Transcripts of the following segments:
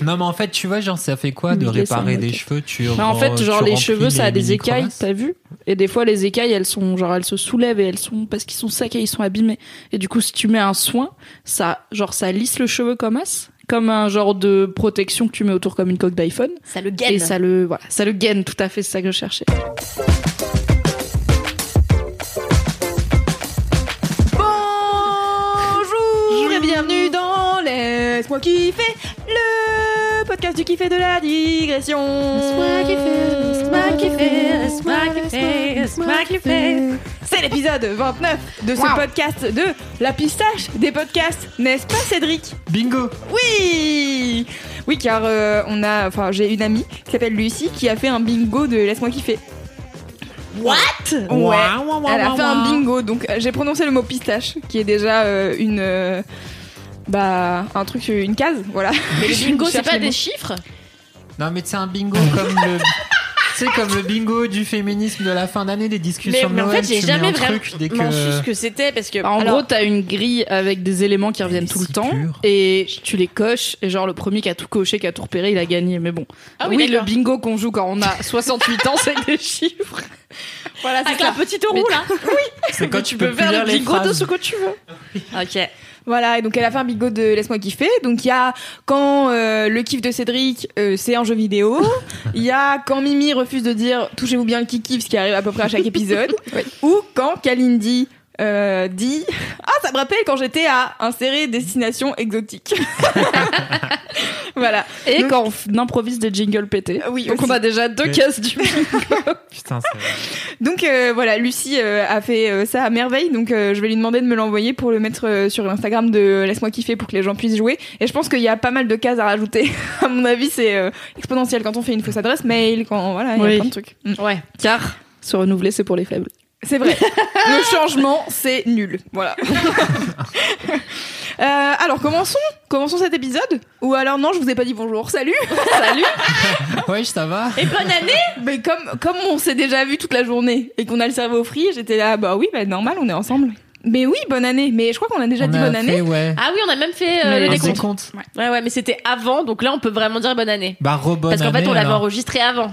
Non, mais en fait, tu vois, genre, ça fait quoi de Miguel réparer des cheveux tu, Mais en fait, re- genre tu les cheveux, ça a des écailles, t'as vu? Et des fois, les écailles, elles sont genre elles se soulèvent et elles sont parce qu'ils sont secs et ils sont abîmés. Et du coup, si tu mets un soin, ça, genre, ça lisse le cheveu comme as, comme un genre de protection que tu mets autour comme une coque d'iPhone. Ça le gaine. Et ça le, voilà, ça le gaine. Tout à fait, c'est ça que je cherchais. Laisse-moi kiffer, le podcast du kiff et de la digression. Laisse-moi kiffer, laisse-moi kiffer, laisse-moi kiffer, laisse-moi kiffer. C'est l'épisode 29 de ce podcast de la pistache des podcasts, n'est-ce pas Cédric? Bingo Oui Oui car euh, on a, enfin j'ai une amie qui s'appelle Lucie qui a fait un bingo de Laisse-moi kiffer. What? Ouais. Elle a fait un bingo, donc euh, j'ai prononcé le mot pistache, qui est déjà euh, une, euh, bah, un truc, une case, voilà. Mais le Je bingo, c'est pas les des chiffres Non, mais c'est un bingo comme le. C'est comme le bingo du féminisme de la fin d'année, des mais, discussions de mais en Noël. fait, j'ai jamais vraiment truc dès su que... ce que c'était parce que. Bah, en alors, gros, t'as une grille avec des éléments qui reviennent est tout le temps pure. et tu les coches et genre le premier qui a tout coché, qui a tout repéré, il a gagné. Mais bon. Ah oui, oui, le bingo qu'on joue quand on a 68 ans, c'est des chiffres. Voilà, c'est avec ça. un petit euro là. C'est quand tu peux plus faire le les bingo de ce que tu veux. ok. Voilà, et donc elle a fait un bingo de Laisse-moi kiffer. Donc il y a quand euh, le kiff de Cédric, euh, c'est un jeu vidéo. Il y a quand Mimi refuse de dire touchez-vous bien le kiki, ce qui arrive à peu près à chaque épisode. Ou quand Kalindi euh, dit ah ça me rappelle quand j'étais à insérer destination exotique. voilà. Et Donc- quand on improvise des jingles pétés. Oui, Donc aussi. on a déjà deux Mais- cases du bingo. Putain, c'est vrai. Donc euh, voilà, Lucie euh, a fait euh, ça à merveille, donc euh, je vais lui demander de me l'envoyer pour le mettre euh, sur l'Instagram de Laisse-moi kiffer pour que les gens puissent jouer. Et je pense qu'il y a pas mal de cases à rajouter. à mon avis, c'est euh, exponentiel quand on fait une fausse adresse mail, quand voilà, il y a plein de trucs. Mm. Ouais. Car se renouveler, c'est pour les faibles. C'est vrai. le changement, c'est nul. Voilà. Euh, alors commençons, commençons cet épisode. Ou alors non, je vous ai pas dit bonjour. Salut. Salut. Ouais, ça va. Et bonne année Mais comme, comme on s'est déjà vu toute la journée et qu'on a le cerveau frit, j'étais là, bah oui, bah normal, on est ensemble. Mais oui, bonne année. Mais je crois qu'on a déjà On dit a bonne année. ouais. Ah oui, on a même fait euh, le décompte. décompte. Ouais, ouais, mais c'était avant, donc là, on peut vraiment dire bonne année. Bah, rebonne Parce qu'en fait, on l'avait enregistré avant.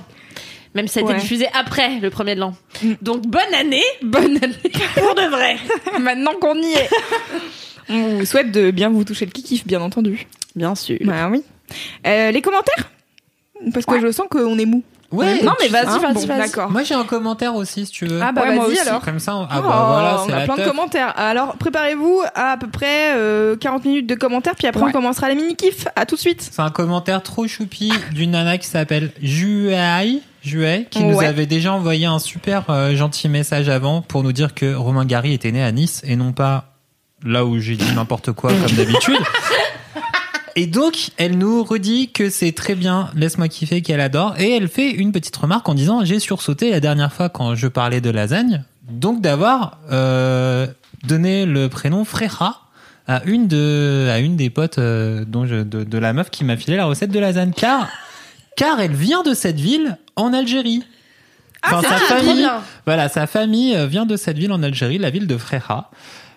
Même si ça a été Ouais. diffusé après le premier de l'an. Mm. Donc bonne année Bonne année. pour de vrai. Maintenant qu'on y est. On vous souhaite de bien vous toucher le kikif, bien entendu. Bien sûr. Bah oui. Euh, les commentaires? Parce que je sens qu'on est mou. Ouais. Non, mais vas-y, Hein? vas-y, Bon, vas-y. D'accord. Moi, j'ai un commentaire aussi, si tu veux. Ah bah Ouais, moi vas-y aussi. alors. Comme ça, on... ah Oh, bah voilà, c'est on a la plein de commentaires. Alors préparez-vous à à peu près euh, 40 minutes de commentaires, puis après Ouais. on commencera les mini-kifs. À tout de suite. C'est un commentaire trop choupi d'une nana qui s'appelle Juai, Juai, qui nous avait déjà envoyé un super euh, gentil message avant pour nous dire que Romain Gary était né à Nice et non pas là où j'ai dit n'importe quoi comme d'habitude. Et donc, elle nous redit que c'est très bien, laisse-moi kiffer, qu'elle adore. Et elle fait une petite remarque en disant, j'ai sursauté la dernière fois quand je parlais de lasagne, donc d'avoir euh, donné le prénom Frera à une de à une des potes euh, dont je, de, de la meuf qui m'a filé la recette de lasagne car car elle vient de cette ville en Algérie. Enfin, sa trop famille, voilà, sa famille euh, vient de cette ville en Algérie, la ville de Frera.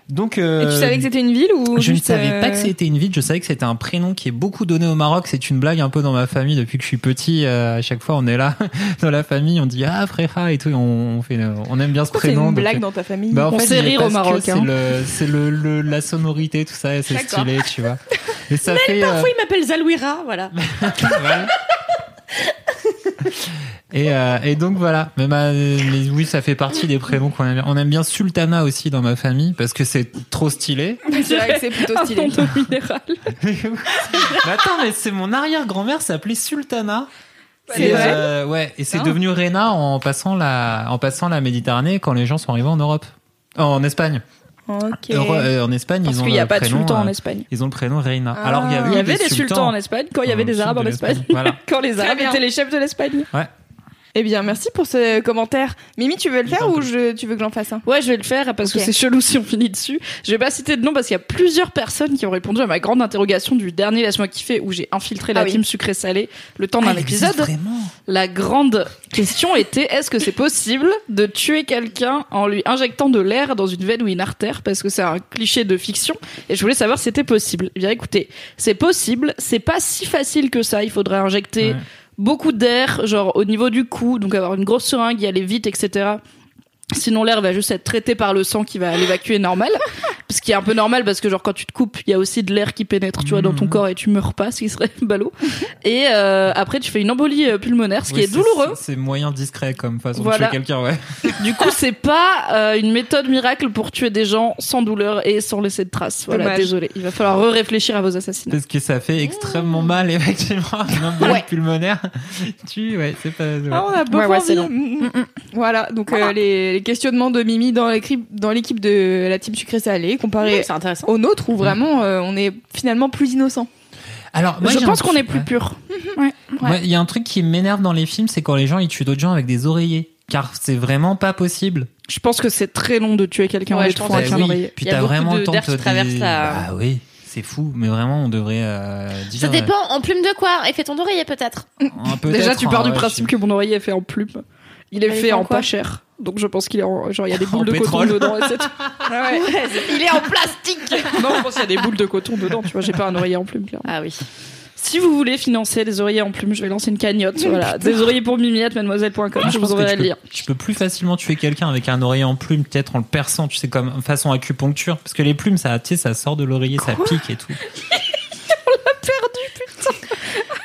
Donc, euh, Et tu savais que c'était une ville ou je ne savais euh, pas que c'était une ville, je savais que c'était un prénom qui est beaucoup donné au Maroc. C'est une blague un peu dans ma famille depuis que je suis petit. euh, à chaque fois, on est là dans la famille, on dit ah frère et tout, et on, on fait, on aime bien ce Pourquoi c'est prénom. une blague euh, dans ta famille bah, en On fait, sait rire au Maroc, C'est hein. le, c'est le, le- la sonorité, tout ça, c'est stylé, tu vois. Et ça fait. euh, Parfois, il m'appelle Zalouira, voilà. voilà. Et, euh, et donc voilà. Mais, ma- mais oui, ça fait partie des prénoms qu'on aime bien. On aime bien Sultana aussi dans ma famille parce que c'est trop stylé. C'est vrai que c'est plutôt Un stylé. de minéral. mais attends, mais c'est mon arrière-grand-mère s'appelait Sultana. C'est Et, vrai euh, ouais, et c'est devenu Rena en passant la en passant la Méditerranée quand les gens sont arrivés en Europe, en Espagne. Euh, en Espagne, Parce ils ont qu'il n'y a le pas de prénom, sultan en euh, Espagne. Ils ont le prénom Reina. Ah. Alors il y avait, Il y eu avait des sultans en Espagne quand il y avait des arabes en Espagne. Voilà. Quand les arabes étaient les chefs de l'Espagne. Eh bien, merci pour ce commentaire. Mimi, tu veux le faire ou je, tu veux que j'en fasse un? Ouais, je vais le faire parce que c'est chelou si on finit dessus. Je vais pas citer de nom parce qu'il y a plusieurs personnes qui ont répondu à ma grande interrogation du dernier Laisse-moi kiffer où j'ai infiltré la Ah oui. team sucré-salé le temps Ah, d'un existe épisode. Vraiment. La grande question était est-ce que c'est possible de tuer quelqu'un en lui injectant de l'air dans une veine ou une artère? Parce que c'est un cliché de fiction et je voulais savoir si c'était possible. Eh bien écoutez, c'est possible, c'est pas si facile que ça. Il faudrait injecter Ouais. Beaucoup d'air, genre au niveau du cou, donc avoir une grosse seringue, y aller vite, etc. Sinon l'air va juste être traité par le sang qui va l'évacuer normal. Ce qui est un peu normal parce que genre quand tu te coupes, il y a aussi de l'air qui pénètre, tu vois, dans ton Mhm. corps et tu meurs pas, ce qui serait ballot. Et euh, après tu fais une embolie euh, pulmonaire, ce qui Oui, est douloureux. C'est moyen discret comme façon Voilà. de tuer quelqu'un, ouais. Du coup, c'est pas euh, une méthode miracle pour tuer des gens sans douleur et sans laisser de traces. Voilà, Dommage. désolé. Il va falloir réfléchir à vos assassinats. Parce que ça fait extrêmement mal, effectivement. Une embolie Ouais. pulmonaire. Tu, ouais, c'est pas. ouais. Ah, on a beaucoup Ouais, ouais, envie. c'est long. Mm, mm, mm. Voilà, donc euh, les, les questionnements de Mimi dans l'équipe dans l'équipe de la team sucré salé comparé C'est intéressant. au nôtre où vraiment euh, on est finalement plus innocent. Alors, moi, je pense qu'on est plus ouais. pur. Il y a un truc qui m'énerve dans les films, c'est quand les gens ils tuent d'autres gens avec des oreillers. Car c'est vraiment pas possible. Je pense que c'est très long de tuer quelqu'un trouvant Bah avec un oui. oreiller. Puis Il y a t'as beaucoup vraiment de- le temps de traverse dé- la- Bah oui, c'est fou. Mais vraiment, on devrait euh, dire. Ça dépend, en plume de quoi? Et fais ton oreiller peut-être. Déjà, tu hein, pars du ouais, principe je- que mon oreiller est fait en plume. Il est fait fait en pas cher. Donc je pense qu'il est en, genre il y a des En boules de pétrole. coton dedans et c'est tout. Ah ouais. Il est en plastique. non, je pense qu'il y a des boules de coton dedans, tu vois, j'ai pas un oreiller en plume clairement. Ah oui. Si vous voulez financer des oreillers en plume, je vais lancer une cagnotte. Voilà, des oreillers pour mimiette mademoiselle.com, Moi, je pense vous que enverrai tu le peux- lien. Tu peux plus facilement tuer quelqu'un avec un oreiller en plume, peut-être en le perçant, tu sais, comme façon acupuncture. Parce que les plumes, ça, tu sais, ça sort de l'oreiller, ça pique et tout.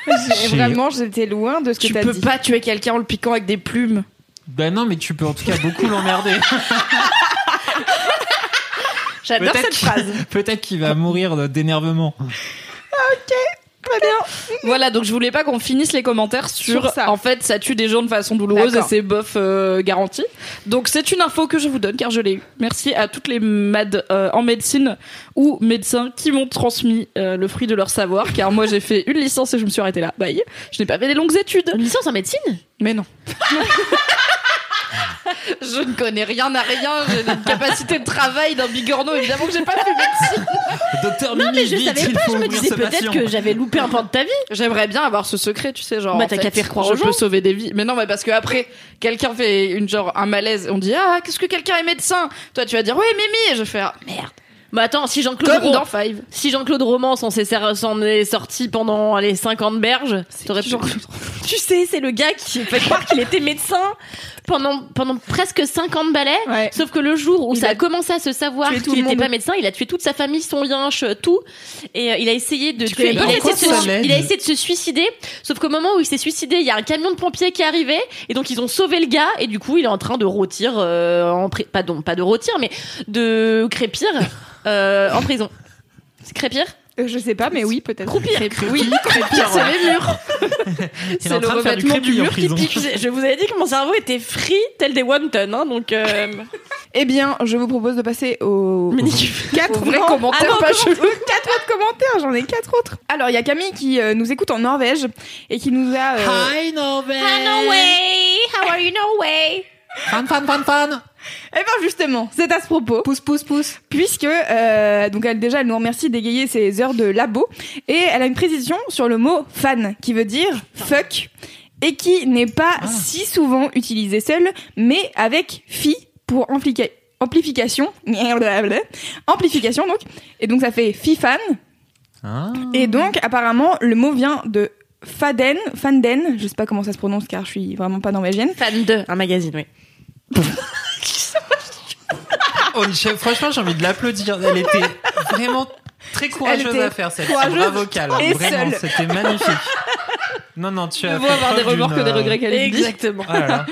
J'ai- J'ai- Vraiment, j'étais loin de ce que Tu peux dit. pas tuer quelqu'un en le piquant avec des plumes. Ben non, mais tu peux en tout cas beaucoup l'emmerder. J'adore Peut-être cette qu'il- phrase. Peut-être qu'il va mourir d'énervement. Très bien. Voilà, donc je voulais pas qu'on finisse les commentaires sur, Sur ça. en fait ça tue des gens de façon douloureuse et c'est bof euh, garanti. Donc c'est une info que je vous donne car je l'ai eu. Merci à toutes les mad euh, en médecine ou médecins qui m'ont transmis euh, le fruit de leur savoir car moi j'ai fait une licence et je me suis arrêtée là. Bye. Je n'ai pas fait des longues études. Une licence en médecine? Mais non. je ne connais rien à rien, j'ai une capacité de travail d'un bigorneau, évidemment que j'ai pas fait médecine. Docteur Non, mais je savais pas, je me disais peut-être que j'avais loupé un pan de ta vie. J'aimerais bien avoir ce secret, tu sais, genre. Bah, t'as qu'à faire croire je aux gens. peux sauver des vies. Mais non, mais parce que après, quelqu'un fait une genre un malaise, on dit ah qu'est-ce que quelqu'un est médecin? Toi, tu vas dire oui Mimi, et je fais ah, merde. Bah attends, si Jean-Claude Comme dans Five. si Jean-Claude Roman s'en est sorti pendant les 50 berges, t'aurais pu... Tu sais, c'est le gars qui fait croire qu'il était médecin pendant pendant presque 50 balais. Ouais. Sauf que le jour où Il ça a a commencé à se savoir qu'il n'était pas médecin, il a tué toute sa famille, son linge, tout. Et euh, il a essayé de tuer. Il a, essayé de se, il a essayé de se suicider. Sauf qu'au moment où il s'est suicidé, il y a un camion de pompiers qui est arrivé. Et donc ils ont sauvé le gars. Et du coup, il est en train de rôtir, euh, en pri- pas, de rôtir, mais de crépir en prison. C'est crépir? Euh, Je sais pas, mais oui, peut-être. Croupir. Oui, crépir, c'est les murs. C'est le du revêtement du mur qui prison. Je, je vous avais dit que mon cerveau était free tel des wonton, hein, donc euh, Eh bien, je vous propose de passer aux mini-kiff. quatre Au vrai grands- commentaire Ah non, pas comment- autres commentaires, j'en ai quatre autres. Alors, il y a Camille qui euh, nous écoute en Norvège et qui nous a. euh, Hi Norvège. way, how are you no way? Fan fan fan fan. Eh ben justement, c'est à ce propos. Pousse pousse pousse. puisque euh, donc elle déjà elle nous remercie d'égayer ses heures de labo et elle a une précision sur le mot fan qui veut dire fuck et qui n'est pas si souvent utilisé seul mais avec fi pour amplification amplification donc et donc ça fait fi fan Ah. et donc apparemment le mot vient de faden fanden je sais pas comment ça se prononce car je suis vraiment pas norvégienne Fan de un magazine, oui. Oh, franchement, j'ai envie de l'applaudir. Elle était vraiment très courageuse était à faire cette courageuse bras vocale. et Vraiment, c'était magnifique. Non, non, tu as fait avoir des remords que des euh, regrets qu'elle. Exactement. Là là.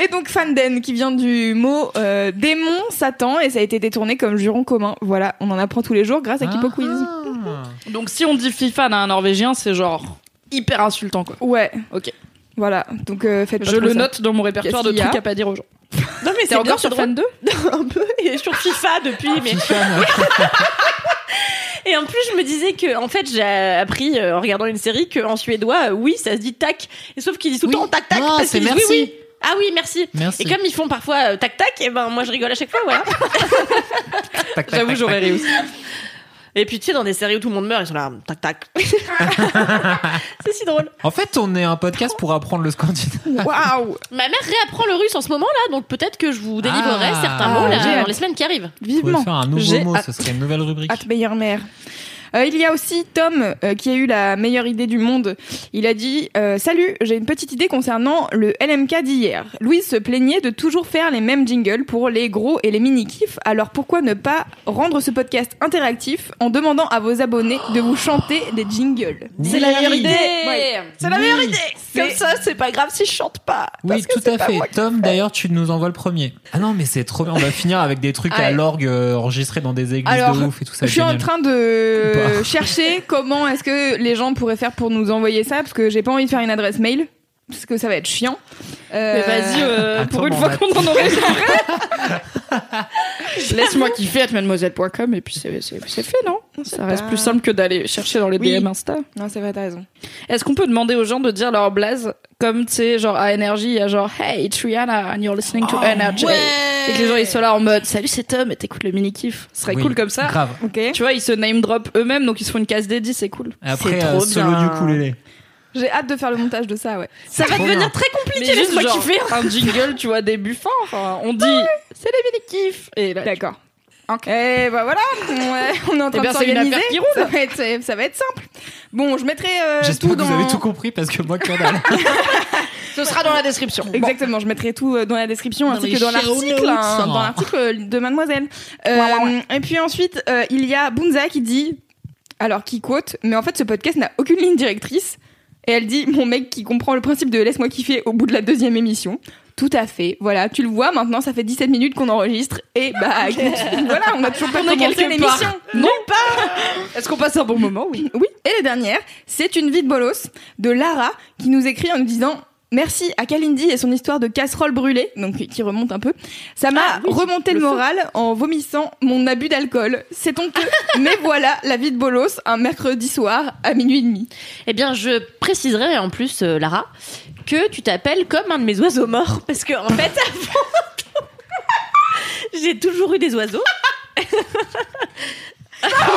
Et donc Fanden qui vient du mot euh, démon, Satan et ça a été détourné comme juron commun. Voilà, on en apprend tous les jours grâce à Kipo Quiz. Ah. Donc si on dit FIFA à un Norvégien, c'est genre hyper insultant quoi. Ouais. Ok. Voilà, donc euh, faites pas Je le ça. note dans mon répertoire de qu'il y a trucs à pas dire aux gens. Non mais T'es encore sur Fan 2 un peu et sur FIFA depuis mais Tiffany. et en plus je me disais que en fait j'ai appris euh, en regardant une série que en suédois euh, oui ça se dit tac et sauf qu'ils disent tout le Oui. temps tac tac Non, parce c'est qu'ils disent merci. oui oui ah oui merci. Merci. Et comme ils font parfois euh, tac tac, et ben moi je rigole à chaque fois, voilà. Tac, tac, J'avoue tac, j'aurais tac. Et puis tu sais dans des séries où tout le monde meurt, ils sont là tac tac. c'est si drôle. En fait, on est un podcast pour apprendre le scandinave. Waouh Ma mère réapprend le russe en ce moment là, donc peut-être que je vous délivrerai Ah. certains mots là, J'ai dans hâte. les semaines qui arrivent. Vivement. faire un nouveau J'ai mot, hâte. ce serait une nouvelle rubrique. Hâte meilleure mère. Euh, il y a aussi Tom euh, qui a eu la meilleure idée du monde. Il a dit euh, Salut, j'ai une petite idée concernant le LMK d'hier. Louise se plaignait de toujours faire les mêmes jingles pour les gros et les mini-kifs. Alors pourquoi ne pas rendre ce podcast interactif en demandant à vos abonnés de vous chanter des jingles? C'est la meilleure idée. Ouais. C'est la meilleure idée Comme ça, c'est pas grave si je chante pas. Oui, tout à fait. Tom, d'ailleurs, tu nous envoies le premier. Ah non, mais c'est trop bien. On va finir avec des trucs à l'orgue euh, enregistrés dans des églises Alors, de ouf et tout ça. Je suis en train de pas. chercher comment est-ce que les gens pourraient faire pour nous envoyer ça parce que j'ai pas envie de faire une adresse mail parce que ça va être chiant. Euh, Mais vas-y, euh, pour une fois qu'on en aurait Laisse-moi kiffer à mademoiselle.com et puis c'est fait, non? Ça reste pas- plus simple que d'aller chercher dans les Oui. DM Insta. Non, c'est vrai, t'as raison. Est-ce qu'on peut demander aux gens de dire leur blaze comme, tu sais, genre à Energy, il y a genre Hey, it's Rihanna and you're listening to Energy. Et que les gens ils sont là en mode Salut, c'est Tom et t'écoutes le mini-kiff. Ce serait Oui, cool comme ça. Grave. Ok. Tu vois, ils se name drop eux-mêmes donc ils se font une case dédiée, c'est cool. Et après, C'est euh, trop solo bien. du ukulélé. J'ai hâte de faire le montage de ça, ouais. Ça va devenir bien. très compliqué, Mais juste laisse-moi genre, kiffer. un jingle, tu vois, début fin. Enfin, on dit c'est les mini-kiffs. Et là, D'accord. Et bah voilà, ouais, on est en train Eh bien, de s'organiser. qui. Ça va être, ça va être simple. Bon, je mettrai euh, J'espère tout que vous avez tout compris parce que moi, que dalle. ce sera dans la description. Exactement, je mettrai tout euh, dans la description Dans ainsi les que dans l'article, hein, dans l'article de Mademoiselle. Euh, Et puis ensuite, euh, il y a Bunza qui dit, alors qui quote, mais en fait ce podcast n'a aucune ligne directrice. Et elle dit, mon mec qui comprend le principe de laisse-moi kiffer au bout de la deuxième émission. Tout à fait. Voilà, tu le vois maintenant, ça fait 17 minutes qu'on enregistre et bah voilà, on a toujours pas commencé l'émission. Non pas Est-ce qu'on passe un bon moment? Oui. Oui. Et la dernière, c'est une vie de bolos de Lara qui nous écrit en nous disant Merci à Kalindi et son histoire de casserole brûlée, donc qui remonte un peu. Ça m'a Ah, oui, remonté le, moral en vomissant mon abus d'alcool. C'est honteux, mais voilà la vie de bolos un mercredi soir à minuit et demi. Eh bien, je préciserai en plus, euh, Lara, que tu t'appelles comme un de mes oiseaux morts. Parce que, en fait, avant, j'ai toujours eu des oiseaux.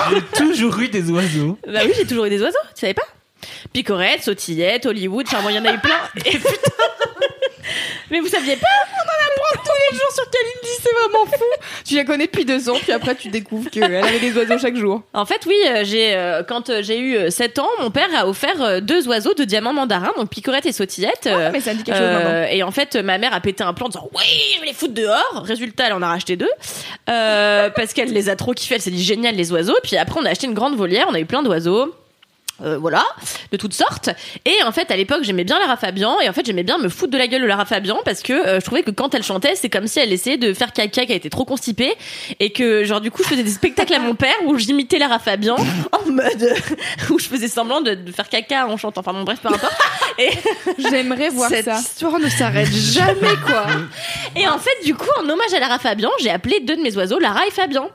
J'ai toujours eu des oiseaux. Bah oui, j'ai toujours eu des oiseaux, tu savais pas? Picorette, sautillette, Hollywood, enfin bon, il y en a eu plein. Et putain Mais vous saviez pas? Tous les jours sur Kalindi, c'est vraiment fou. Tu la connais depuis deux ans, puis après tu découvres qu'elle avait des oiseaux chaque jour. En fait, oui, euh, j'ai euh, quand euh, j'ai eu euh, 7 ans, mon père a offert deux oiseaux de diamant mandarin, donc Picorette et sautillette. mais ça dit quelque Euh, et en fait, ma mère a pété un plan en disant oui, je vais les foutre dehors. Résultat, elle en a racheté deux euh, parce qu'elle les a trop kiffés. Elle s'est dit génial les oiseaux. Puis après, on a acheté une grande volière. On a eu plein d'oiseaux. Euh, voilà, de toutes sortes. Et en fait, à l'époque, j'aimais bien Lara Fabian. Et en fait, j'aimais bien me foutre de la gueule de Lara Fabian parce que euh, je trouvais que quand elle chantait, c'est comme si elle essayait de faire caca, qu'elle était trop constipée. Et que, genre, du coup, je faisais des spectacles à mon père où j'imitais Lara Fabian en mode où je faisais semblant de, de faire caca en chantant. Enfin, bon, bref, peu importe. Et, J'aimerais voir Cette ça. histoire ne s'arrête jamais, quoi. et en fait, du coup, en hommage à Lara Fabian, j'ai appelé deux de mes oiseaux Lara et Fabian.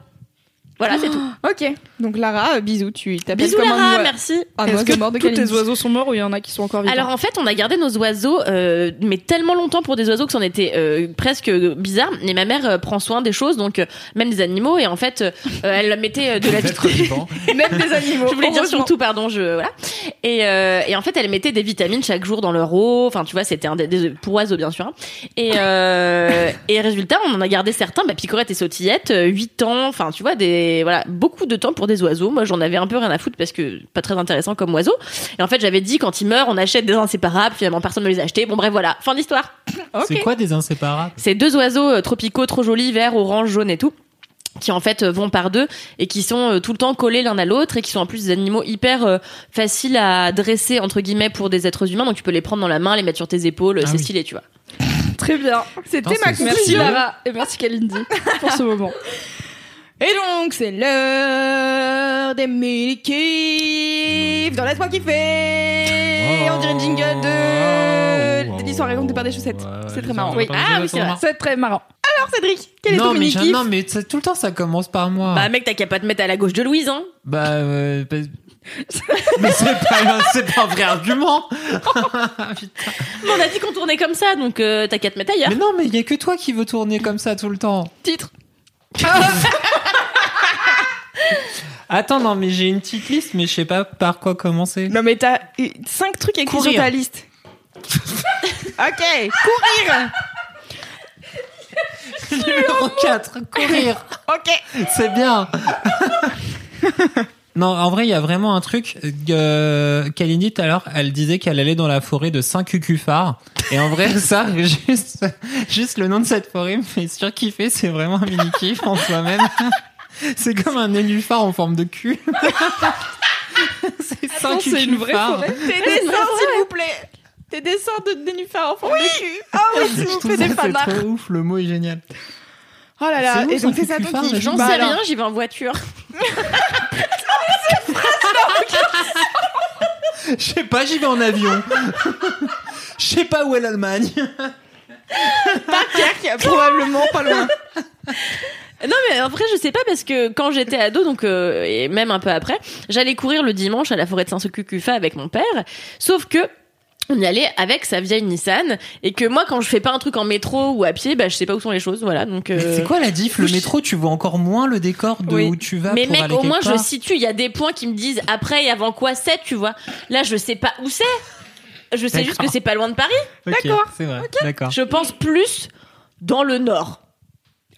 Voilà, c'est tout. Ok, donc Lara, euh, bisous, tu t'appelles Bisous comme Lara, un, oi- merci. un Est-ce oiseau que mort de tous tes oiseaux sont morts ou il y en a qui sont encore vivants Alors en fait, on a gardé nos oiseaux, euh, mais tellement longtemps pour des oiseaux que c'en était euh, presque bizarre. Et ma mère euh, prend soin des choses, donc euh, même des animaux. Et en fait, euh, elle mettait euh, de la D'être vivant. Même des animaux. Je voulais dire heureusement. surtout, pardon, je voilà. Et, euh, et en fait, elle mettait des vitamines chaque jour dans leur eau. Enfin, tu vois, c'était un des, des- pour oiseaux bien sûr. hein. Et euh, et résultat, on en a gardé certains, bah, picorette et sautillette, 8 ans. Enfin, tu vois, des voilà, beaucoup de temps pour des oiseaux. Moi, j'en avais un peu rien à foutre parce que pas très intéressant comme oiseau. Et en fait, j'avais dit quand ils meurent, on achète des inséparables. Finalement, personne ne les a achetés. Bon, bref, voilà, fin d'histoire. C'est quoi des inséparables? C'est deux oiseaux euh, tropicaux trop jolis, vert, orange, jaune et tout qui en fait euh, vont par deux et qui sont euh, tout le temps collés l'un à l'autre et qui sont en plus des animaux hyper euh, faciles à dresser entre guillemets pour des êtres humains donc tu peux les prendre dans la main les mettre sur tes épaules Ah c'est oui. stylé tu vois Très bien. C'était ma Merci. Lara et merci Kalindi pour ce moment. Et donc, c'est l'heure des mini-kiffs dans Laisse-moi kiffer On dirait le jingle de... l'histoire racontée par des chaussettes. C'est très marrant. Oui. Ah oui, c'est vrai. C'est très marrant. Alors, Cédric, quel est non, ton mais mini non, mais tout le temps, ça commence par moi. Bah mec, t'as qu'à pas te mettre à la gauche de Louise, hein. Bah, euh, bah- mais c'est pas, c'est pas un vrai argument. Putain. Mais on a dit qu'on tournait comme ça, donc euh, t'as qu'à te mettre ailleurs. Mais non, mais il y a que toi qui veux tourner comme ça tout le temps. Titre. Attends, non, mais j'ai une petite liste, mais je sais pas par quoi commencer. Non, mais t'as 5 trucs écrits Courir. sur ta liste. ok, courir. Numéro 4, courir. Ok. C'est bien. non, en vrai, il y a vraiment un truc. Euh, Kalindi, tout à l'heure, elle disait qu'elle allait dans la forêt de Saint-Cucuphare. Et en vrai, ça, juste, juste le nom de cette forêt me fait surkiffer. C'est vraiment un mini-kiff en soi-même. C'est comme un nénuphar en forme de cul. c'est Attends, c'est une vraie forêt. Tes dessins, s'il vous plaît. Tes dessins de nénuphar en forme de cul. Ah oui, s'il vous plaît, des ça, c'est trop ouf, le mot est génial. Oh là là, et donc c'est ça J'en Bah sais rien, j'y vais en voiture. Je sais pas, j'y vais en avion. Je sais pas où est l'Allemagne. Dunkerque, probablement pas loin. Non mais en vrai je sais pas parce que quand j'étais ado donc euh, et même un peu après j'allais courir le dimanche à la forêt de Saint-Cucufa avec mon père sauf que on y allait avec sa vieille Nissan et que moi quand je fais pas un truc en métro ou à pied bah je sais pas où sont les choses voilà donc euh, C'est quoi la diff Le métro, tu vois encore moins le décor de Oui. où tu vas mais pour mec aller au moins quelque je part. situe il y a des points qui me disent après et avant quoi c'est tu vois là je sais pas où c'est je sais juste que c'est pas loin de Paris D'accord. C'est vrai. D'accord. je pense plus dans le nord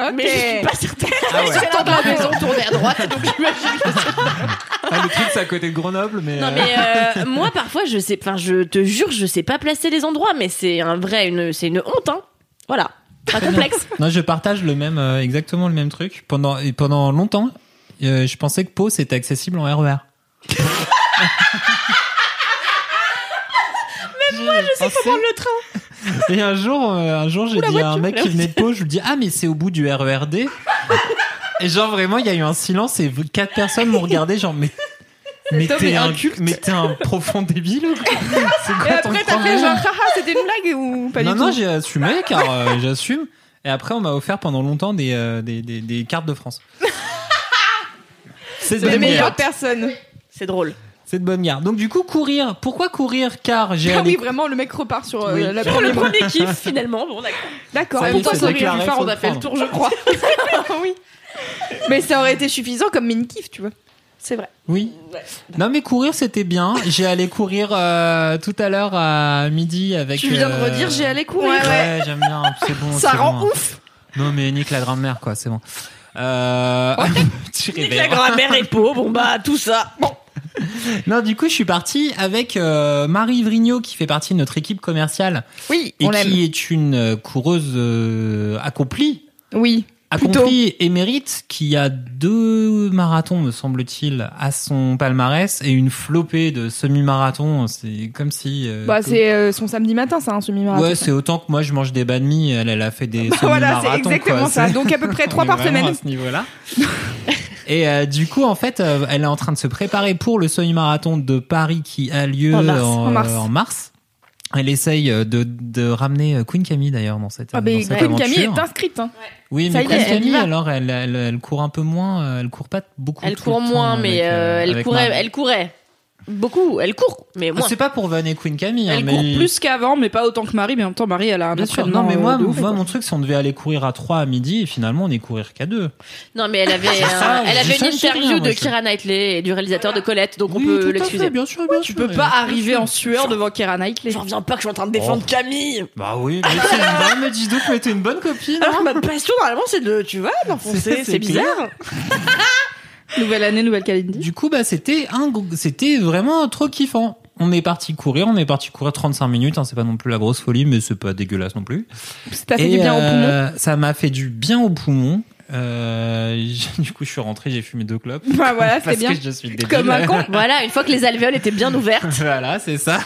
Ok. mais je suis pas certaine Ah ouais. De la maison tourner à droite donc j'imagine que Ah, le truc, c'est à côté de Grenoble, mais. Non euh, mais euh, moi parfois je sais, enfin je te jure je sais pas placer les endroits mais c'est un vrai une c'est une honte hein. Voilà, un complexe. Non, je partage le même, euh, exactement le même truc. Pendant et pendant longtemps, euh, je pensais que Pau c'était accessible en RER. Même moi, je sais comment le train. Et un jour, euh, un jour, j'ai dit à un mec qui venait de Pau, je lui dis ah mais c'est au bout du RERD. Et genre vraiment, il y a eu un silence et quatre personnes m'ont regardé genre mais. Mais t'es un, inculte. mais t'es un profond débile ou quoi Et après, t'as fait genre, haha, c'était une blague ou pas non, du non, tout j'ai assumé car euh, j'assume. Et après, on m'a offert pendant longtemps des, euh, des, des, des cartes de France. C'est de C'est les bonne meilleures personnes. C'est drôle. C'est de bonne guerre. Donc du coup, courir. Pourquoi courir Car j'ai Ah allé- oui, vraiment, le mec repart sur euh, Oui. la Pour le première. premier kiff finalement, bon d'accord. Pourquoi c'est ça aurait déclaré, pu faire faut On a fait le tour, je crois. oui. Mais ça aurait été suffisant comme mini kiff, tu vois. C'est vrai. Oui. Non, mais courir, c'était bien. J'ai allé courir euh, tout à l'heure à midi avec. Tu viens de euh, redire j'ai allé courir. Ouais, Ouais, j'aime bien. C'est bon. Ça rend bon. ouf. Non, mais nique la grand-mère, quoi. C'est bon. Euh... tu Dès que réveilles. la grand-mère est pauvre, bon bah tout ça. Bon. Non, du coup, je suis parti avec euh, Marie Vrigno, qui fait partie de notre équipe commerciale Oui, et on qui est une coureuse euh, accomplie, Oui. Plutôt. accomplie et mérite, qui a deux marathons, me semble-t-il, à son palmarès et une flopée de semi-marathons. C'est comme si. euh, Bah, que- c'est euh, son samedi matin, ça, un semi-marathon. Ouais, c'est autant que moi je mange des banh mi. Elle, elle a fait des Voilà, semi-marathons. c'est exactement quoi. ça. Donc à peu près trois par semaine. à ce niveau-là. Et euh, du coup, en fait, euh, elle est en train de se préparer pour le semi-marathon de Paris qui a lieu En mars. en, En mars. Euh. Elle essaye euh, de, de ramener euh, Queen Camille d'ailleurs dans cette, Ah, dans mais cette Queen Camille est inscrite. Hein. Oui, Ça mais est, Queen elle Camille, alors, elle, elle, elle court un peu moins. euh, Elle court pas beaucoup. Elle tout court le temps moins, mais avec, euh, euh, elle courait, Marie. elle courait beaucoup. Elle court, mais Ah, moins. C'est pas pour vanner Queen Camille. hein, Elle mais... court plus qu'avant, mais pas autant que Marie. Mais en même temps, Marie, elle a un Bien sûr, non, mais moi, euh, ouf, moi mon truc, c'est on devait aller courir à 3 à midi et finalement on est courir qu'à 2. Non, mais elle avait, ça, elle avait une interview rien, de moi, Kira Knightley et du réalisateur de Colette, donc on peut l'excuser. bien sûr, bien Tu sûr. peux pas Bien arriver sûr. en sueur devant Keira Knightley. J'en reviens pas que je suis en train de défendre Oh. Camille. Bah oui, mais c'est une bonne, mais dis donc, mais t'es une bonne copine. Alors que ma passion normalement c'est de, tu vois, d'enfoncer, c'est bizarre. Nouvelle année, nouvelle Kalindi. Du coup, bah c'était un, gros- c'était vraiment trop kiffant. On est parti courir, on est parti courir 35 minutes, hein, c'est pas non plus la grosse folie, mais c'est pas dégueulasse non plus. Ça fait Et, du bien au poumon. euh, Ça m'a fait du bien au poumon. Euh, du coup, je suis rentré, j'ai fumé deux clopes. Bah, voilà, c'est bien. que je suis débile. Comme un con. Voilà, une fois que les alvéoles étaient bien ouvertes. voilà, c'est ça.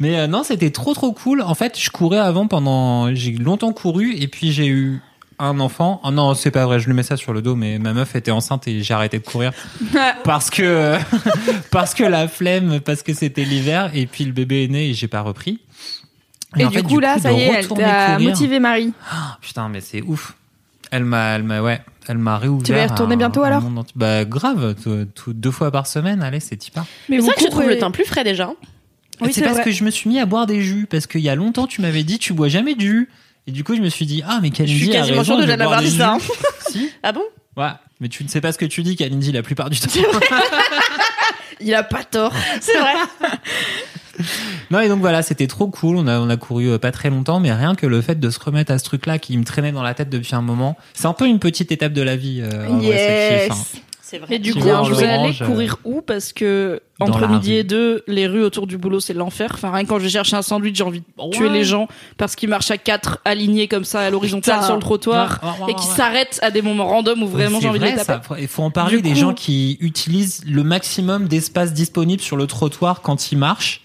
Mais euh, non, c'était trop trop cool. En fait, je courais avant pendant, j'ai longtemps couru et puis j'ai eu un enfant. Oh non, c'est pas vrai, je lui mets ça sur le dos, mais ma meuf était enceinte et j'ai arrêté de courir parce que parce que la flemme, parce que c'était l'hiver et puis le bébé est né et j'ai pas repris. Et en du fait, coup, là, ça y est, elle t'a motivé Marie. Ah, putain, mais c'est ouf. Elle m'a, elle m'a, ouais, elle m'a réouvert. Tu vas y retourner un- bientôt, alors monde. Bah grave, tout- tout- deux fois par semaine, allez, c'est typa. Mais C'est vous vrai que je trouve le teint plus frais déjà. Oui, c'est c'est parce vrai. que je me suis mis à boire des jus parce qu'il y a longtemps tu m'avais dit tu bois jamais de jus et du coup je me suis dit ah mais Kalindi Je suis a quasiment raison, sûre de jamais avoir dit ça, si. Ah bon? Ouais mais tu ne sais pas ce que tu dis Kalindi la plupart du temps. Il a pas tort. C'est vrai. non et donc voilà c'était trop cool. On a on a couru euh, pas très longtemps mais rien que le fait de se remettre à ce truc là qui me traînait dans la tête depuis un moment c'est un peu une petite étape de la vie euh, en vrai, C'est vrai. Et du coup, vois, en vous allez euh, courir où Parce que dans entre midi rue. et deux, les rues autour du boulot, c'est l'enfer. Enfin, rien que quand je cherche un sandwich, j'ai envie de tuer les gens parce qu'ils marchent à quatre alignés comme ça à l'horizontale sur le trottoir Ouais, ouais, ouais, et qui ouais. s'arrêtent à des moments random où vraiment j'ai envie c'est de les vrai, taper. Il faut en parler Du des coup- gens qui utilisent le maximum d'espace disponible sur le trottoir quand ils marchent.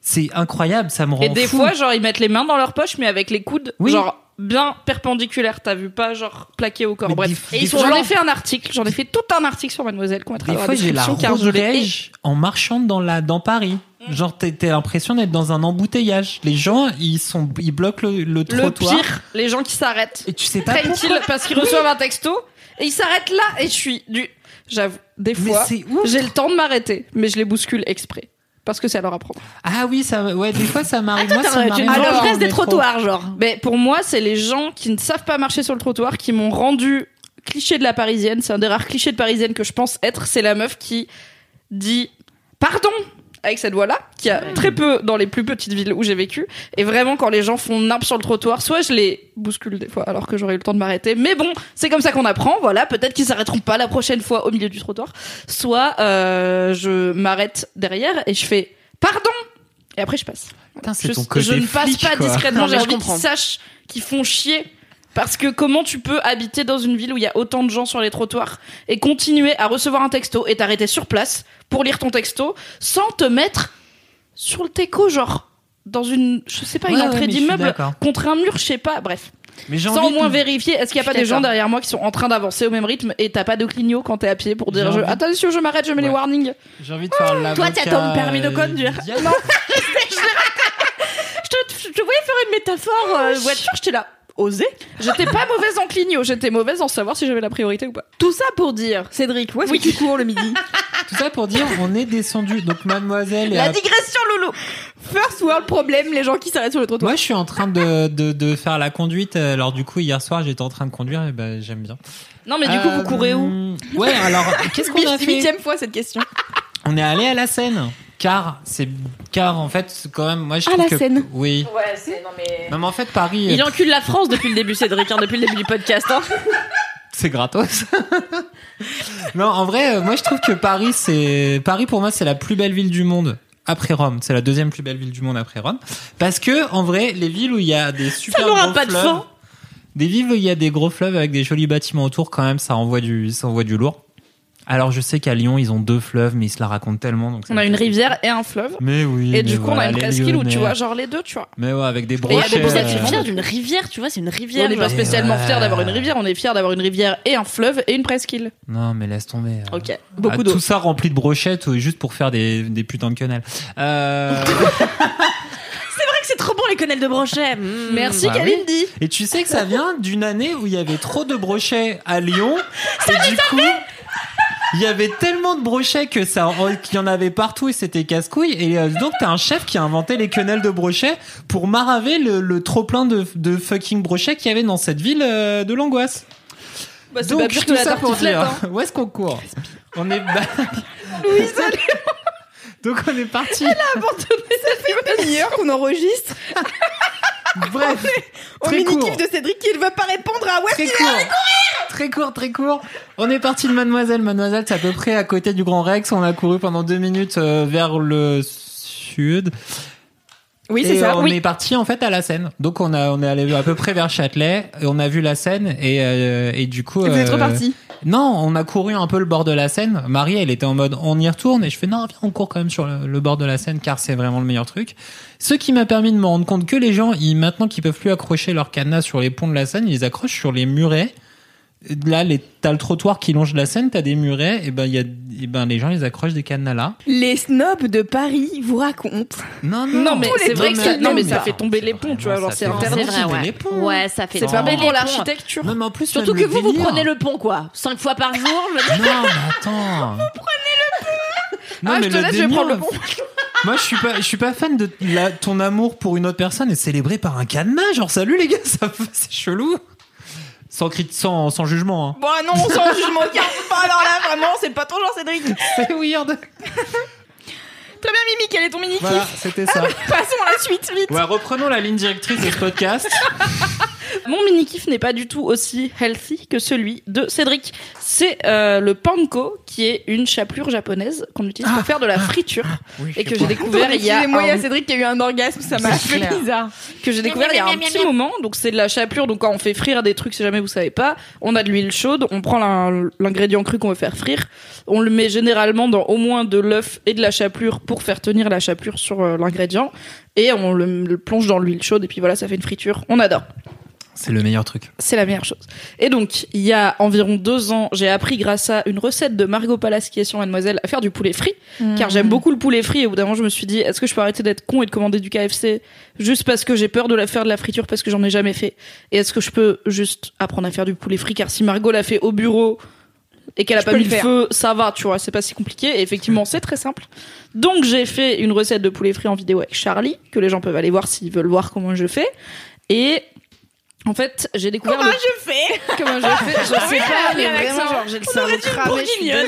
C'est incroyable, ça me rend Et des fou. fois, genre, ils mettent les mains dans leur poche, mais avec les coudes, Oui. genre, bien perpendiculaires. T'as vu pas, genre, plaqués au corps. Mais Bref. Et j'en ai fait un article, j'en ai fait tout un article sur Mademoiselle qu'on mettra Des dans la fois, j'ai la rouge en marchant dans la dans Paris. Genre, t'as l'impression d'être dans un embouteillage. Les gens, ils sont, ils bloquent le, le Le trottoir. pire, les gens qui s'arrêtent Et tu sais pas pourquoi. parce qu'ils reçoivent un texto et ils s'arrêtent là et je suis du j'avoue des fois j'ai le temps de m'arrêter mais je les bouscule exprès parce que c'est à leur apprendre. Ah oui, ça, ouais, des fois, ça m'arrive. Attends, Moi, ça m'arrive presse des trottoirs, genre. Mais pour moi, c'est les gens qui ne savent pas marcher sur le trottoir qui m'ont rendu cliché de la parisienne, c'est un des rares clichés de parisienne que je pense être, c'est la meuf qui dit pardon avec cette voix-là, qui a très peu dans les plus petites villes où j'ai vécu. Et vraiment, quand les gens font nimp sur le trottoir, soit je les bouscule des fois alors que j'aurais eu le temps de m'arrêter. Mais bon, c'est comme ça qu'on apprend. Voilà, peut-être qu'ils s'arrêteront pas la prochaine fois au milieu du trottoir. Soit euh, je m'arrête derrière et je fais pardon. Et après, je passe. Putain, Je, ton côté je ne passe flic, pas quoi. discrètement. J'ai je envie qu'ils sachent qu'ils font chier. Parce que comment tu peux habiter dans une ville où il y a autant de gens sur les trottoirs et continuer à recevoir un texto et t'arrêter sur place pour lire ton texto sans te mettre sur le teco, genre dans une, je sais pas, une Ouais, entrée d'immeuble contre un mur, je sais pas, bref. Mais Sans envie au moins de- vérifier, est-ce qu'il y a pas des gens derrière moi qui sont en train d'avancer au même rythme et t'as pas de clignot quand t'es à pied pour dire je- envie- attention, je m'arrête, je mets les warnings. J'ai envie de faire l'avocat. Toi, t'as ton permis de conduire. du diable. Je te, je te voyais faire une métaphore euh, voiture, j'étais là. Osé J'étais pas mauvaise en clignot, j'étais mauvaise en savoir si j'avais la priorité ou pas. Tout ça pour dire, Cédric, où est-ce que tu cours le midi Tout ça pour dire, on est descendu. Donc, mademoiselle La à- digression, Loulou First world problem, les gens qui s'arrêtent sur le trottoir. Moi, je suis en train de, de, de faire la conduite. Alors, du coup, hier soir, j'étais en train de conduire et ben, j'aime bien. Non, mais du coup, Euh, vous courez où Ouais, alors, qu'est-ce qu'on a fait Huitième fois cette question. On est allé à la Seine. Car, c'est, car, en fait, c'est quand même, moi, je À trouve la que. Seine. Oui. Ouais, c'est. Non, mais. Non, mais en fait, Paris, Il euh, encule la France depuis le début, Cédric, hein, depuis le début du podcast. Hein. c'est gratos. non, en vrai, euh, moi, je trouve que Paris, c'est, Paris, pour moi, c'est la plus belle ville du monde. Après Rome, c'est la deuxième plus belle ville du monde après Rome, parce que en vrai, les villes où il y a des super n'aura gros pas de fleuves, fin. des villes où il y a des gros fleuves avec des jolis bâtiments autour, quand même, ça envoie du, ça envoie du lourd. Alors je sais qu'à Lyon, ils ont deux fleuves, mais ils se la racontent tellement. Donc ça On a une rivière et un fleuve. Mais oui. Et mais du coup, on a une presqu'île où tu vois, genre les deux, tu vois. Mais ouais, avec des il y a brochets. ça êtes qui euh, fiers d'une rivière, tu vois, c'est une rivière. on n'est pas spécialement ouais. fiers d'avoir une rivière, on est fiers d'avoir une rivière et un fleuve et une presqu'île. Non, mais laisse tomber. euh. Ok. Beaucoup Ah, d'eau. Tout ça rempli de brochettes, euh, juste pour faire des, des putains de quenelles. Euh... C'est vrai que c'est trop bon les quenelles de brochet. Mmh. Merci Bah oui. Et tu sais que ça vient d'une année où il y avait trop de brochets à Lyon. et du coup, il y avait tellement de brochets que ça, qu'il y en avait partout et c'était casse-couille. Et euh, donc, t'as un chef qui a inventé les quenelles de brochets pour maraver le, le trop plein de, de fucking brochets qu'il y avait dans cette ville euh, de l'angoisse. Bah, Donc, pas pire que tout la ça pour dire, hein. où est-ce qu'on court? On est. Donc on est parti. Ça fait une heure qu'on enregistre. Bref, Au très court. mini-kiff de Cédric qui ne veut pas répondre à ouais. Très court. Très court, très court. On est parti de Mademoiselle. Mademoiselle, c'est à peu près à côté du Grand Rex. On a couru pendant deux minutes euh, vers le sud. Oui, c'est ça. on Oui. est parti en fait à la Seine. Donc on a on est allé à peu près vers Châtelet et on a vu la Seine et euh, et du coup. Vous êtes euh, reparti. Non, on a couru un peu le bord de la Seine. Marie, elle était en mode on y retourne et je fais non, viens, on court quand même sur le, le bord de la Seine car c'est vraiment le meilleur truc. Ce qui m'a permis de me rendre compte que les gens, ils, maintenant qu'ils peuvent plus accrocher leur cadenas sur les ponts de la Seine, ils les accrochent sur les murets Là, les- t'as le trottoir qui longe la Seine, t'as des murets, et ben, il y a, et ben, les gens, ils accrochent des cadenas là. Les snobs de Paris vous racontent. Non, Non, mais c'est vrai que ça, non, mais ça fait tomber les ponts, tu vois. Genre, ça c'est fait interdit. C'est vrai, tomber ouais. les ponts. Ouais, ça fait C'est pas tomber bon pour les ponts. l'architecture. Non, mais en plus, Surtout que le vous, vous prenez le pont, quoi. Cinq fois par jour. Non, mais attends. Vous prenez le pont. Non, Ah, mais je te laisse, je vais prendre le pont. Moi, je suis pas, je suis pas fan de la- ton amour pour une autre personne et célébré par un cadenas. Genre, salut les gars, ça, c'est chelou. Sans, cri- sans, sans jugement. Hein. Bon, non, on s'en jugement aucun. Pas alors là, vraiment, c'est pas ton genre, Cédric. C'est weird. Très bien, Mimi, quel est ton mini-kiff? Voilà, c'était ça. Passons à la suite, vite. Ouais, reprenons la ligne directrice de ce podcast. Mon mini kiff n'est pas du tout aussi healthy que celui de Cédric. C'est euh, le panko, qui est une chapelure japonaise qu'on utilise pour faire de la friture et que j'ai découvert il y a Excusez-moi, il y a Cédric qui a eu un orgasme, ça m'a fait clair. bizarre. que j'ai découvert il y a un petit moment. Donc c'est de la chapelure. Donc quand on fait frire des trucs, si jamais vous savez pas, on a de l'huile chaude, on prend l'in- l'ingrédient cru qu'on veut faire frire, on le met généralement dans au moins de l'œuf et de la chapelure pour faire tenir la chapelure sur euh, l'ingrédient et on le, le plonge dans l'huile chaude et puis voilà, ça fait une friture. On adore. C'est le meilleur truc. C'est la meilleure chose. Et donc, il y a environ deux ans, j'ai appris grâce à une recette de Margot Palace qui est sur Mademoiselle à faire du poulet frit, car j'aime beaucoup le poulet frit. Et au bout d'un moment, je me suis dit, est-ce que je peux arrêter d'être con et de commander du KFC juste parce que j'ai peur de la faire de la friture parce que j'en ai jamais fait? Et est-ce que je peux juste apprendre à faire du poulet frit? Car si Margot l'a fait au bureau et qu'elle a Je pas mis le le faire. feu, ça va, tu vois, c'est pas si compliqué. Et effectivement, c'est très simple. Donc, j'ai fait une recette de poulet frit en vidéo avec Charlie, que les gens peuvent aller voir s'ils veulent voir comment je fais. Et en fait, j'ai découvert Comment le je fais Comment je fais Je sais pas, mais vraiment, genre, j'ai le cerveau cramé, je suis.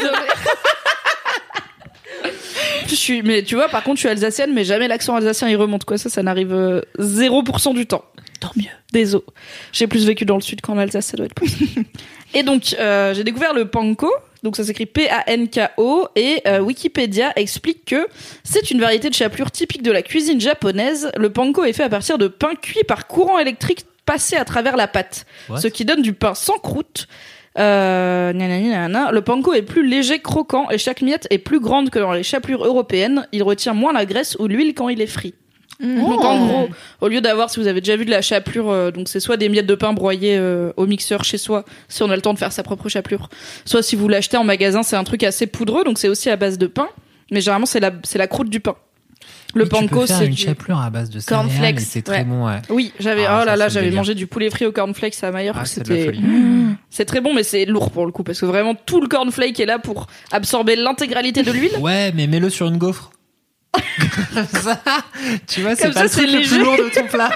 Je suis, mais tu vois, par contre, je suis alsacienne, mais jamais l'accent alsacien il remonte quoi. Ça, ça n'arrive euh, 0% du temps. Tant mieux. Désolé. J'ai plus vécu dans le sud qu'en Alsace, ça doit être plus. et donc, euh, j'ai découvert le panko. Donc ça s'écrit P-A-N-K-O et euh, Wikipédia explique que c'est une variété de chapelure typique de la cuisine japonaise. Le panko est fait à partir de pain cuit par courant électrique passé à travers la pâte, What? ce qui donne du pain sans croûte. Euh. Le panko est plus léger, croquant et chaque miette est plus grande que dans les chapelures européennes. Il retient moins la graisse ou l'huile quand il est frit. Donc en gros, au lieu d'avoir, si vous avez déjà vu de la chapelure, euh, donc c'est soit des miettes de pain broyées euh, au mixeur chez soi, si on a le temps de faire sa propre chapelure, soit si vous l'achetez en magasin, c'est un truc assez poudreux, donc c'est aussi à base de pain, mais généralement c'est la c'est la croûte du pain. Le Oui, panko, c'est une du- chapelure à base de Cornflakes, c'est très ouais. bon, ouais. Oui, j'avais Ah, oh là là, j'avais mangé du poulet frit au cornflakes à Mallorca, Ah, c'était folie. c'est très bon mais c'est lourd pour le coup parce que vraiment tout le cornflake est là pour absorber l'intégralité de l'huile. Ouais, mais mets-le sur une gaufre. Comme ça, tu vois, c'est pas ça, le truc le léger. plus lourd de ton plat.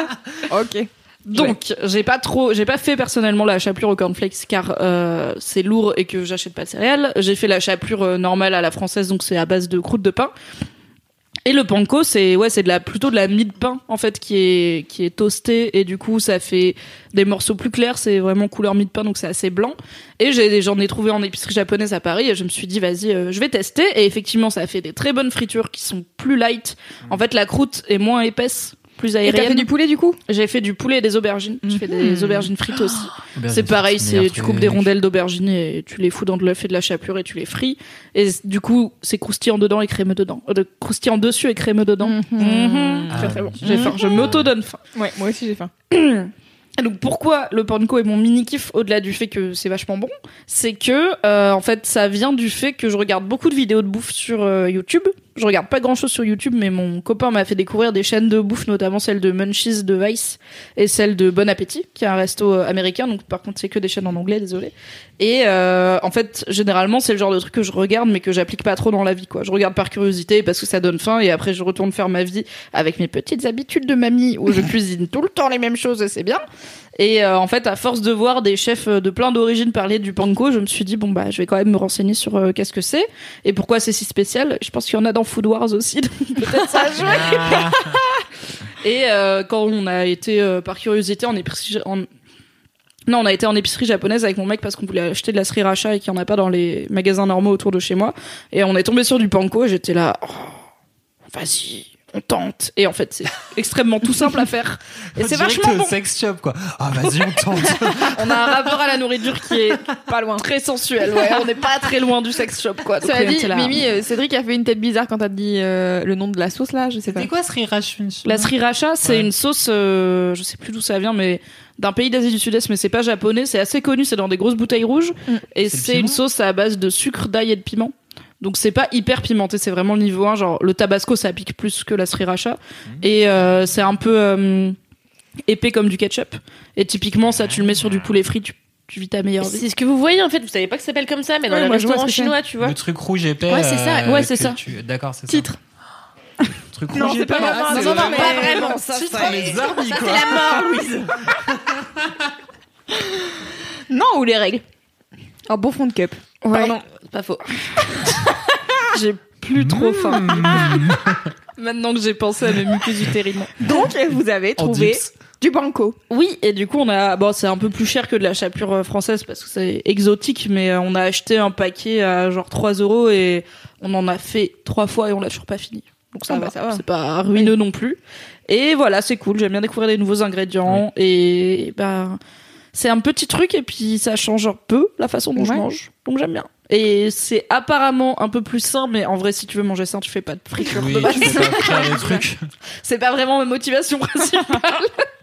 Ok. Donc, j'ai pas trop, j'ai pas fait personnellement la chapelure au cornflakes car euh, c'est lourd et que j'achète pas de céréales. J'ai fait la chapelure euh, normale à la française, donc c'est à base de croûte de pain. Et le panko, c'est ouais, c'est de la plutôt de la mie de pain en fait qui est qui est toastée et du coup ça fait des morceaux plus clairs. C'est vraiment couleur mie de pain, donc c'est assez blanc. Et j'ai j'en ai trouvé en épicerie japonaise à Paris et je me suis dit vas-y, euh, je vais tester. Et effectivement, ça fait des très bonnes fritures qui sont plus light. En fait, la croûte est moins épaisse, plus Et t'as fait du poulet du coup? J'ai fait du poulet et des aubergines. Je fais des aubergines frites aussi. Aubergine, C'est pareil, c'est tu coupes des rondelles d'aubergines et tu les fous dans de l'œuf et de la chapelure et tu les frites. Et du coup, c'est croustillant dedans et crémeux dedans. Euh, de- croustillant dessus et crémeux dedans. Mhm. Ah Très très bon. J'ai faim. Je m'auto-donne faim. Ouais, moi aussi j'ai faim. Et donc pourquoi le panko est mon mini kiff au-delà du fait que c'est vachement bon, c'est que euh, en fait ça vient du fait que je regarde beaucoup de vidéos de bouffe sur euh, YouTube. Je regarde pas grand-chose sur YouTube, mais mon copain m'a fait découvrir des chaînes de bouffe, notamment celle de Munchies de Vice et celle de Bon Appétit, qui est un resto euh, américain. Donc par contre c'est que des chaînes en anglais, désolé. Et euh, en fait généralement c'est le genre de truc que je regarde mais que j'applique pas trop dans la vie quoi. Je regarde par curiosité parce que ça donne faim et après je retourne faire ma vie avec mes petites habitudes de mamie où je cuisine tout le temps les mêmes choses et c'est bien. Et euh, en fait, à force de voir des chefs euh, de plein d'origines parler du panko, je me suis dit bon bah je vais quand même me renseigner sur euh, qu'est-ce que c'est et pourquoi c'est si spécial. Je pense qu'il y en a dans Food Wars aussi, donc peut-être ça a joué. Ah, Et euh, quand on a été euh, par curiosité en épicerie, en... non, on a été en épicerie japonaise avec mon mec parce qu'on voulait acheter de la sriracha et qu'il n'y en a pas dans les magasins normaux autour de chez moi. Et on est tombé sur du panko et j'étais là, oh, vas-y, on tente. Et en fait, c'est extrêmement tout simple à faire. Et c'est vachement bon. sex shop quoi. Ah vas-y on tente. On a un rapport à la nourriture qui est Pas loin. très sensuel. Ouais, on n'est pas très loin du sex shop, quoi. On dit, là. Mimi, euh, Cédric a fait une tête bizarre quand t'as dit euh, le nom de la sauce là, je sais pas. C'était quoi Sriracha La sriracha, c'est Ouais. une sauce, euh, je sais plus d'où ça vient, mais d'un pays d'Asie du Sud-Est, mais c'est pas japonais. C'est assez connu, c'est dans des grosses bouteilles rouges. Mm. Et C'est c'est une sauce à base de sucre, d'ail et de piment. Donc c'est pas hyper pimenté, c'est vraiment le niveau 1. Genre le tabasco, ça pique plus que la sriracha. Mm. Et euh, c'est un peu euh, épais comme du ketchup. Et typiquement, ça, tu le mets sur du poulet frit, tu, tu vis ta meilleure vie. C'est ce que vous voyez en fait. Vous savez pas que ça s'appelle comme ça, mais dans Ouais, que c'est. chinois, tu vois. Le truc rouge épais. Ouais, c'est ça. euh, Ouais, c'est ça. tu- D'accord, c'est ça. Titre. Truc Non, rouge c'est épais. pas c'est non, non, le- mais- Pas vraiment. Ça, Titre, c'est les Arby, ça, quoi. c'est la mort, Louise. Non, ou les règles Un bon fond de cup. Pardon. C'est pas faux. J'ai plus trop faim. Mmh. Maintenant que j'ai pensé à mes muqueuses utérines. Donc, vous avez trouvé du banco. Oui, et du coup, on a, bon, c'est un peu plus cher que de la chapure euh, française parce que c'est exotique, mais euh, on a acheté un paquet à genre 3 euros et on en a fait trois fois et on l'a toujours pas fini. Donc ça, Ah va, bah, ça va. c'est pas ruineux non plus. Et voilà, c'est cool. J'aime bien découvrir des nouveaux ingrédients et ben, c'est un petit truc et puis ça change un peu la façon dont je mange. Donc j'aime bien. Et c'est apparemment un peu plus sain, mais en vrai, si tu veux manger sain, tu fais pas de friture Oui, de base. C'est pas vraiment ma motivation principale.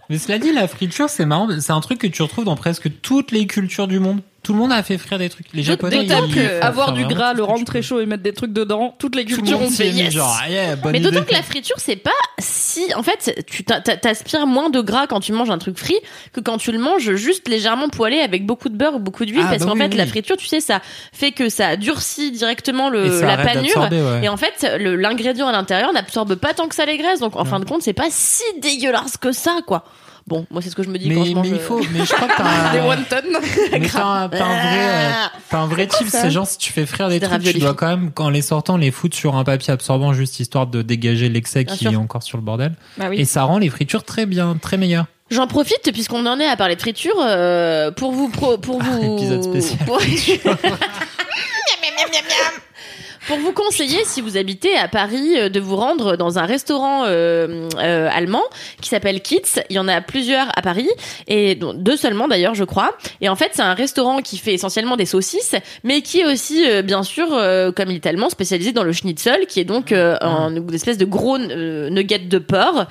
Mais cela dit, la friture, c'est marrant. C'est un truc que tu retrouves dans presque toutes les cultures du monde. Tout le monde a fait frire des trucs. Les Japonais, D'autant ils que font avoir frire du vraiment gras, tout le que rendre tu très chaud et mettre des trucs dedans, toutes les Tout le cultures monde ont fait mis, yes. genre, yeah, bonne Mais idée. d'autant que la friture, c'est pas si. En fait, tu t'a- t'a- t'aspires moins de gras quand tu manges un truc frit que quand tu le manges juste légèrement poêlé avec beaucoup de beurre ou beaucoup d'huile. Ah, parce bah qu'en oui, fait, oui. la friture, tu sais, ça fait que ça durcit directement Et le, ça la arrête panure. d'absorber, ouais. Et en fait, le- l'ingrédient à l'intérieur n'absorbe pas tant que ça les graisses. Donc, en fin de compte, c'est pas si dégueulasse que ça, quoi. Bon, moi, c'est ce que je me dis mais, quand je mange. mais il euh, faut, mais je crois que t'as Des un, wonton. mais t'as un, t'as un vrai, euh, t'as un vrai tip. C'est genre, si tu fais frire des trucs, tu dois quand même, quand les sortant, les foutre sur un papier absorbant juste histoire de dégager l'excès qui sûr. est encore sur le bordel. Bah oui. Et ça rend les fritures très bien, très meilleures. J'en profite puisqu'on en est à parler de friture euh, pour vous pro- pour vous Épisode spécial pour... Pour vous conseiller, si vous habitez à Paris, euh, de vous rendre dans un restaurant euh, euh, allemand qui s'appelle Kitz. Il y en a plusieurs à Paris et deux seulement d'ailleurs, je crois. Et en fait, c'est un restaurant qui fait essentiellement des saucisses, mais qui est aussi, euh, bien sûr, euh, comme il est allemand, spécialisé dans le schnitzel, qui est donc euh, un- une espèce de gros euh, nugget de porc.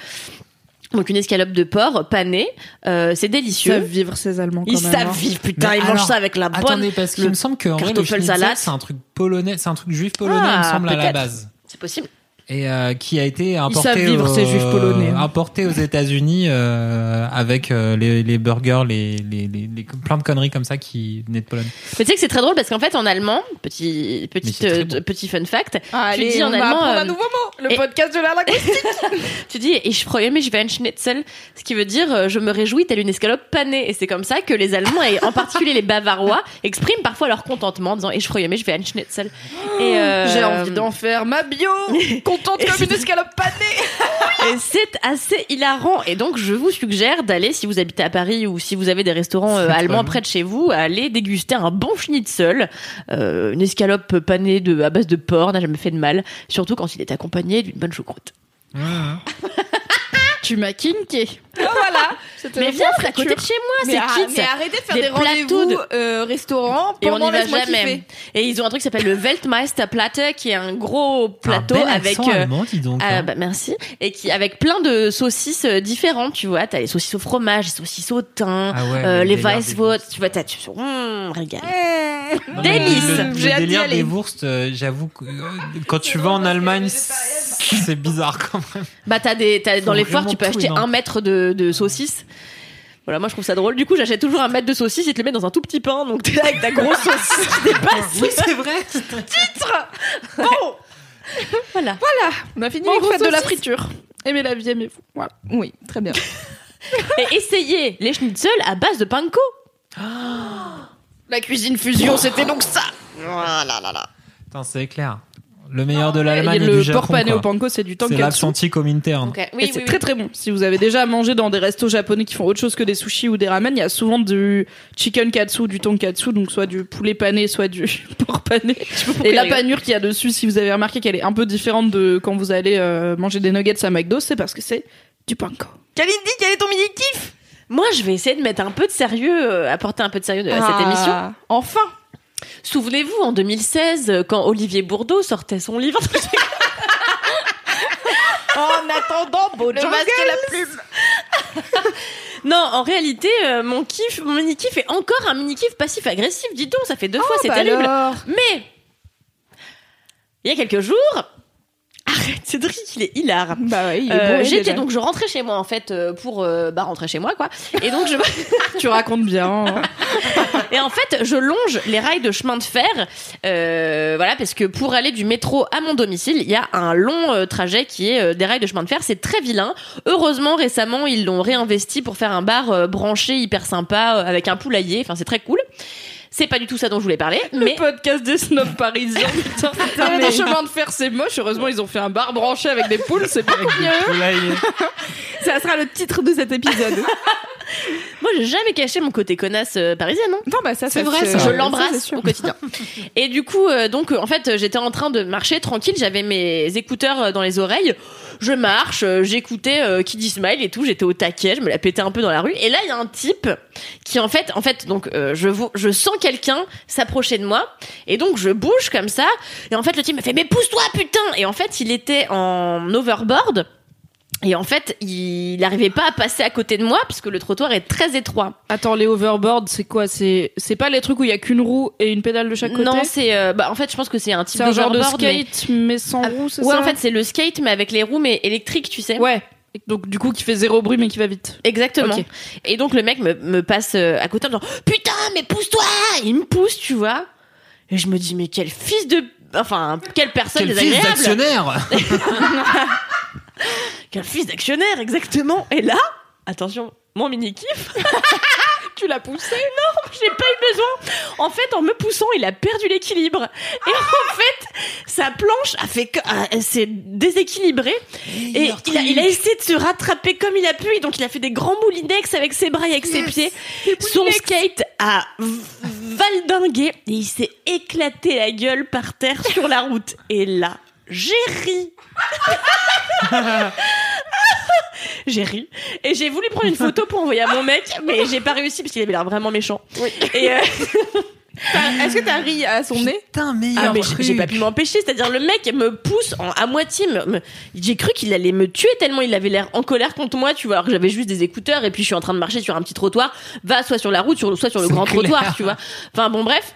Donc une escalope de porc panée, euh, c'est Ils délicieux. savent vivre ces Allemands quand Ils même. savve hein. vivre, putain, Mais ils mangent ça avec la bonne. Attendez, parce qu'il le me semble que en vrai, le c'est un truc polonais, c'est un truc juif polonais, il me Ah, semble, à la base. C'est possible. Et euh, qui a été importé vivre, au- ces juifs polonais. hein. importé aux États-Unis euh, avec euh, les, les burgers les, les, les, les- plein de conneries comme ça qui venaient de Pologne Mais tu sais que c'est très drôle parce qu'en fait en allemand, petit Mais petit euh, bon. petit fun fact, Allez, dis en on allemand, apprendre euh, un nouveau mot. Le et- podcast de la linguistique. tu dis ich freue mich wie ein Schnitzel, ce qui veut dire euh, je me réjouis telle une escalope panée et c'est comme ça que les Allemands et en particulier les Bavarois expriment parfois leur contentement en disant ich freue mich wie ein Schnitzel. Et euh, J'ai envie d'en faire ma bio. Comme une escalope panée. Et c'est assez hilarant. Et donc, je vous suggère d'aller, si vous habitez à Paris ou si vous avez des restaurants euh, allemands près de chez vous, aller déguster un bon schnitzel. Euh, une escalope panée de, à base de porc n'a jamais fait de mal. Surtout quand il est accompagné d'une bonne choucroute. Tu m'as kinké. Oh, voilà. Mais viens, c'est à côté de chez moi, c'est Kids. mais arrêtez de faire Des des, rendez-vous de- euh, restaurants Et on n'y va jamais. kiffer. Et ils ont un truc qui s'appelle le Weltmeisterplatte, qui est un gros plateau un bel avec. euh, allemand, dis donc, ah, hein. bah, merci. Et qui, avec plein de saucisses euh, différentes, tu vois. T'as les saucisses au fromage, les saucisses au thym, Ah ouais, euh, le les des Weisswurst, tu vois, t'as, tu, mmh, régal. Mais Délice. J'ai hâte d'y délire aller. des Wurst, euh, j'avoue que euh, quand tu vas en Allemagne, c'est bizarre quand même. Bah t'as des t'as, dans les foires tu peux tout acheter un mètre de, de saucisses. Voilà, moi je trouve ça drôle. Du coup, j'achète toujours un mètre de saucisses et te le mets dans un tout petit pain, donc t'es là avec ta grosse saucisse qui dépasse. Oui, c'est vrai. Voilà. On a fini Bon, les de la friture. Aimez la vie, aimez-vous. Voilà. Oui, très bien. Et essayez les schnitzel à base de panko. La cuisine fusion, c'était donc ça. Putain, c'est clair. Le meilleur de l'Allemagne et, le du Japon. porc pané quoi. au panko, c'est du C'est tonkatsu. l'apprenti cominterne. Ok. Et Oui, c'est oui, très oui. très bon. Si vous avez déjà mangé dans des restos japonais qui font autre chose que des sushis ou des ramen, il y a souvent du chicken katsu, du tonkatsu, donc soit du poulet pané, soit du porc pané. Et la panure qu'il y a dessus, si vous avez remarqué qu'elle est un peu différente de quand vous allez euh, manger des nuggets à McDo, c'est parce que c'est du panko. Kalindi, quel est ton mini kiff Moi, je vais essayer de mettre un peu de sérieux, euh, apporter un peu de sérieux à cette émission. Ah, Enfin Souvenez-vous, en 2016, euh, quand Olivier Bourdeau sortait son livre. En attendant, beau Le masque et la plume. non, en réalité, euh, mon kiff, mon mini kiff est encore un mini kiff passif agressif. Dis donc, ça fait deux fois, c'est bah terrible. alors. Mais il y a quelques jours, arrête, Cédric, il est hilar. Bah oui, il est Euh, bourré, J'étais déjà. donc je rentrais chez moi en fait euh, pour euh, bah rentrer chez moi quoi et donc je Tu racontes bien. hein. et en fait je longe les rails de chemin de fer euh, voilà parce que pour aller du métro à mon domicile il y a un long euh, trajet qui est euh, des rails de chemin de fer c'est très vilain heureusement récemment ils l'ont réinvesti pour faire un bar euh, branché hyper sympa euh, avec un poulailler enfin c'est très cool c'est pas du tout ça dont je voulais parler mais Le podcast des snobs parisiens, putain. Mais- des chemins de fer, c'est moche. Heureusement, ils ont fait un bar branché avec des poules, c'est pas mieux. Ça sera le titre de cet épisode. moi j'ai jamais caché mon côté connasse euh, parisienne non non, bah ça, C'est ça vrai, ça, je l'embrasse au quotidien. Et du coup, euh, donc euh, en fait, j'étais en train de marcher tranquille, j'avais mes écouteurs euh, dans les oreilles. Je marche, euh, j'écoutais euh, Kid Smile et tout, j'étais au taquet, je me la pétais un peu dans la rue. Et là, il y a un type qui en fait, en fait, donc euh, je je sens quelqu'un s'approcher de moi et donc je bouge comme ça. Et en fait, le type me fait mais pousse-toi putain. Et en fait, il était en overboard. Et en fait, il n'arrivait pas à passer à côté de moi puisque le trottoir est très étroit. Attends, les overboards, c'est quoi? C'est c'est pas les trucs où il y a qu'une roue et une pédale de chaque côté? Non, c'est euh, bah en fait, je pense que c'est un type c'est un genre de mais- skate mais, sans Ah, roue, c'est Ouais, ça? en fait, c'est le skate, mais avec les roues, mais électriques, tu sais. Ouais. Donc du coup, qui fait zéro bruit mais qui va vite. Exactement. Et donc, le mec me, me passe euh, à côté en disant Putain, mais pousse-toi Il me pousse, tu vois. Et je me dis Mais quel fils de. Enfin, quelle personne Quel fils désagréable d'actionnaire Quel fils d'actionnaire, exactement. Et là, attention, mon mini-kiff. tu l'as poussé Non, j'ai pas eu besoin. En fait, en me poussant, il a perdu l'équilibre. Et en fait, sa planche a fait, ah, s'est déséquilibrée. Et il a, il a essayé de se rattraper comme il a pu. Et donc, il a fait des grands moulinex avec ses bras et avec ses pieds. Son skate a valdingué et il s'est éclaté la gueule par terre sur la route. Et là, j'ai ri. j'ai ri. Et j'ai voulu prendre une photo pour envoyer à mon mec mais j'ai pas réussi parce qu'il avait l'air vraiment méchant. Et euh, Est-ce que t'as ri à son nez? Putain, meilleur ah, mais truc. j'ai j'ai pas pu m'empêcher. C'est-à-dire le mec me pousse en- à moitié me- me- j'ai cru qu'il allait me tuer tellement il avait l'air en colère contre moi tu vois. Alors que j'avais juste des écouteurs et puis je suis en train de marcher sur un petit trottoir. Va soit sur la route sur, soit sur le grand clair. trottoir tu vois. Enfin bon bref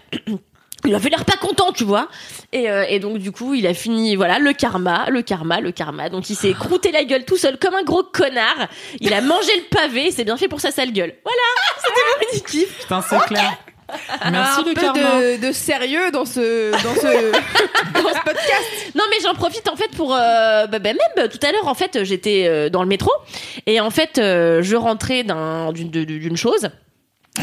il avait l'air pas content, tu vois. Et, euh, et donc du coup, il a fini, voilà, le karma, le karma, le karma. Donc il s'est croûté la gueule tout seul comme un gros connard. Il a mangé le pavé, c'est bien fait pour sa sale gueule. Voilà, c'était mon mini kiff. Putain, c'est clair. Merci un le peu karma. de, de sérieux dans ce dans ce dans ce podcast. Non mais j'en profite en fait pour euh, bah, bah, même tout à l'heure en fait j'étais euh, dans le métro et en fait euh, je rentrais d'un d'une de- d'une chose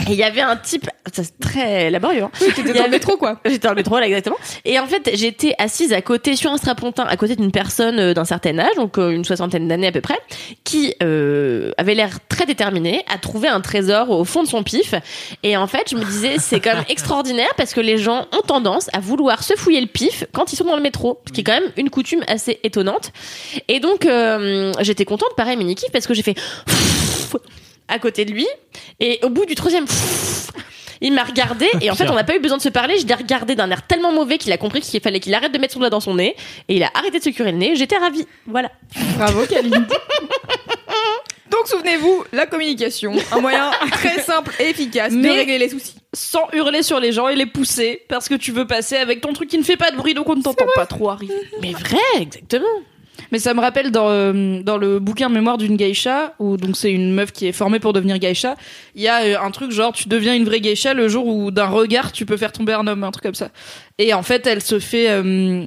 et il y avait un type ça, c'est très laborieux hein. T'étais Il y dans le métro quoi. J'étais dans le métro, là, exactement. Et en fait, j'étais assise à côté, sur un strapontin, à côté d'une personne euh, d'un certain âge, donc euh, une soixantaine d'années à peu près, qui euh, avait l'air très déterminée à trouver un trésor au fond de son pif. Et en fait, je me disais, c'est quand même extraordinaire parce que les gens ont tendance à vouloir se fouiller le pif quand ils sont dans le métro, ce qui est quand même une coutume assez étonnante. Et donc, euh, j'étais contente, pareil, mini kiff, parce que j'ai fait à côté de lui. Et au bout du troisième, il m'a regardé et en fait, on n'a pas eu besoin de se parler. Je l'ai regardé d'un air tellement mauvais qu'il a compris qu'il fallait qu'il arrête de mettre son doigt dans son nez et il a arrêté de se curer le nez. J'étais ravie. Voilà. Bravo Kaline. Donc souvenez-vous, la communication, un moyen très simple et efficace de régler les soucis. Sans hurler sur les gens et les pousser parce que tu veux passer avec ton truc qui ne fait pas de bruit donc on ne t'entend pas trop arriver. Mais vrai, exactement. Mais ça me rappelle dans, euh, dans le bouquin Mémoire d'une geisha, où donc c'est une meuf qui est formée pour devenir geisha, il y a euh, un truc genre tu deviens une vraie geisha le jour où d'un regard tu peux faire tomber un homme, un truc comme ça. Et en fait elle se fait... euh,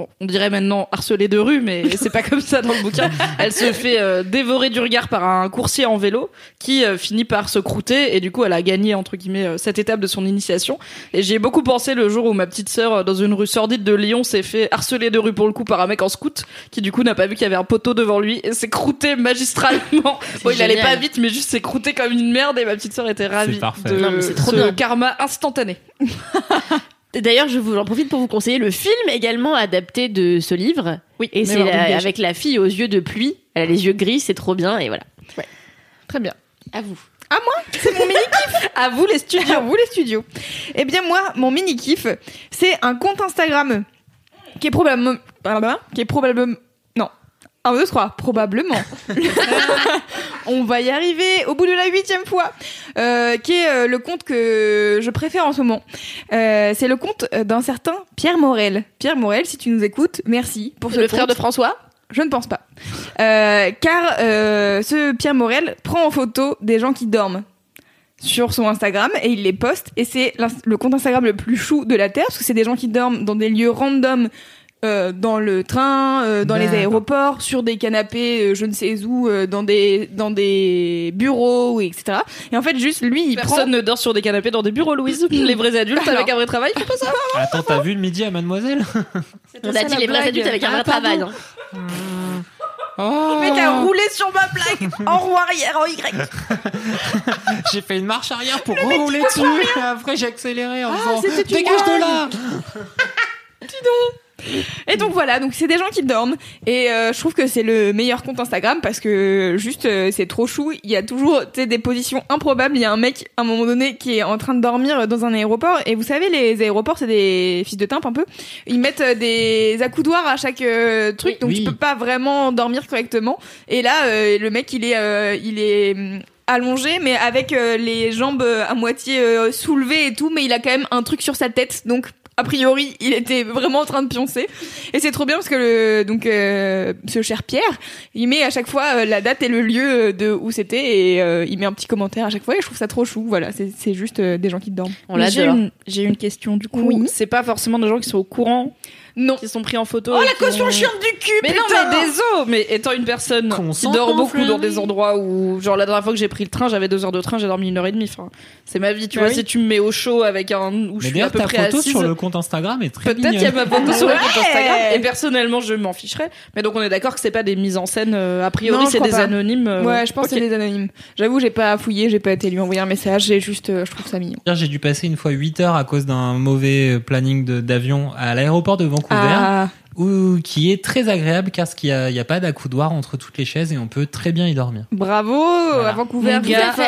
bon, on dirait maintenant harcelée de rue, mais c'est pas comme ça dans le bouquin. Elle se fait euh, dévorer du regard par un coursier en vélo qui euh, finit par se croûter et du coup elle a gagné entre guillemets euh, cette étape de son initiation. Et j'y ai beaucoup pensé le jour où ma petite sœur dans une rue sordide de Lyon s'est fait harceler de rue pour le coup par un mec en scout qui du coup n'a pas vu qu'il y avait un poteau devant lui et s'est croûté magistralement. Bon, il allait pas vite mais juste s'est croûté comme une merde et ma petite sœur était ravie parfait. de Non, mais c'est trop ce bien. karma instantané. D'ailleurs, je vous en profite pour vous conseiller le film également adapté de ce livre. Oui, Et c'est avec la fille aux yeux de pluie. Elle a les yeux gris, c'est trop bien et voilà. Très bien. À vous. C'est mon mini kiff. À vous les studios. À vous les studios. Eh bien moi, mon mini kiff, c'est un compte Instagram qui est probablement, qui est probablement, non, un, deux, trois, probablement. On va y arriver au bout de la huitième fois, euh, qui est euh, le compte que je préfère en ce moment. Euh, c'est le compte euh, d'un certain Pierre Morel. Pierre Morel, si tu nous écoutes, merci pour ce Le frère de François? Je ne pense pas. Euh, car ce Pierre Morel prend en photo des gens qui dorment sur son Instagram et il les poste et c'est le compte Instagram le plus chou de la Terre parce que c'est des gens qui dorment dans des lieux random euh, dans le train, euh, dans les aéroports, sur des canapés, euh, je ne sais où, euh, dans des dans des bureaux, ou etc. Et en fait, juste lui, il Personne prend. ne dort sur des canapés dans des bureaux, Louise. Les vrais adultes Alors. avec un vrai travail, faut pas ça. Attends, t'as vu le midi à Mademoiselle On a dit les vrais adultes avec un Ah, vrai travail. hein. Oh Le mec a roulé sur ma blague en roue arrière en Y. J'ai fait une marche arrière pour rouler dessus. Et après, j'ai accéléré en disant c'était une Dégage de blague. là Et donc voilà, donc c'est des gens qui dorment et euh, je trouve que c'est le meilleur compte Instagram parce que juste euh, c'est trop chou. Il y a toujours des positions improbables. Il y a un mec à un moment donné qui est en train de dormir dans un aéroport et vous savez les aéroports c'est des fils de timpe un peu. Ils mettent euh, des accoudoirs à chaque euh, truc donc tu peux pas vraiment dormir correctement. Et là euh, le mec il est euh, il est hum, allongé mais avec les jambes à moitié soulevées et tout mais il a quand même un truc sur sa tête donc a priori, il était vraiment en train de pioncer. Et c'est trop bien parce que le, donc, euh, ce cher Pierre, il met à chaque fois euh, la date et le lieu de où c'était et euh, il met un petit commentaire à chaque fois et je trouve ça trop chou. Voilà, c'est, c'est juste euh, des gens qui dorment. On Mais J'ai une, j'ai une question du coup. Oui. C'est pas forcément des gens qui sont au courant, Non. qui sont pris en photo. Oh la caution ont- chiante du cul, Mais non, putain mais désolé, mais étant une personne qui dort beaucoup dans des endroits où, genre la dernière fois que j'ai pris le train, j'avais deux heures de train, j'ai dormi une heure et demie. Enfin, c'est ma vie, tu Bah vois. oui. Si tu me mets au chaud avec un où je suis à peu ta près photo assise, sur le compte Instagram est très Peut-être il y a ma photo sur le compte. Instagram. Et personnellement, je m'en ficherais. Mais donc, on est d'accord que c'est pas des mises en scène. euh, a priori, Non, je c'est crois des pas. anonymes. euh, Ouais, je pense que c'est des anonymes. J'avoue, j'ai pas fouillé, j'ai pas été lui envoyer un message, j'ai juste, euh, je trouve ça mignon. Hier, J'ai dû passer une fois 8 heures à cause d'un mauvais planning de- d'avion à l'aéroport de Vancouver, Ah, où, qui est très agréable car il n'y a, il y a pas d'accoudoir entre toutes les chaises et on peut très bien y dormir. bravo, à Vancouver, Mon gars. fort.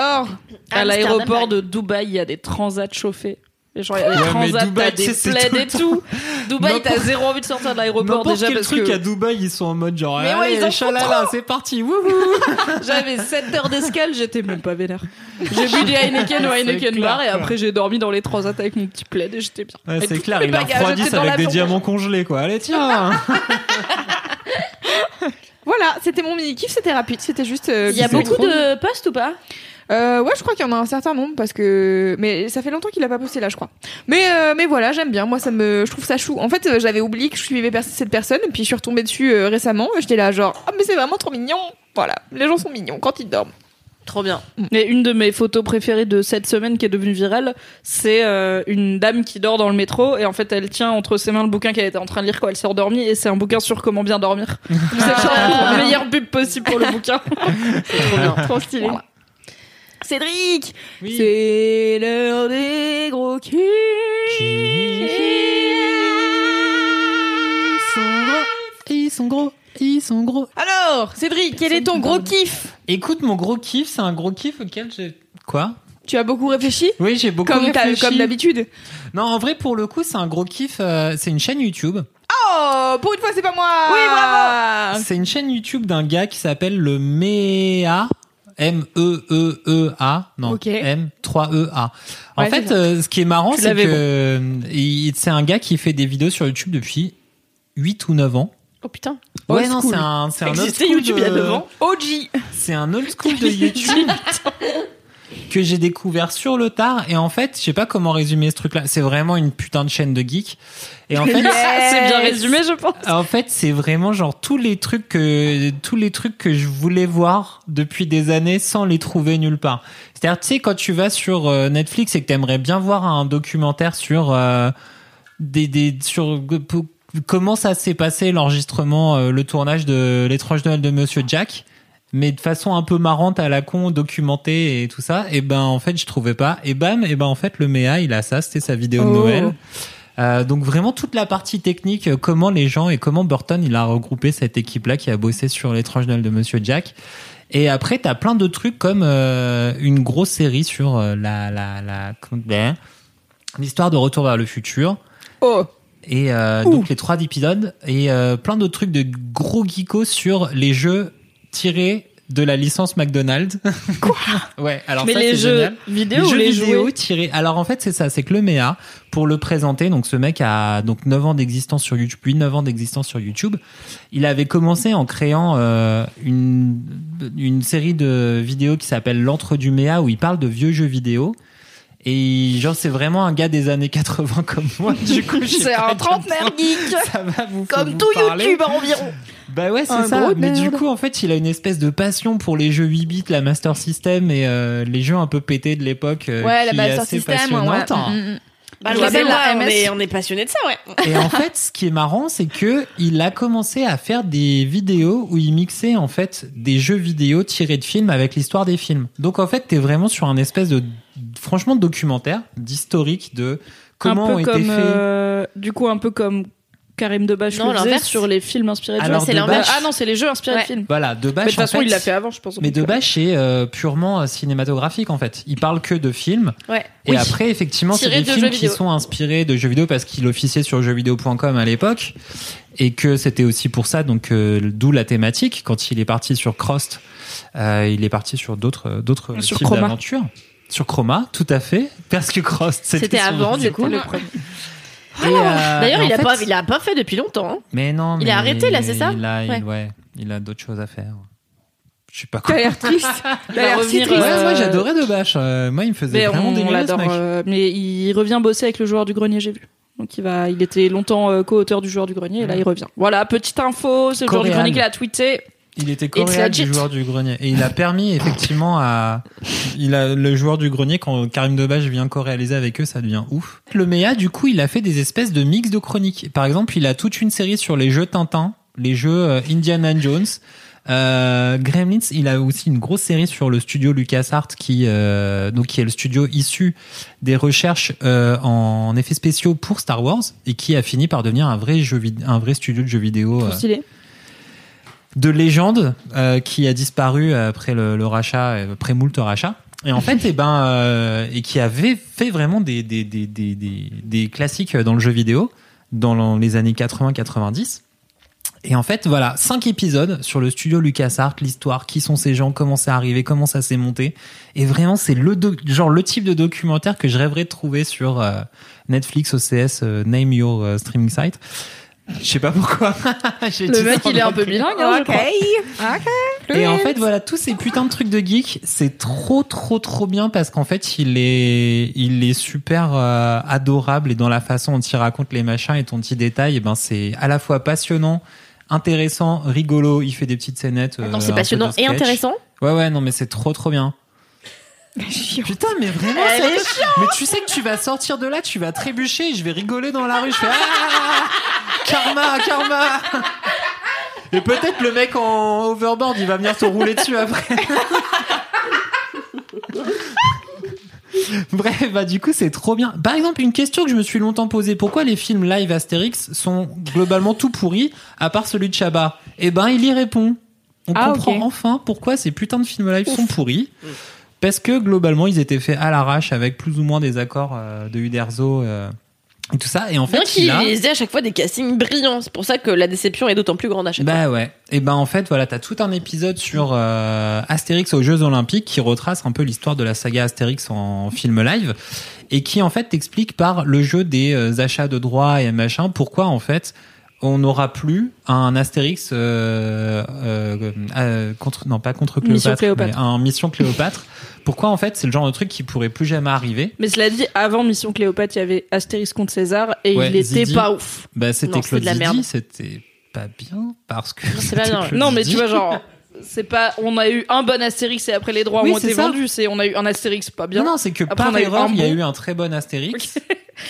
À Amsterdam, l'aéroport de Dubaï, il y a des transats chauffés. Genre, il y a des Ouais, transats, Dubaï, t'as des plaids et tout. Dubaï, t'as zéro envie de sortir de l'aéroport déjà quel parce truc que à Dubaï, ils sont en mode genre, Mais ouais, allez, ils chalala, c'est parti, wouhou j'avais 7 heures d'escale, j'étais même pas vénère. J'ai bu des Heineken au Heineken clair, bar et après j'ai dormi dans les transats avec mon petit plaid et j'étais bien. Ouais, c'est clair, il a bagages refroidi étaient dans avec des diamants congelés, quoi. Allez, tiens Voilà, c'était mon mini kiff, c'était rapide, c'était juste. euh, Il y a beaucoup de posts ou pas? Euh, ouais, je crois qu'il y en a un certain nombre parce que mais ça fait longtemps qu'il a pas posté là, je crois. Mais euh, mais voilà, j'aime bien. Moi, ça me, je trouve ça chou. En fait, euh, j'avais oublié que je suivais cette personne, et puis je suis retombée dessus euh, récemment. et J'étais là, genre, ah mais c'est vraiment trop mignon. Voilà, les gens sont mignons quand ils dorment. Trop bien. Et une de mes photos préférées de cette semaine qui est devenue virale, c'est euh, une dame qui dort dans le métro et en fait elle tient entre ses mains le bouquin qu'elle était en train de lire quand elle s'est endormie et c'est un bouquin sur comment bien dormir. c'est genre la meilleure pub possible pour le bouquin. Trop bien. Trop stylé. Voilà. Cédric, Oui. c'est l'heure des gros culs. Ils sont gros, ils sont gros. Alors, Cédric, quel est ton gros kiff? Écoute, mon gros kiff, c'est un gros kiff auquel j'ai. Quoi? Tu as beaucoup réfléchi? Oui, j'ai beaucoup comme, réfléchi. comme d'habitude. Non, en vrai, pour le coup, c'est un gros kiff. euh, c'est une chaîne YouTube. Oh, pour une fois, c'est pas moi. Oui, bravo. C'est une chaîne YouTube d'un gars qui s'appelle le MEA. M-E-E-E-A. Non, Ok. M-3-E-A. En Ouais, fait, euh, ce qui est marrant, c'est que euh, c'est un gars qui fait des vidéos sur YouTube depuis 8 ou 9 ans. Oh putain. Ouais, Old non, c'est un, old school YouTube il y a de- 9 ans. OG. C'est un old school de YouTube. Que j'ai découvert sur le tard. Et en fait, je sais pas comment résumer ce truc-là. C'est vraiment une putain de chaîne de geeks. Et en fait, C'est bien résumé, je pense. en fait, c'est vraiment genre tous les trucs que tous les trucs que je voulais voir depuis des années sans les trouver nulle part. C'est-à-dire, tu sais, quand tu vas sur euh, Netflix et que t'aimerais bien voir un documentaire sur euh, des des sur comment ça s'est passé l'enregistrement, euh, le tournage de l'étrange Noël de Monsieur Jack. Mais de façon un peu marrante à la con, documentée et tout ça, et ben en fait je trouvais pas. Et bam, et ben en fait le Méa il a ça, c'était sa vidéo de Oh. Noël. Euh, donc vraiment toute la partie technique, euh, comment les gens et comment Burton il a regroupé cette équipe-là qui a bossé sur l'étrange Noël de Monsieur Jack. Et après t'as plein de trucs comme euh, une grosse série sur euh, la la la ben, l'histoire de Retour vers le futur Oh. et donc les trois épisodes et plein d'autres trucs de gros geekos sur les jeux tirés de la licence McDonald's. Quoi Ouais, alors Mais ça les jeux vidéo Les ou jeux les vidéo tirés. Alors en fait c'est ça, c'est que le MEA pour le présenter, donc ce mec a donc 9 ans d'existence sur YouTube, puis 9 ans d'existence sur YouTube. Il avait commencé en créant euh, une une série de vidéos qui s'appelle l'entre du MEA où il parle de vieux jeux vidéo. Et genre c'est vraiment un gars des années 80 comme moi. Du coup, C'est un trentenaire geek. Ça va vous Comme vous tout parler. YouTube environ. Bah ouais, c'est ça. gros Mais du coup, en fait, il a une espèce de passion pour les jeux 8 bits, la Master System et euh, les jeux un peu pétés de l'époque. euh, Ouais, la qui est Master assez System, ouais. passionnante. Mm, mm, mm. Bah, la on est, on est passionné de ça, ouais. Et en fait, ce qui est marrant, c'est que il a commencé à faire des vidéos où il mixait en fait des jeux vidéo tirés de films avec l'histoire des films. Donc en fait, t'es vraiment sur un espèce de franchement de documentaire, d'historique de comment un ont été comme, faits. euh, du coup, un peu comme Karim Debache Non, le faisait sur les films inspirés de Alors, jeux. Debache-. Ah non, c'est les jeux inspirés Ouais. de films. Voilà, de Mais base. de toute façon, il l'a fait avant, je pense. Mais donc, de euh, purement euh, cinématographique en fait. Il parle que de films. Ouais. Et Oui. après, effectivement, c'est des de films jeux qui vidéo. sont inspirés de jeux vidéo parce qu'il officiait sur jeuxvideo.com à l'époque et que c'était aussi pour ça, donc euh, d'où la thématique. Quand il est parti sur Crost, euh, il est parti sur d'autres d'autres Sur types Chroma. d'aventures. Sur Chroma, tout à fait, parce que Crost C'était avant, du coup. le premier. Et, euh, D'ailleurs, il a fait- pas, il a pas fait depuis longtemps. hein. Mais non, Il mais a arrêté, là, c'est ça Il a, il- Ouais. ouais, il a d'autres choses à faire. Je sais pas quoi. T'as l'air triste. Il T'as l'air si triste. Ouais, euh, moi j'adorais de Bâche. Euh, moi, il me faisait Mais vraiment on, délirer ce l'adore. mec. euh, mais il revient bosser avec le joueur du grenier, j'ai vu. Donc il va, il était longtemps euh, co-auteur du joueur du grenier et là il revient. Voilà, petite info, c'est le joueur du grenier qui l'a tweeté. Il était coréen du joueur du grenier et il a permis effectivement à il a le joueur du grenier quand Karim Debache vient co-réaliser avec eux ça devient ouf. Le Méa du coup il a fait des espèces de mix de chroniques. Par exemple il a toute une série sur les jeux Tintin, les jeux euh, Indiana Jones. Euh, Gremlins, il a aussi une grosse série sur le studio LucasArts qui euh, donc qui est le studio issu des recherches euh, en effets spéciaux pour Star Wars et qui a fini par devenir un vrai jeu un vrai studio de jeux vidéo Trop euh, stylé. De légende euh, qui a disparu après le, le rachat, euh, après moult rachat. Et en fait, eh ben, euh, et qui avait fait vraiment des, des, des, des, des, classiques dans le jeu vidéo dans les années 80-90. Et en fait, voilà, cinq épisodes sur le studio LucasArts, l'histoire, qui sont ces gens, comment c'est arrivé, comment ça s'est monté. Et vraiment, c'est le genre le type de documentaire que je rêverais de trouver sur euh, Netflix, OCS, euh, Name Your euh, Streaming Site. Je sais pas pourquoi. Le dit mec il est un peu bilingue. hein, je crois. Et en fait, voilà, tous ces putains de trucs de geek, c'est trop, trop, trop bien parce qu'en fait, il est, il est super euh, adorable et dans la façon dont il raconte les machins et ton petit détail, et ben c'est à la fois passionnant, intéressant, rigolo. Il fait des petites scénettes. euh, Attends, c'est passionnant et intéressant? Ouais, ouais, non, mais c'est trop, trop bien. Putain, mais vraiment, Elle est mais tu sais que tu vas sortir de là, tu vas trébucher, et je vais rigoler dans la rue, je fais ah, karma, karma. Et peut-être le mec en overboard, il va venir te rouler dessus après. Bref, bah du coup c'est trop bien. Par exemple, une question que je me suis longtemps posée, pourquoi les films live Astérix sont globalement tout pourris, à part celui de Chabat Eh ben, il y répond. On Ah, comprend enfin pourquoi ces putains de films live sont pourris. Parce que globalement, ils étaient faits à l'arrache avec plus ou moins des accords euh, de Uderzo euh, et tout ça. Et en Bien fait, il a... ait à chaque fois des castings brillants. C'est pour ça que la déception est d'autant plus grande à chaque fois. Bah ouais. Et ben en fait voilà, t'as tout un épisode sur euh, Astérix aux Jeux Olympiques qui retrace un peu l'histoire de la saga Astérix en film live et qui en fait t'explique par le jeu des euh, achats de droits et machin pourquoi en fait on n'aura plus un Astérix euh, euh, euh, contre non pas contre Cléopâtre, Mission Cléopâtre. mais un Mission Cléopâtre. Pourquoi en fait c'est le genre de truc qui pourrait plus jamais arriver Mais cela dit, avant Mission Cléopâtre, il y avait Astérix contre César et Ouais, il était Zidi. pas ouf. Bah c'était Non, Claude de la Zidi, merde. c'était pas bien parce que c'est pas bien. Non, mais tu vois, genre, c'est pas. On a eu un bon Astérix et après les droits Oui, ont été ça. vendus. C'est on a eu un Astérix pas bien. Non, non, c'est que Après, par erreur, il y a eu un très bon Astérix.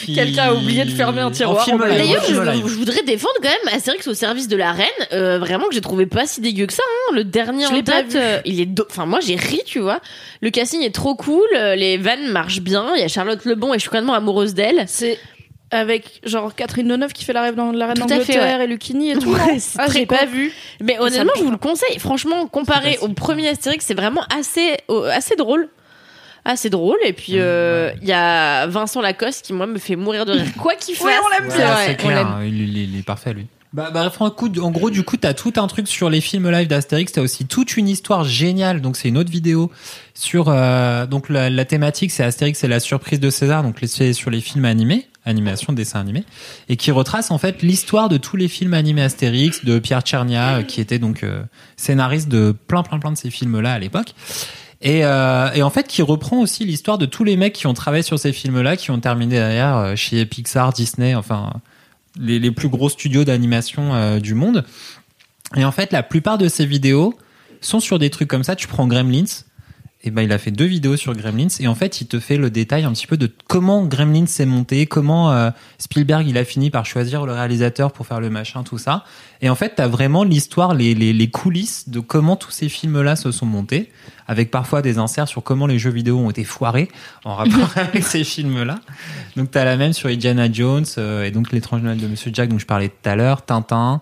qui- Quelqu'un a oublié de fermer un tiroir, D'ailleurs, je, voudrais défendre quand même Astérix au service de la reine. euh, vraiment que j'ai trouvé pas si dégueu que ça. hein. Le dernier Je en l'ai pas date, vu. euh, il est. do- Enfin, moi j'ai ri, tu vois. Le casting est trop cool. euh, Les vannes marchent bien. Il y a Charlotte Lebon et je suis complètement amoureuse d'elle. C'est avec genre Catherine Deneuve qui fait la rêve dans la reine Tout à fait, d'Angleterre et Lucchini et tout. Ouais, ah, j'ai pas vu. Mais honnêtement, me je vous le conseille. Franchement, comparé au premier Astérix, c'est vraiment assez, euh, assez drôle. Assez drôle. Et puis, euh, il y a Vincent Lacoste qui, moi, me fait mourir de rire. Quoi qu'il fasse. Ouais, on l'aime Ouais, bien. c'est ouais, on clair, il, il- il est parfait lui. Bah, bah, coup, en gros, du coup, t'as tout un truc sur les films live d'Astérix. T'as aussi toute une histoire géniale. Donc, c'est une autre vidéo sur. euh, donc, la, la thématique, c'est Astérix et la surprise de César. Donc, les- c'est sur les films animés, animation, dessin animé, et qui retrace en fait l'histoire de tous les films animés Astérix, de Pierre Tchernia, euh, qui était donc euh, scénariste de plein, plein, plein de ces films-là à l'époque. Et, euh, et en fait, qui reprend aussi l'histoire de tous les mecs qui ont travaillé sur ces films-là, qui ont terminé derrière euh, chez Pixar, Disney, enfin les, plus gros studios d'animation euh, du monde. Et en fait, la plupart de ces vidéos sont sur des trucs comme ça. Tu prends Gremlins, et ben il a fait deux vidéos sur Gremlins, et en fait, il te fait le détail un petit peu de comment Gremlins s'est monté, comment euh, Spielberg il a fini par choisir le réalisateur pour faire le machin, tout ça. Et en fait, t'as vraiment l'histoire, les, les, les coulisses de comment tous ces films-là se sont montés, avec parfois des inserts sur comment les jeux vidéo ont été foirés en rapport avec ces films-là. Donc t'as la même sur Indiana Jones euh, et donc l'étrange Noël de Monsieur Jack dont je parlais tout à l'heure, Tintin.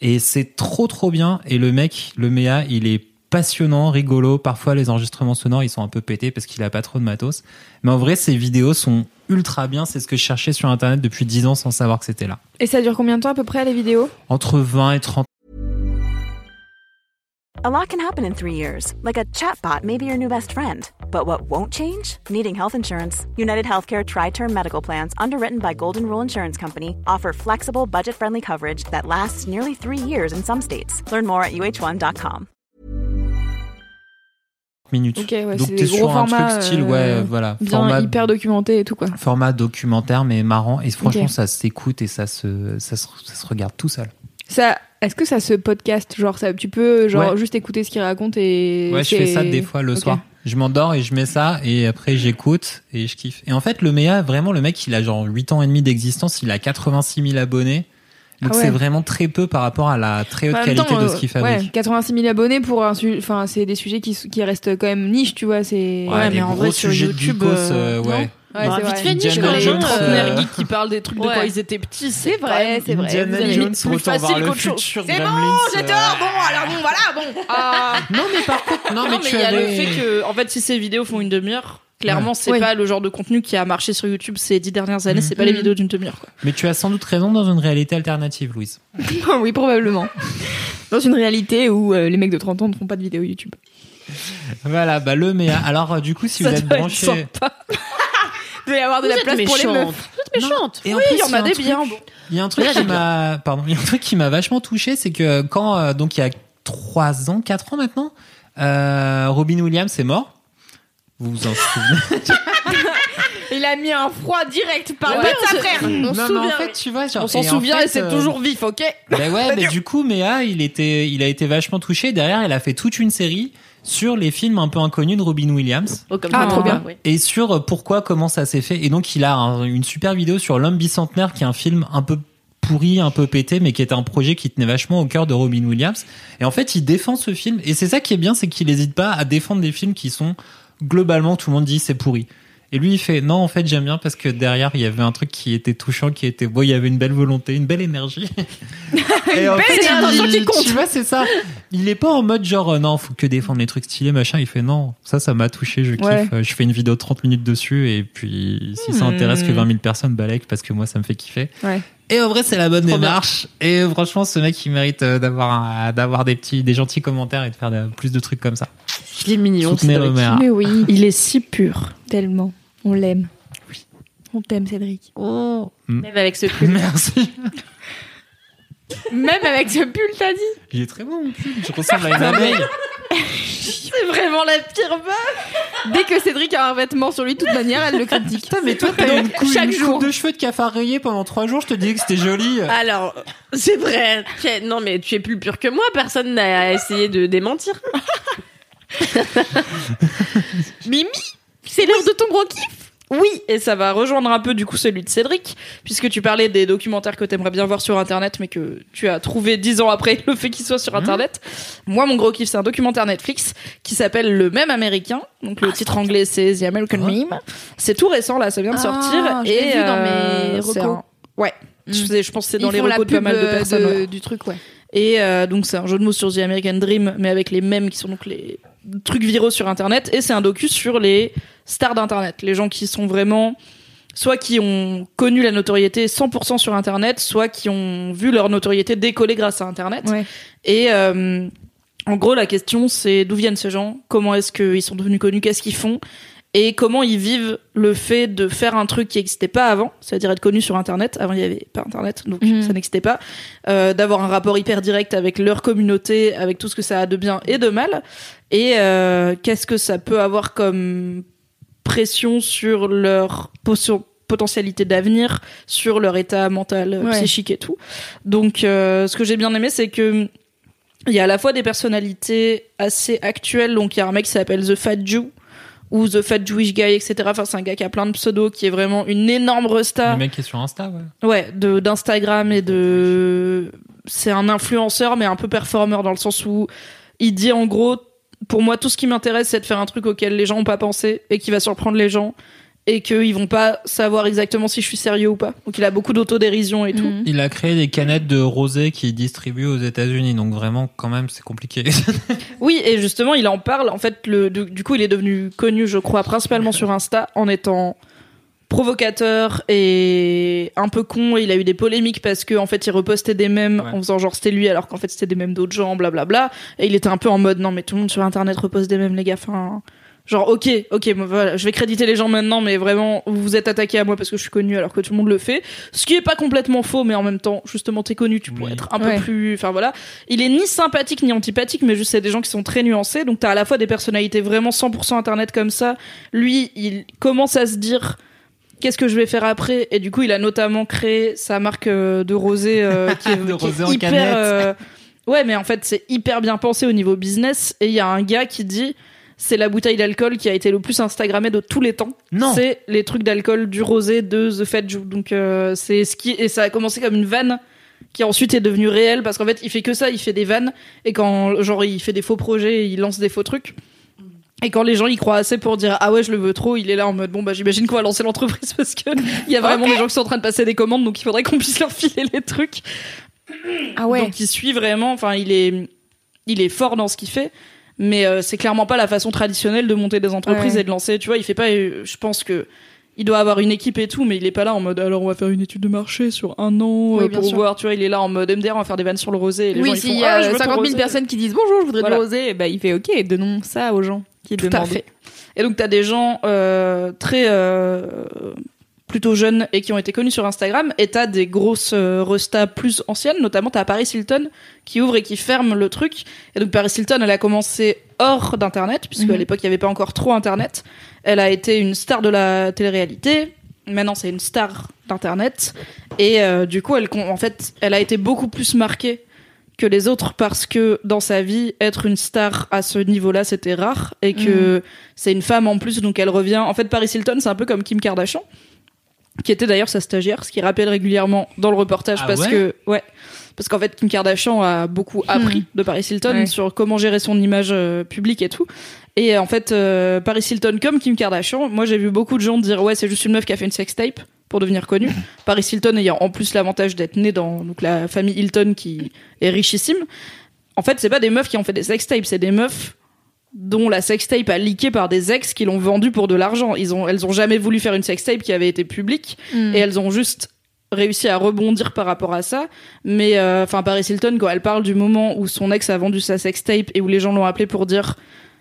Et c'est trop trop bien. Et le mec, le Méa, il est passionnant, rigolo. Parfois les enregistrements sonores ils sont un peu pétés parce qu'il a pas trop de matos. Mais en vrai, ces vidéos sont ultra bien. C'est ce que je cherchais sur internet depuis 10 ans sans savoir que c'était là. Et ça dure combien de temps à peu près les vidéos? Entre 20 et 30 A lot can happen in three years, like a chatbot may be your new best friend. But what won't change? Needing health insurance. United Healthcare Tri Term Medical Plans, underwritten by Golden Rule Insurance Company, offer flexible, budget friendly coverage that lasts nearly three years in some states. Learn more at uh1.com. minutes. Ok, ouais, Donc t'es sur un truc style, euh, ouais, voilà, Bien format, hyper documenté et tout quoi. format documentaire mais marrant. Et franchement, ça s'écoute et ça se, ça se, ça se regarde tout seul. Ça, est-ce que ça se podcast? Genre ça tu peux genre Ouais. juste écouter ce qu'il raconte et Ouais, je fais ça des fois le soir. Je m'endors et je mets ça et après j'écoute et je kiffe. Et en fait, le Méa, vraiment, le mec, il a genre 8 ans et demi d'existence, il a 86 000 abonnés. Donc Ah ouais. c'est vraiment très peu par rapport à la très haute même qualité temps, de ce qu'il euh, fabrique. Ouais, 86 000 abonnés pour un su- enfin c'est des sujets qui, qui restent quand même niche, tu vois, c'est Ouais, des mais en gros vrai, sur sujets YouTube, geekos, euh, euh, ouais. Ouais, Bah, c'est vite fait, niche quand trentenaires euh, geeks qui parlent des trucs de ouais. quand ils étaient petits, c'est C'est vrai, c'est vrai. Indiana Jones, plus facile qu'autre chose. C'est bon, euh, tort. Bon, alors bon, voilà, bon. Ah. Non, mais par contre, non, mais Non, mais tu il y a le fait que, en fait, si ces vidéos font une demi-heure, clairement, c'est Oui. pas le genre de contenu qui a marché sur YouTube ces dix dernières années, Mhm. c'est pas les Mhm. vidéos d'une demi-heure, quoi. Mais tu as sans doute raison dans une réalité alternative, Louise. oui, probablement. Dans une réalité où euh, les mecs de 30 ans ne font pas de vidéos YouTube. Voilà, bah le Méa. Alors, euh, du coup, si Ça vous êtes branché. Il doit y avoir de Vous la place pour les meufs. Vous êtes méchante. Et en Oui, plus, il y en a des truc- bien, bon. Il y a un truc qui m'a, pardon, il y a un truc qui m'a vachement touché, c'est que quand, euh, donc il y a trois ans, quatre ans maintenant, euh, Robin Williams est mort. Vous vous en souvenez Il a mis un froid direct par Ouais, de on sa se- frère. On Non, se mais en souvient. fait, tu vois, genre, On s'en en souvient fait, et c'est euh, toujours vif, ok Ben ouais, mais du coup, Méa, il était, il a été vachement touché. Derrière, il a fait toute une série sur les films un peu inconnus de Robin Williams Oh, comme Ah, ça, trop bien. ouais. et sur euh, pourquoi, comment ça s'est fait. Et donc, il a un- une super vidéo sur L'homme bicentenaire, qui est un film un peu pourri, un peu pété, mais qui était un projet qui tenait vachement au cœur de Robin Williams. Et en fait, il défend ce film. Et c'est ça qui est bien, c'est qu'il n'hésite pas à défendre des films qui sont globalement, tout le monde dit c'est pourri. Et lui, il fait non, en fait, j'aime bien parce que derrière, il y avait un truc qui était touchant, qui était beau, il y avait une belle volonté, une belle énergie. Et en belle fait, énergie il- qui compte. Tu vois, c'est ça. Il est pas en mode genre, euh, non, faut que défendre les trucs stylés, machin. Il fait non, ça, ça m'a touché, je kiffe. Ouais. Je fais une vidéo de 30 minutes dessus et puis si ça Hmm. intéresse que 20 000 personnes, balèque parce que moi, ça me fait kiffer. Ouais. Et en vrai, c'est la bonne Trop bien. démarche. Et franchement, ce mec, il mérite euh, d'avoir d'avoir des petits, des gentils commentaires et de faire de- plus de trucs comme ça. Il est mignon. Soutenez. Mais oui, Il est si pur. tellement. On l'aime. On t'aime, Cédric. Oh. Mm. Même avec ce cul. Merci. Même avec ce pull, t'as dit Il est très bon, mon pull. Je ressemble à une abeille. C'est vraiment la pire meuf. Dès que Cédric a un vêtement sur lui, de toute manière, elle le critique. Putain, mais toi, t'as une, coupe, chaque une jour. coupe de cheveux de cafard rayé pendant trois jours. Je te disais que c'était joli. Alors, c'est vrai. Non, mais tu es plus pur que moi. Personne n'a essayé de démentir. Mimi C'est l'heure de ton gros kiff Oui, et ça va rejoindre un peu du coup celui de Cédric, puisque tu parlais des documentaires que t'aimerais bien voir sur Internet, mais que tu as trouvé dix ans après le fait qu'ils soient sur Internet. Moi, mon gros kiff, c'est un documentaire Netflix qui s'appelle Le même américain. Donc le titre anglais, c'est The American Meme. C'est tout récent là, ça vient de Ah, sortir. je et vu dans mes euh, un- Ouais. Mm. Je, pense que c'est dans Ils les recos de pas mal de euh, personnes. ouais. du truc, ouais. Et euh, donc c'est un jeu de mots sur The American Dream, mais avec les mêmes qui sont donc les trucs viraux sur Internet. Et c'est un docu sur les stars d'Internet, les gens qui sont vraiment soit qui ont connu la notoriété 100% sur Internet, soit qui ont vu leur notoriété décoller grâce à Internet. Ouais. Et euh, en gros, la question c'est d'où viennent ces gens, comment est-ce qu'ils sont devenus connus, qu'est-ce qu'ils font, et comment ils vivent le fait de faire un truc qui n'existait pas avant, c'est-à-dire être connu sur Internet. Avant, il n'y avait pas Internet, donc Mhm. ça n'existait pas. Euh, d'avoir un rapport hyper direct avec leur communauté, avec tout ce que ça a de bien et de mal, et euh, qu'est-ce que ça peut avoir comme pression sur leur potion- potentialité d'avenir, sur leur état mental, euh, Ouais. psychique et tout. Donc, euh, ce que j'ai bien aimé, c'est que il y a à la fois des personnalités assez actuelles. Donc, il y a un mec qui s'appelle The Fat Jew ou The Fat Jewish Guy, etc. Enfin, c'est un gars qui a plein de pseudos, qui est vraiment une énorme resta. Le mec qui est sur Insta, ouais. Ouais, de d'Instagram et de c'est un influenceur mais un peu performeur dans le sens où il dit en gros pour moi tout ce qui m'intéresse c'est de faire un truc auquel les gens ont pas pensé et qui va surprendre les gens et qu'ils vont pas savoir exactement si je suis sérieux ou pas. Donc il a beaucoup d'autodérision et tout. Il a créé des canettes de rosé qu'il distribue aux États-Unis, donc vraiment, quand même, c'est compliqué. Oui, et justement, il en parle. En fait, le, du, du coup, il est devenu connu, je crois, principalement sur Insta, en étant provocateur et un peu con. Il a eu des polémiques parce que en fait, il repostait des mèmes Ouais. en faisant genre c'était lui, alors qu'en fait c'était des mèmes d'autres gens, blablabla. Et il était un peu en mode non, mais tout le monde sur Internet repose des mèmes, les gars. Enfin, genre ok, ok, bon, voilà, je vais créditer les gens maintenant, mais vraiment, vous vous êtes attaqué à moi parce que je suis connu alors que tout le monde le fait. Ce qui est pas complètement faux, mais en même temps, justement, t'es connu, tu pourrais Oui. être un Ouais. peu plus. Enfin voilà. Il est ni sympathique ni antipathique, mais juste c'est des gens qui sont très nuancés. Donc t'as à la fois des personnalités vraiment 100% internet comme ça. Lui, il commence à se dire qu'est-ce que je vais faire après? Et du coup il a notamment créé sa marque euh, de rosé euh, qui est, De qui est rosé en hyper euh, ouais mais en fait c'est hyper bien pensé au niveau business. Et il y a un gars qui dit c'est la bouteille d'alcool qui a été le plus instagrammée de tous les temps. Non. c'est les trucs d'alcool du rosé de The Jew donc euh, c'est ce qui et ça a commencé comme une vanne qui ensuite est devenue réelle parce qu'en fait il fait que ça. Il fait des vannes. Et quand genre il fait des faux projets il lance des faux trucs et quand les gens y croient assez pour dire ah ouais je le veux trop, il est là en mode bon bah j'imagine qu'on va lancer l'entreprise parce que il y a vraiment des gens qui sont en train de passer des commandes donc il faudrait qu'on puisse leur filer les trucs. Ah ouais. Donc il suit vraiment, enfin il est il est fort dans ce qu'il fait, mais euh, c'est clairement pas la façon traditionnelle de monter des entreprises Ouais. et de lancer. Tu vois, il fait pas. euh, je pense que il doit avoir une équipe et tout, mais il est pas là en mode alors on va faire une étude de marché sur un an Oui, euh, pour sûr. voir. Tu vois, il est là en mode MDR, on va faire des vannes sur le rosé. Et les gens, oui, ils s'il font, y ah, a veux ton 50 000 rosé. personnes qui disent bonjour, je voudrais Voilà. de rosé, bah, il fait ok, donnons ça aux gens qui Tout à fait. Et donc t'as des gens euh, très euh, plutôt jeunes et qui ont été connus sur Instagram, et t'as des grosses euh, restas plus anciennes, notamment t'as Paris Hilton qui ouvre et qui ferme le truc. Et donc Paris Hilton, elle a commencé hors d'internet, puisque Mhm. à l'époque il y avait pas encore trop internet. Elle a été une star de la télé-réalité. Maintenant c'est une star d'internet, et euh, du coup elle, en fait, elle a été beaucoup plus marquée que les autres parce que dans sa vie, être une star à ce niveau-là, c'était rare et que c'est une femme en plus, donc elle revient. En fait, Paris Hilton, c'est un peu comme Kim Kardashian, qui était d'ailleurs sa stagiaire, ce qui rappelle régulièrement dans le reportage Ah parce ouais que ouais. Parce qu'en fait, Kim Kardashian a beaucoup appris de Paris Hilton Ouais. sur comment gérer son image euh, publique et tout. Et en fait, euh, Paris Hilton, comme Kim Kardashian, moi j'ai vu beaucoup de gens dire ouais, c'est juste une meuf qui a fait une sextape pour devenir connue. Paris Hilton ayant en plus l'avantage d'être née dans donc, la famille Hilton qui est richissime. En fait, c'est pas des meufs qui ont fait des sextapes, c'est des meufs dont la sextape a leaké par des ex qui l'ont vendu pour de l'argent. Ils ont, elles ont jamais voulu faire une sextape qui avait été publique Mm. et elles ont juste réussi à rebondir par rapport à ça. Mais euh, enfin, Paris Hilton, quand elle parle du moment où son ex a vendu sa sextape et où les gens l'ont appelé pour dire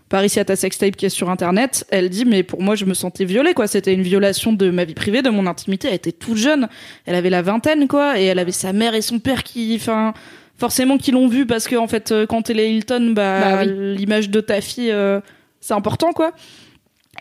Paris, a ta sextape qui est sur internet. Elle dit, mais pour moi, je me sentais violée, quoi. C'était une violation de ma vie privée, de mon intimité. Elle était toute jeune. Elle avait la vingtaine, quoi. Et elle avait sa mère et son père qui, enfin, forcément, qui l'ont vu parce que, en fait, euh, quand t'es les Hilton, bah, Bah oui. l'image de ta fille, euh, c'est important, quoi.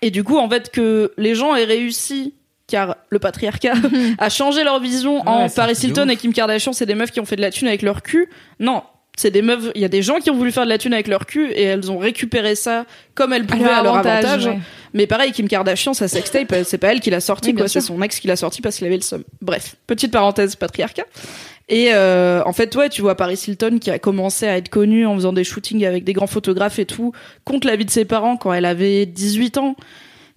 Et du coup, en fait, que les gens aient réussi, car le patriarcat a changé leur vision en Ouais, Paris Hilton et Kim Kardashian, c'est des meufs qui ont fait de la thune avec leur cul. Non. C'est des meufs, il y a des gens qui ont voulu faire de la thune avec leur cul et elles ont récupéré ça comme elles pouvaient à leur avantage. ouais. Mais pareil, Kim Kardashian, sa sextape, elle- c'est pas elle qui l'a sorti, Oui, quoi. C'est son ex qui l'a sorti parce qu'il avait le somme. Bref, petite parenthèse patriarcat. Et euh, en fait, ouais, tu vois Paris Hilton qui a commencé à être connue en faisant des shootings avec des grands photographes et tout, contre la vie de ses parents quand elle avait 18 ans,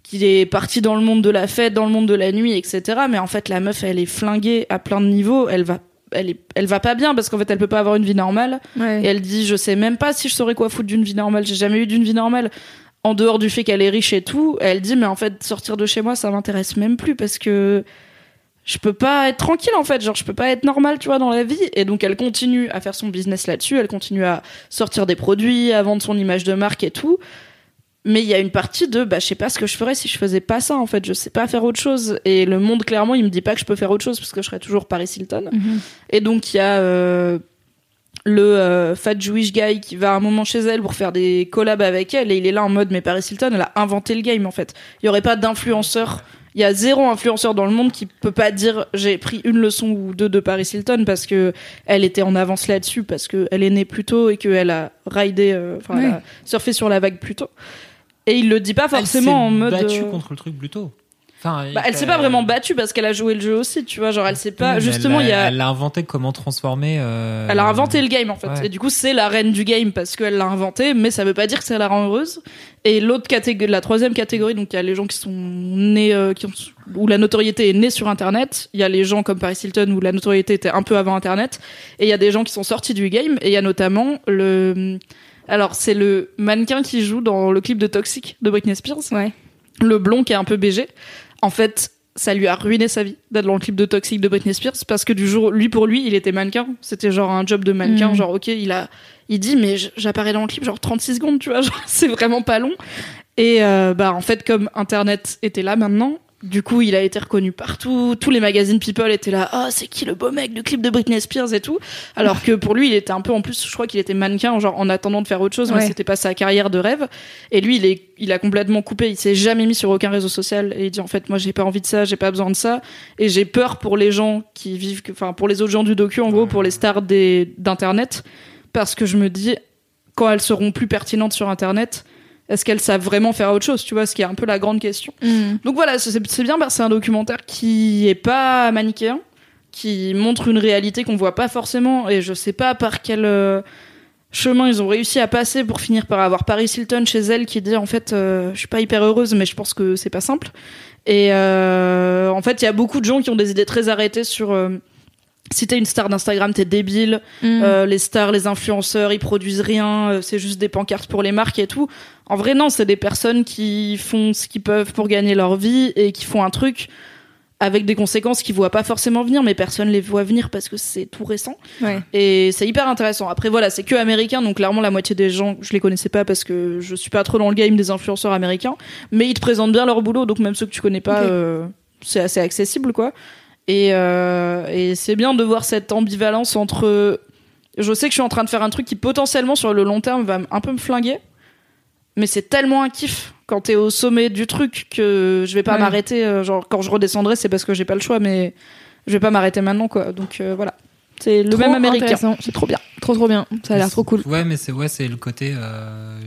qui est partie dans le monde de la fête, dans le monde de la nuit, etc. Mais en fait, la meuf, elle est flinguée à plein de niveaux. Elle va, elle est, elle va pas bien parce qu'en fait, elle peut pas avoir une vie normale. Ouais. Et elle dit, je sais même pas si je saurais quoi foutre d'une vie normale. J'ai jamais eu d'une vie normale. En dehors du fait qu'elle est riche et tout, elle dit, mais en fait, sortir de chez moi, ça m'intéresse même plus parce que je peux pas être tranquille, en fait. Genre, je peux pas être normale, tu vois, dans la vie. Et donc, elle continue à faire son business là-dessus. Elle continue à sortir des produits, à vendre son image de marque et tout. Mais il y a une partie de, bah, je sais pas ce que je ferais si je faisais pas ça, en fait. Je sais pas faire autre chose. Et le monde, clairement, il me dit pas que je peux faire autre chose parce que je serais toujours Paris Hilton. Mhm. Et donc, il y a euh, le euh, fat Jewish guy qui va à un moment chez elle pour faire des collabs avec elle. Et il est là en mode, mais Paris Hilton, elle a inventé le game, en fait. Il y aurait pas d'influenceur. Il y a zéro influenceur dans le monde qui peut pas dire j'ai pris une leçon ou deux de Paris Hilton parce que elle était en avance là-dessus, parce que elle est née plus tôt et qu'elle a ridé, euh, enfin, a surfé sur la vague plus tôt. Et il le dit pas Elle forcément en s'est mode. battue euh, contre le truc plus tôt. Enfin, bah, elle s'est pas vraiment battue parce qu'elle a joué le jeu aussi, tu vois. Genre, elle sait pas. Justement, il y a. Elle a inventé comment transformer. euh, Elle a inventé le game en fait. Ouais. Et du coup, c'est la reine du game parce qu'elle l'a inventé, mais ça veut pas dire que ça la rend heureuse. Et l'autre catégorie, la troisième catégorie, donc il y a les gens qui sont nés, euh, qui ont, où la notoriété est née sur Internet. Il y a les gens comme Paris Hilton où la notoriété était un peu avant Internet. Et il y a des gens qui sont sortis du game. Et il y a notamment le, alors c'est le mannequin qui joue dans le clip de Toxic de Britney Spears. Ouais. Le blond qui est un peu BG. En fait, ça lui a ruiné sa vie d'être dans le clip de Toxic de Britney Spears parce que du jour, lui pour lui, il était mannequin. C'était genre un job de mannequin. Mhm. Genre, ok, il a, il dit, mais j'apparais dans le clip genre 36 secondes, tu vois, genre, c'est vraiment pas long. Et euh, bah en fait, comme Internet était là maintenant, du coup, il a été reconnu partout. Tous les magazines People étaient là. Oh, c'est qui le beau mec du clip de Britney Spears et tout. Alors que pour lui, il était un peu en plus. Je crois qu'il était mannequin, genre en attendant de faire autre chose. Mais c'était pas sa carrière de rêve. Et lui, il est, il a complètement coupé. Il s'est jamais mis sur aucun réseau social. Et il dit en fait, moi, j'ai pas envie de ça. J'ai pas besoin de ça. Et j'ai peur pour les gens qui vivent, enfin pour les autres gens du docu, en gros, pour les stars des d'internet, parce que je me dis quand elles seront plus pertinentes sur internet. Est-ce qu'elles savent vraiment faire autre chose, tu vois, ce qui est un peu la grande question. Mhm. Donc voilà, c'est c'est bien, bah, c'est un documentaire qui est pas manichéen, qui montre une réalité qu'on voit pas forcément, et je sais pas par quel euh, chemin ils ont réussi à passer pour finir par avoir Paris Hilton chez elle qui dit en fait, euh, je suis pas hyper heureuse, mais je pense que c'est pas simple. Et euh, en fait, il y a beaucoup de gens qui ont des idées très arrêtées sur euh, si t'es une star d'Instagram, t'es débile. Mhm. Euh, les stars, les influenceurs, ils produisent rien, euh, c'est juste des pancartes pour les marques et tout. En vrai, non, c'est des personnes qui font ce qu'ils peuvent pour gagner leur vie et qui font un truc avec des conséquences qu'ils voient pas forcément venir, mais personne les voit venir parce que c'est tout récent. Ouais. Et c'est hyper intéressant. Après, voilà, c'est que américain, donc clairement, la moitié des gens, je les connaissais pas parce que je suis pas trop dans le game des influenceurs américains, mais ils te présentent bien leur boulot, donc même ceux que tu connais pas, euh, c'est assez accessible, quoi. Et, euh, et c'est bien de voir cette ambivalence entre. Je sais que je suis en train de faire un truc qui potentiellement sur le long terme va un peu me flinguer, mais c'est tellement un kiff quand t'es au sommet du truc que je vais pas Ouais. m'arrêter. euh, Genre quand je redescendrai, c'est parce que j'ai pas le choix, mais je vais pas m'arrêter maintenant, quoi. Donc euh, voilà, c'est le Trop même américain. C'est trop bien. Trop trop bien. Ça a l'air trop cool. Ouais, mais c'est ouais, c'est le côté. euh,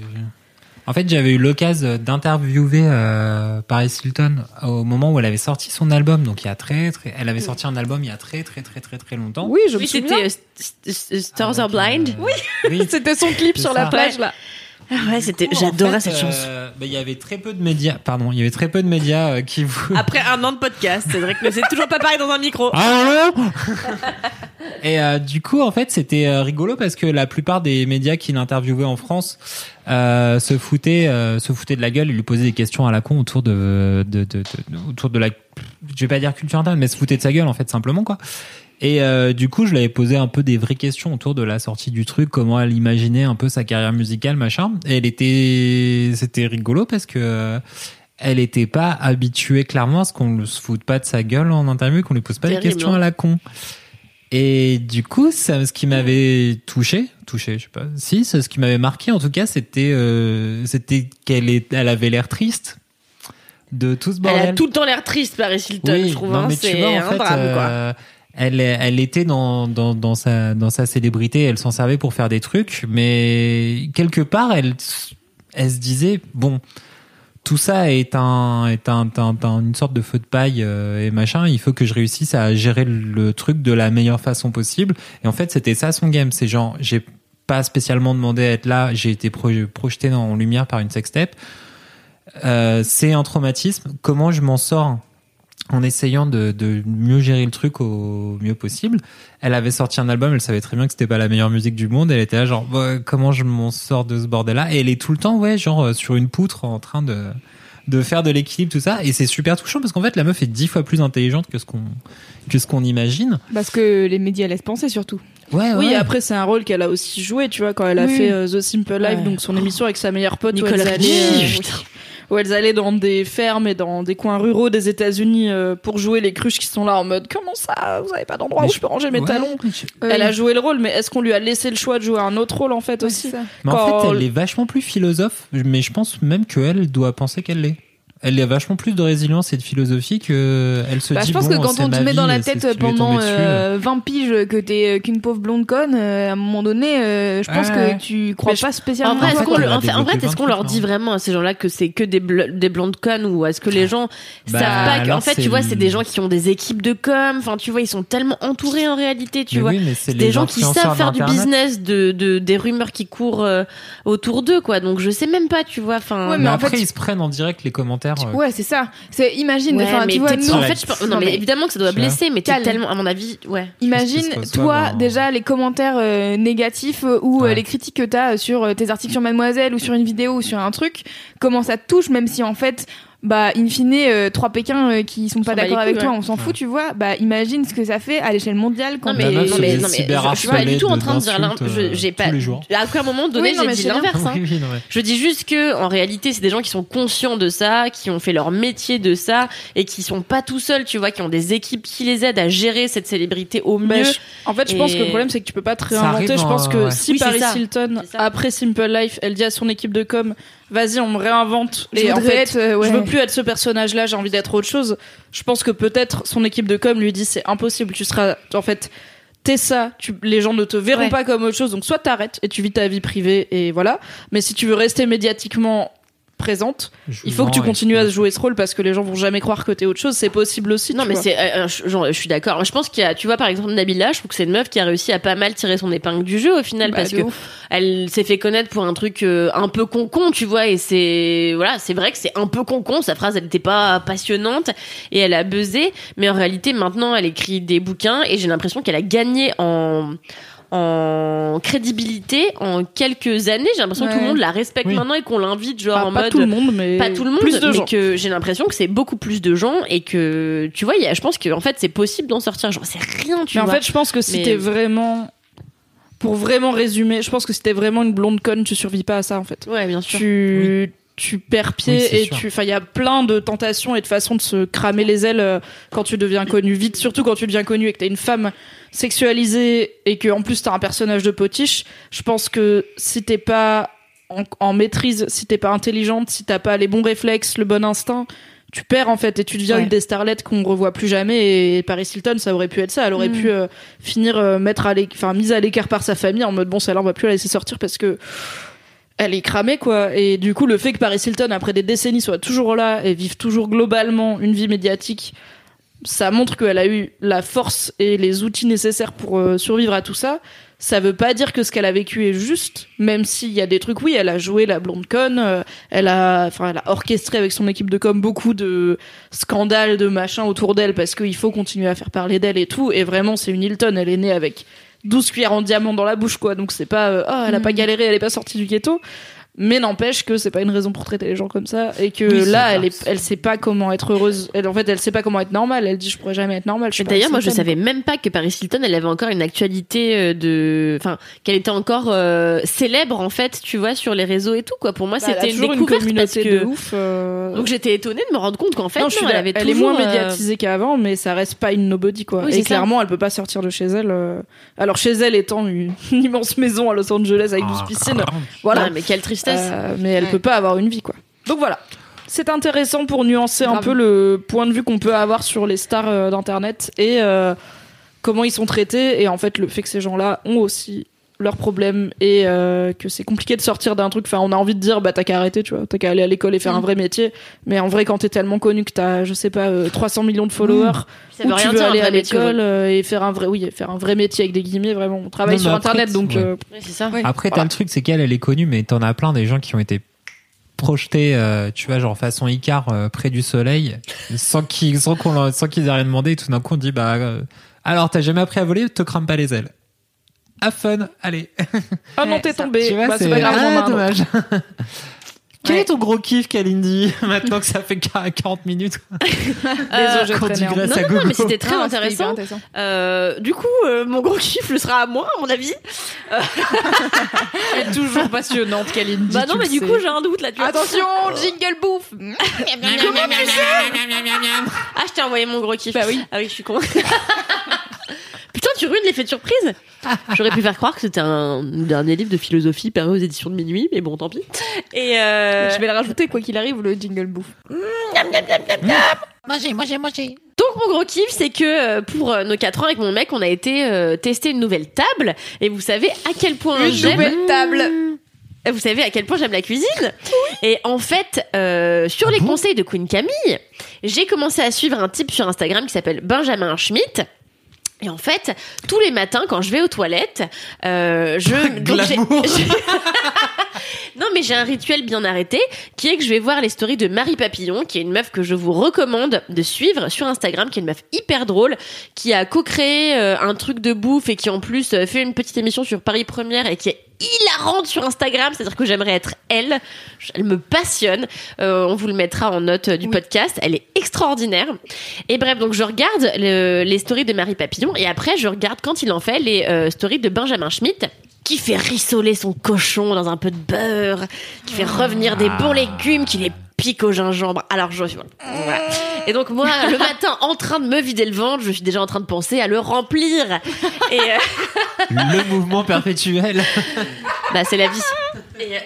En fait, j'avais eu l'occasion d'interviewer euh, Paris Hilton au moment où elle avait sorti son album. Donc il y a très très, elle avait sorti un album il y a très très très très très longtemps. Oui, je Oui, me souviens. c'était euh, St- St- Stars Are Blind. euh, oui. C'était son clip sur la plage là. Ah ouais, c'était. J'adorais cette chanson. euh, bah, Il y avait très peu de médias. Pardon, il y avait très peu de médias euh, qui vous. Après un an de podcast, Cédric ne sait toujours pas parler dans un micro. Ah non Et euh, du coup, en fait, c'était euh, rigolo parce que la plupart des médias qui l'interviewaient en France euh, se foutaient, euh, se foutaient de la gueule et lui posaient des questions à la con autour de, de, de, de- autour de la, je vais pas dire culture interne, mais se foutaient de sa gueule en fait simplement quoi. Et euh, du coup, je lui avais posé un peu des vraies questions autour de la sortie du truc, comment elle imaginait un peu sa carrière musicale, machin. Et elle était, c'était rigolo parce que euh, elle était pas habituée clairement à ce qu'on ne se foute pas de sa gueule en interview, qu'on lui pose pas des questions hein. à la con. Et du coup, ça, ce qui m'avait touché, touché, je sais pas, si, ce qui m'avait marqué en tout cas, c'était, euh, c'était qu'elle est, elle avait l'air triste de tout ce Elle bordel. a tout le temps l'air triste, Paris Hilton, Oui, je trouve. non, hein, mais tu c'est vois, en fait, drame, quoi. euh, elle, était dans, sa, célébrité, elle s'en servait pour faire des trucs, mais quelque part, elle, se disait, bon, tout ça est un, est un, un- un- une sorte de feu de paille euh, et machin. Il faut que je réussisse à gérer le truc de la meilleure façon possible. Et en fait, c'était ça son game. C'est genre, j'ai pas spécialement demandé à être là. J'ai été pro- projeté en lumière par une sextape. Euh, c'est un traumatisme. Comment je m'en sors? En essayant de, de mieux gérer le truc au mieux possible. Elle avait sorti un album, elle savait très bien que c'était pas la meilleure musique du monde. Elle était là genre Bah, comment je m'en sors de ce bordel-là? Et elle est tout le temps ouais genre euh, sur une poutre en train de de faire de l'équilibre tout ça et c'est super touchant parce qu'en fait la meuf est dix fois plus intelligente que ce qu'on que ce qu'on imagine. Parce que les médias laissent penser surtout. Ouais Oui, ouais. après c'est un rôle qu'elle a aussi joué, tu vois, quand elle a Oui. fait euh, The Simple Life, Ouais. donc son émission avec sa meilleure pote, où Richie, euh, putain. Où elles allaient dans des fermes et dans des coins ruraux des États-Unis euh, pour jouer les cruches qui sont là en mode comment ça, vous avez pas d'endroit où je- peux ranger mes Ouais. talons. Je- Elle a joué le rôle, mais est-ce qu'on lui a laissé le choix de jouer un autre rôle en fait Ouais, aussi. Mais en fait, elle est vachement plus philosophe, mais je pense même qu'elle doit penser qu'elle l'est. Elle a vachement plus de résilience et de philosophie que elle se Bah, dit. je pense bon, que quand on te met dans la c'est tête pendant euh, 20 piges que t'es euh, qu'une pauvre blonde conne, euh, à un moment donné, euh, je pense Ouais. que tu crois je- pas spécialement. En vrai, En est-ce fait, qu'on en fait, en leur dit hein. vraiment à ces gens-là que c'est que des, bl- des blondes connes ou est-ce que les gens Bah, savent pas que, en alors, fait, tu vois, c'est des gens qui ont des équipes de com, enfin, tu vois, ils sont tellement entourés en réalité, tu Mais vois. oui, mais c'est des les gens qui savent faire du business de, de des rumeurs qui courent euh, autour d'eux quoi donc je sais même pas tu vois enfin Ouais, Mais, après, fait, ils se prennent en direct les commentaires. Euh, Ouais, c'est ça. C'est imagine, Ouais, enfin, mais tu vois, nous, en fait je pense- non, Non, mais mais- évidemment que ça doit blesser mais t'es tellement à mon avis ouais Imagine, toi, dans- déjà, les commentaires euh, négatifs euh, ou euh, Ouais. les critiques que t'as sur euh, tes articles sur Mademoiselle ou sur une vidéo ou sur un truc, comment ça te touche, même si en fait, bah, in fine, euh, trois Pékins euh, qui sont pas d'accord avec couilles, toi, ouais. on s'en Ouais. fout, tu vois. Bah, imagine ce que ça fait à l'échelle mondiale quand non mais, non, mais, non, mais je, je suis pas du tout en train de dire d'insultes, je- euh, j'ai pas à aucun moment donné Oui, j'ai dit l'inverse hein. Oui, oui, Je dis juste que en réalité, c'est des gens qui sont conscients de ça, qui ont fait leur métier de ça et qui sont pas tout seuls, tu vois, qui ont des équipes qui les aident à gérer cette célébrité au Bah, mieux. je- en fait, je pense que le problème, c'est que tu peux pas te réinventer. Je pense en- que ouais. si Paris. Hilton, après Simple Life, elle dit à son équipe de com, vas-y, on me réinvente. Je et en fait, être, euh, ouais. je veux plus être ce personnage-là, j'ai envie d'être autre chose. Je pense que peut-être son équipe de com lui dit, c'est impossible, tu seras, en fait, t'es ça, tu, les gens ne te verront Ouais. pas comme autre chose, donc soit t'arrêtes et tu vis ta vie privée et voilà. Mais si tu veux rester médiatiquement présente, il faut que tu continues à jouer ce rôle parce que les gens vont jamais croire que t'es autre chose. C'est possible aussi. Non mais c'est euh, euh, je, genre, je suis d'accord. Je pense qu'il y a tu vois par exemple Nabila, je trouve que c'est une meuf qui a réussi à pas mal tirer son épingle du jeu au final Bah, parce que ouf. elle s'est fait connaître pour un truc euh, un peu concon, tu vois et c'est voilà, c'est vrai que c'est un peu concon, sa phrase elle était pas passionnante et elle a buzzé, mais en réalité maintenant elle écrit des bouquins et j'ai l'impression qu'elle a gagné en en crédibilité en quelques années, j'ai l'impression que tout le monde la respecte Oui. maintenant et qu'on l'invite genre Enfin, en pas mode tout le monde, mais pas tout le monde, plus de mais gens. que j'ai l'impression que c'est beaucoup plus de gens et que tu vois, y a, je pense que en fait c'est possible d'en sortir. Genre c'est rien, tu Mais en vois. fait, je pense que si Mais- t'es vraiment. Pour vraiment résumer, je pense que si t'es vraiment une blonde conne, tu survis pas à ça en fait. ouais, bien sûr. Tu. Tu perds pied Oui, et sûr. tu. Enfin, il y a plein de tentations et de façons de se cramer les ailes euh, quand tu deviens connu vite, surtout quand tu deviens connu et que t'es une femme sexualisée et que en plus t'as un personnage de potiche. Je pense que si t'es pas en, en maîtrise, si t'es pas intelligente, si t'as pas les bons réflexes, le bon instinct, tu perds en fait et tu deviens Ouais. une des starlettes qu'on revoit plus jamais et Paris Hilton ça aurait pu être ça elle aurait Mm. pu euh, finir euh, mettre à l'éc- enfin mise à l'écart par sa famille en mode bon celle-là on va plus la laisser sortir parce que elle est cramée quoi et du coup le fait que Paris Hilton après des décennies soit toujours là et vive toujours globalement une vie médiatique ça montre qu'elle a eu la force et les outils nécessaires pour euh, survivre à tout ça ça veut pas dire que ce qu'elle a vécu est juste, même s'il y a des trucs. Oui, elle a joué la blonde conne, euh, elle a, enfin, elle a orchestré avec son équipe de com beaucoup de scandales, de machins autour d'elle parce qu'il faut continuer à faire parler d'elle et tout. Et vraiment, c'est une Hilton. Elle est née avec 12 cuillères en diamant dans la bouche, quoi. Donc c'est pas, euh, oh, elle a pas galéré, elle est pas sortie du ghetto. Mais n'empêche que c'est pas une raison pour traiter les gens comme ça et que Oui, là elle est, elle sait pas comment être heureuse. Elle, en fait, elle sait pas comment être normale. Elle dit je pourrais jamais être normale. Je D'ailleurs, moi, je savais même pas que Paris Hilton, elle avait encore une actualité euh, de, enfin, qu'elle était encore euh, célèbre en fait, tu vois, sur les réseaux et tout quoi. Pour moi, Bah, c'était une une découverte parce communauté que. de ouf. euh, Donc j'étais étonnée de me rendre compte qu'en fait, non, non, je suis elle avait elle est moins euh, médiatisée qu'avant, mais ça reste pas une nobody quoi. Oui, et c'est ça. clairement, elle peut pas sortir de chez elle. Alors chez elle étant une, une immense maison à Los Angeles avec 12 Ah, piscines, voilà. ouais, mais quelle tristesse. Euh, mais elle Ouais. peut pas avoir une vie quoi. Donc voilà. C'est intéressant pour nuancer un peu le point de vue qu'on peut avoir sur les stars euh, d'internet et euh, comment ils sont traités et en fait le fait que ces gens-là ont aussi leurs problèmes et euh, que c'est compliqué de sortir d'un truc enfin on a envie de dire bah t'as qu'à arrêter tu vois t'as qu'à aller à l'école et faire un Mm. vrai métier mais en vrai quand t'es tellement connu que t'as je sais pas euh, 300 millions de followers Ça ou veut tu rien veux aller à l'école euh, et faire un vrai oui faire un vrai métier avec des guillemets vraiment on travaille Non, sur après, internet donc ouais. euh, Ouais, c'est ça. Ouais. Après, t'as Voilà. le truc, c'est qu'elle, elle est connue, mais t'en as plein des gens qui ont été projetés, euh, tu vois, genre façon Icar euh, près du soleil, sans qu'ils sans qu'on leur- sans qu'ils aient rien demandé, et tout d'un coup on dit bah euh, alors t'as jamais appris à voler, te crame pas les ailes. Ah fun, allez. ah non t'es tombé tu vois, Bah, c'est pas grave ah, dommage. Quel Ouais. est ton gros kiff, Kalindi Maintenant que ça fait 40 minutes? Désolé, traîné en- digresse Non, à non, non, mais c'était très Ah, intéressant. intéressant. Euh, du coup, euh, mon gros kiff le sera à moi, à mon avis. Elle est toujours passionnante, Kalindi. bah non, tu mais du sais. coup, j'ai un doute là. Tu vois. Attention, jingle bouffe. Ah, je t'ai envoyé mon gros kiff. Bah oui. Ah oui, je suis con. Tu ruines l'effet de surprise. J'aurais pu faire croire que c'était un dernier livre de philosophie paru aux éditions de minuit, mais bon, tant pis. Et euh... Je vais le rajouter quoi qu'il arrive le jingle bouffe. Donc mon gros kiff, c'est que euh, pour euh, nos 4 ans avec mon mec, on a été euh, tester une nouvelle table. Et vous savez à quel point Une j'aime... nouvelle table. Vous savez à quel point j'aime la cuisine. Et en fait, euh, sur les conseils de Queen Camille, j'ai commencé à suivre un type sur Instagram qui s'appelle Benjamin Schmidt. Et en fait, tous les matins, quand je vais aux toilettes, euh, je donc j'ai- non, mais j'ai un rituel bien arrêté, qui est que je vais voir les stories de Marie Papillon, qui est une meuf que je vous recommande de suivre sur Instagram, qui est une meuf hyper drôle, qui a co-créé euh, un truc de bouffe et qui en plus euh, fait une petite émission sur Paris Première et qui est hilarante sur Instagram, c'est-à-dire que j'aimerais être elle. Elle me passionne. Euh, on vous le mettra en note euh, du podcast. Elle est extraordinaire. Et bref, donc je regarde le- les stories de Marie Papillon et après je regarde quand il en fait les euh, stories de Benjamin Schmidt qui fait rissoler son cochon dans un peu de beurre, qui fait revenir des bons légumes, qui les pique au gingembre. Alors je voilà. Et donc moi le matin en train de me vider le ventre, je suis déjà en train de penser à le remplir. Et euh, Le mouvement perpétuel. bah, c'est la vie. Et, euh,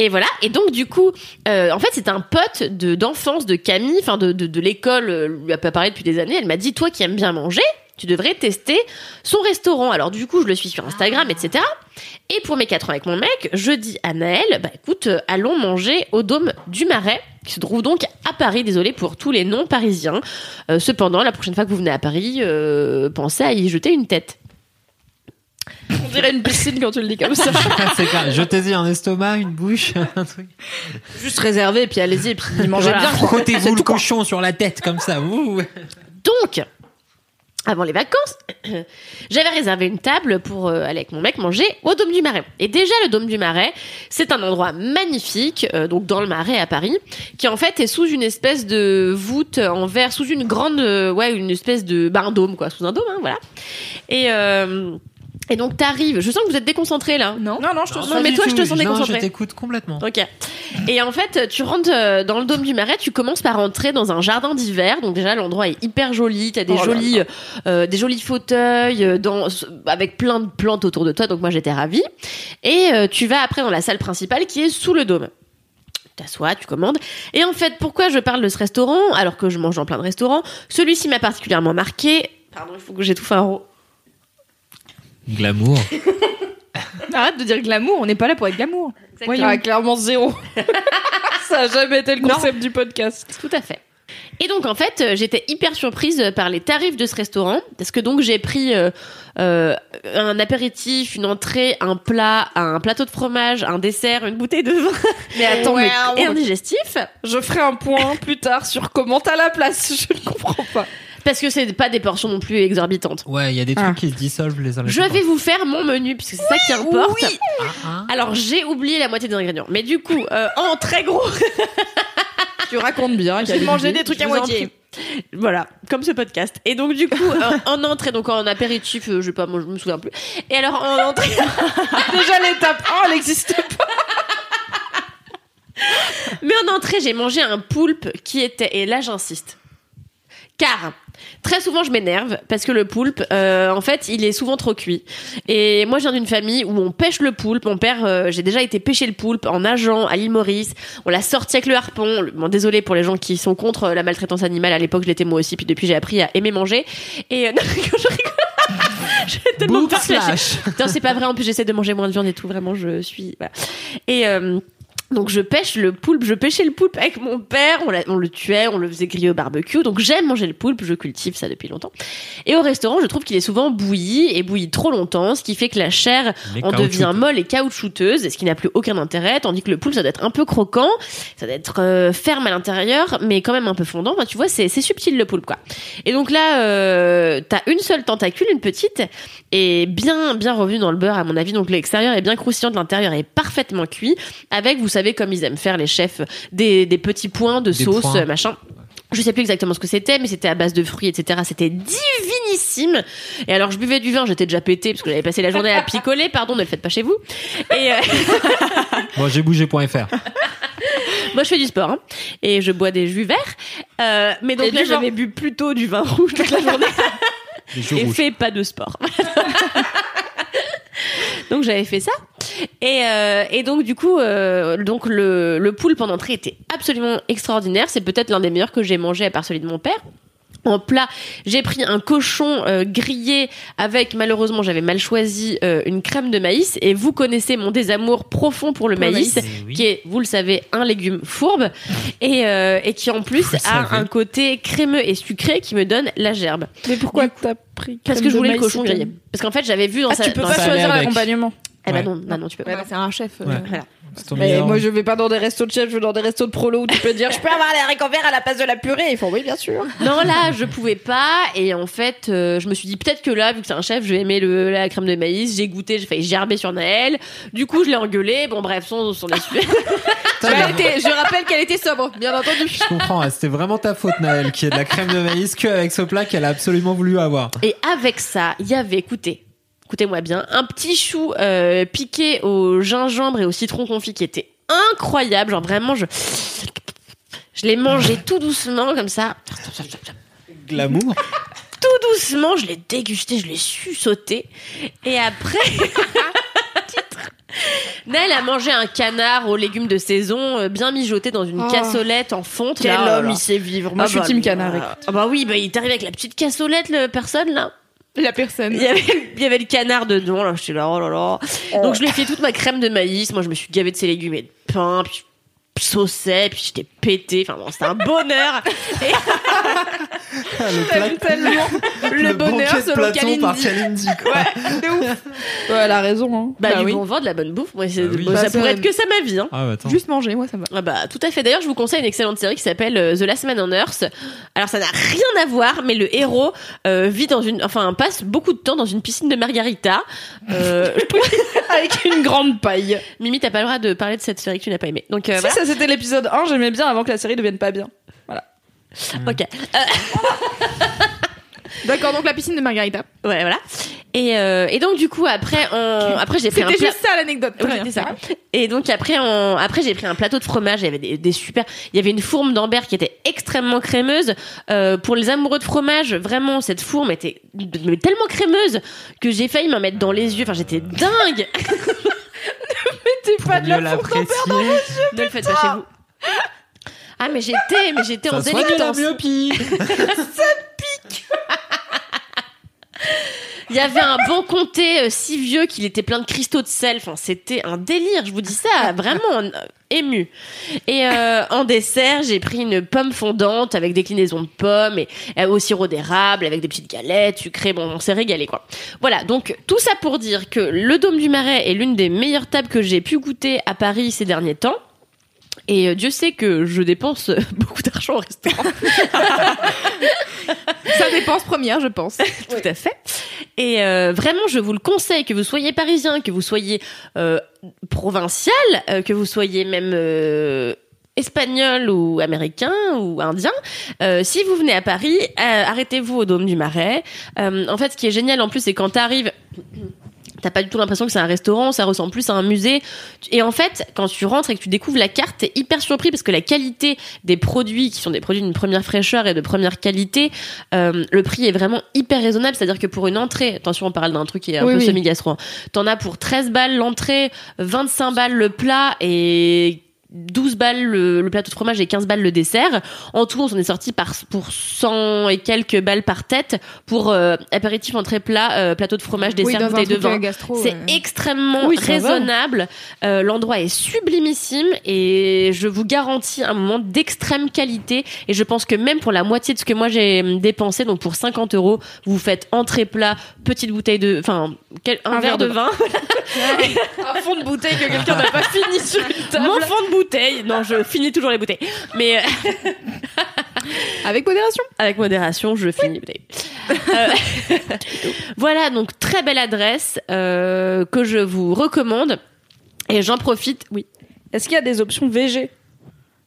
Et voilà. Et donc du coup, euh, en fait, c'est un pote de d'enfance de Camille, enfin de, de, de l'école, euh, lui a pas parlé depuis des années. Elle m'a dit, toi qui aimes bien manger, tu devrais tester son restaurant. Alors du coup, je le suis sur Instagram, etc. Et pour mes 4 ans avec mon mec, je dis à Naël, bah écoute, euh, allons manger au Dôme du Marais, qui se trouve donc à Paris. Désolé pour tous les non-parisiens. Euh, cependant, la prochaine fois que vous venez à Paris, euh, pensez à y jeter une tête. On dirait une piscine quand tu le dis comme ça. c'est clair. Jetez-y un estomac, une bouche, un truc. Juste réservé, puis allez-y, puis mangez Voilà. bien. Frottez-vous le cochon sur la tête comme ça. Ouh. Donc, avant les vacances, j'avais réservé une table pour euh, aller avec mon mec manger au Dôme du Marais. Et déjà, le Dôme du Marais, c'est un endroit magnifique, euh, donc dans le Marais à Paris, qui en fait est sous une espèce de voûte en verre, sous une grande, euh, ouais, une espèce de, bah, un dôme quoi, sous un dôme, hein, voilà. Et et donc t'arrives. Je sens que vous êtes déconcentré là. Non Non, non, je te Non, mais toi, je te sens Non, déconcentré. je t'écoute complètement. Ok. Et en fait, tu rentres euh, dans le dôme du Marais, tu commences par rentrer dans un jardin d'hiver. Donc déjà, l'endroit est hyper joli. T'as des Oh jolis, euh, des jolis fauteuils euh, dans, avec plein de plantes autour de toi. Donc moi, j'étais ravie. Et euh, tu vas après dans la salle principale qui est sous le dôme. Tu T'assois, tu commandes. Et en fait, pourquoi je parle de ce restaurant alors que je mange dans plein de restaurants? Celui-ci m'a particulièrement marqué. Pardon, il faut que j'étouffe un ro. Glamour. Arrête de dire glamour, on n'est pas là pour être glamour. Exactement. Ah, clairement zéro. ça a jamais été le concept du podcast. Tout à fait. Et donc en fait, euh, j'étais hyper surprise par les tarifs de ce restaurant parce que donc j'ai pris euh, euh, un apéritif, une entrée, un plat, un plateau de fromage, un dessert, une bouteille de vin Mais attends, mais et un digestif je ferai un point plus tard sur comment t'as la place. Je ne comprends pas. Parce que c'est pas des portions non plus exorbitantes. Ouais, il y a des trucs Ah. qui se dissolvent les uns les Je autres. vais vous faire mon menu puisque c'est ça qui importe. Ah, ah. Alors j'ai oublié la moitié des ingrédients, mais du coup euh, en très gros, Tu racontes bien. J'ai mangé des trucs Je à moitié. Voilà, comme ce podcast. Et donc du coup, euh, en entrée, donc en apéritif, euh, je sais pas, moi je me souviens plus. Et alors en entrée, Déjà l'étape 1, elle existe pas. mais en entrée, j'ai mangé un poulpe qui était, et là j'insiste, car très souvent je m'énerve parce que le poulpe, euh, en fait, il est souvent trop cuit. Et moi, je viens d'une famille où on pêche le poulpe. Mon père, euh, j'ai déjà été pêcher le poulpe en nageant à l'île Maurice. On l'a sorti avec le harpon. Bon, désolé pour les gens qui sont contre la maltraitance animale. À l'époque, je l'étais moi aussi. Puis depuis, j'ai appris à aimer manger. Et euh, non, je rigole. J'ai tellement. Putain, c'est pas vrai. En plus, j'essaie de manger moins de viande et tout. Vraiment, je suis. Voilà. Et euh, donc, je pêche le poulpe. Je pêchais le poulpe avec mon père. On, l'a- on le tuait, on le faisait griller au barbecue. Donc, j'aime manger le poulpe. Je cultive ça depuis longtemps. Et au restaurant, je trouve qu'il est souvent bouilli et bouilli trop longtemps, ce qui fait que la chair Les en devient molle et caoutchouteuse, ce qui n'a plus aucun intérêt, tandis que le poulpe, ça doit être un peu croquant, ça doit être euh, ferme à l'intérieur, mais quand même un peu fondant. Enfin, tu vois, c'est subtil le poulpe, quoi. Et donc là, euh, t'as une seule tentacule, une petite, et bien bien revenue dans le beurre, à mon avis. Donc l'extérieur est bien croustillant, l'intérieur est parfaitement cuit, avec, vous savez, comme ils aiment faire les chefs, des, des petits points de Des sauce, points. machin. Je sais plus exactement ce que c'était, mais c'était à base de fruits, etc. C'était divinissime. Et alors, je buvais du vin, j'étais déjà pété parce que j'avais passé la journée à picoler. Pardon, ne le faites pas chez vous. Et euh, Bon, j'ai bougé.fr. moi, je fais du sport hein, et je bois des jus verts. Euh, mais donc Et là, j'avais bu plutôt du vin rouge toute la journée et rouges. fait pas de sport. donc j'avais fait ça. Et, euh, et donc du coup euh, donc le, le poulpe en entrée était absolument extraordinaire. C'est peut-être l'un des meilleurs que j'ai mangé à part celui de mon père en plat, j'ai pris un cochon euh, grillé avec malheureusement j'avais mal choisi euh, une crème de maïs et vous connaissez mon désamour profond pour le Pour maïs, maïs. Eh oui. qui est vous le savez un légume fourbe et, euh, et qui en plus Vous a savez. un côté crémeux et sucré qui me donne la gerbe. Mais pourquoi t'as pris Parce que je de voulais le cochon grillé. Parce qu'en fait, j'avais vu dans Ah, sa. tu peux dans pas choisir l'accompagnement. Eh ben non, non, non, tu peux Ouais, pas. c'est un chef. euh, Ouais. Voilà. C'est ton Mais moi, je vais pas dans des restos de chef, je vais dans des restos de prolo où tu peux dire, je peux avoir les haricots verts à la place de la purée. Ils font oui, bien sûr. Non, là, je pouvais pas. Et en fait, euh, je me suis dit peut-être que là, vu que c'est un chef, je vais aimer le, la crème de maïs. J'ai goûté, j'ai failli gerber sur Naël. Du coup, je l'ai engueulé. Bon, bref, son, son essuie. Putain, Elle était- je rappelle qu'elle était sobre, bien entendu. Je comprends, hein, c'était vraiment ta faute, Naël, qui est de la crème de maïs que avec ce plat qu'elle a absolument voulu avoir. Et avec ça, il y avait, écoutez, écoutez-moi bien, un petit chou euh, piqué au gingembre et au citron confit qui était incroyable. Genre vraiment, je, je l'ai mangé tout doucement comme ça. Glamour. Tout doucement, je l'ai dégusté, je l'ai su sauter. Et après, Naël a mangé un canard aux légumes de saison, euh, bien mijoté dans une Oh. cassolette en fonte. Quel là, homme là. il sait vivre. Moi, Ah je suis bah, team canard. euh. Ah bah oui, bah il est arrivé avec la petite cassolette, le personne là. La personne. Il y avait, il y avait le canard dedans, là, j'étais là, oh là là. Donc je lui ai fait toute ma crème de maïs, moi je me suis gavé de ses légumes et de pain, puis je sauçais, puis j'étais pété, enfin bon, c'était un bonheur. Et- le plat, tellement le, bonheur banquet de selon Platon par Kalindi. Kalindi, quoi. Ouais, elle a raison. Hein. bah, Bah du oui. bon vent, de la bonne bouffe, moi, c'est- Ah oui. bon, Bah, ça ça- pourrait être que ça ma vie, hein. Ah, bah, attends. Juste manger, moi ça va. Ah bah tout à fait. D'ailleurs, je vous conseille une excellente série qui s'appelle euh, The Last Man on Earth. Alors ça n'a rien à voir, mais le héros euh, vit dans une, enfin passe beaucoup de temps dans une piscine de margarita. Euh, Avec une grande paille. Mimi, t'as pas le droit de parler de cette série que tu n'as pas aimée. Donc euh, Si, voilà. ça c'était l'épisode 1, j'aimais bien avant que la série devienne pas bien. Ok. Euh, D'accord, donc la piscine de Margarita. ouais, voilà. Et, euh, et donc du coup après, on, après j'ai pris un C'était plat. juste ça l'anecdote. Oui, ça. Et donc après, on... après j'ai pris un plateau de fromage. Il y avait des, des super. Il y avait une fourme d'Ambert qui était extrêmement crémeuse. Euh, pour les amoureux de fromage, vraiment cette fourme était tellement crémeuse que j'ai failli m'en mettre dans les yeux. Enfin, j'étais dingue. Pour mieux l'apprécier. ne le faites pas chez vous. Ah mais j'étais, mais j'étais en Ça soigne la délectance. myopie. Il y avait un bon comté euh, si vieux qu'il était plein de cristaux de sel. Enfin, c'était un délire. Je vous dis ça, vraiment euh, ému. Et euh, en dessert, j'ai pris une pomme fondante avec déclinaison de pommes et au sirop d'érable avec des petites galettes sucrées. Bon, on s'est régalé quoi. Voilà. Donc tout ça pour dire que le Dôme du Marais est l'une des meilleures tables que j'ai pu goûter à Paris ces derniers temps. Et euh, Dieu sait que je dépense beaucoup d'argent au restaurant. Ça dépense première, je pense. Tout à fait. Et euh, vraiment, je vous le conseille, que vous soyez parisien, que vous soyez euh, provincial, euh, que vous soyez même espagnol ou américain ou indien. euh, si vous venez à Paris, euh, arrêtez-vous au Dôme du Marais. Euh, en fait, ce qui est génial en plus, c'est quand t'arrives... T'as pas du tout l'impression que c'est un restaurant, ça ressemble plus à un musée. Et en fait, quand tu rentres et que tu découvres la carte, t'es hyper surpris parce que la qualité des produits, qui sont des produits d'une première fraîcheur et de première qualité, euh, le prix est vraiment hyper raisonnable. C'est-à-dire que pour une entrée, attention, on parle d'un truc qui est un Oui, peu oui. semi-gastro, hein. t'en as pour 13 balles l'entrée, 25 balles le plat et 12 balles le, le plateau de fromage et 15 balles le dessert. En tout, on s'en est sorti par, pour 100 et quelques balles par tête pour euh, apéritif, entrée, plat, euh, plateau de fromage, Oui, dessert, un bouteille de euh, vin. C'est euh. extrêmement Oui, raisonnable. Euh, L'endroit est sublimissime et je vous garantis un moment d'extrême qualité. Et je pense que même pour la moitié de ce que moi j'ai hum, dépensé, donc pour 50 euros, vous faites entrée plat, petite bouteille de, enfin, un, verre, de vin, Un fond de bouteille que quelqu'un n'a pas fini sur une table. mon fond de bouteille. Non, je finis toujours les bouteilles, mais euh, Avec modération. avec modération, je finis les bouteilles. Euh, voilà, donc très belle adresse euh, que je vous recommande. Et j'en profite, oui. Est-ce qu'il y a des options VG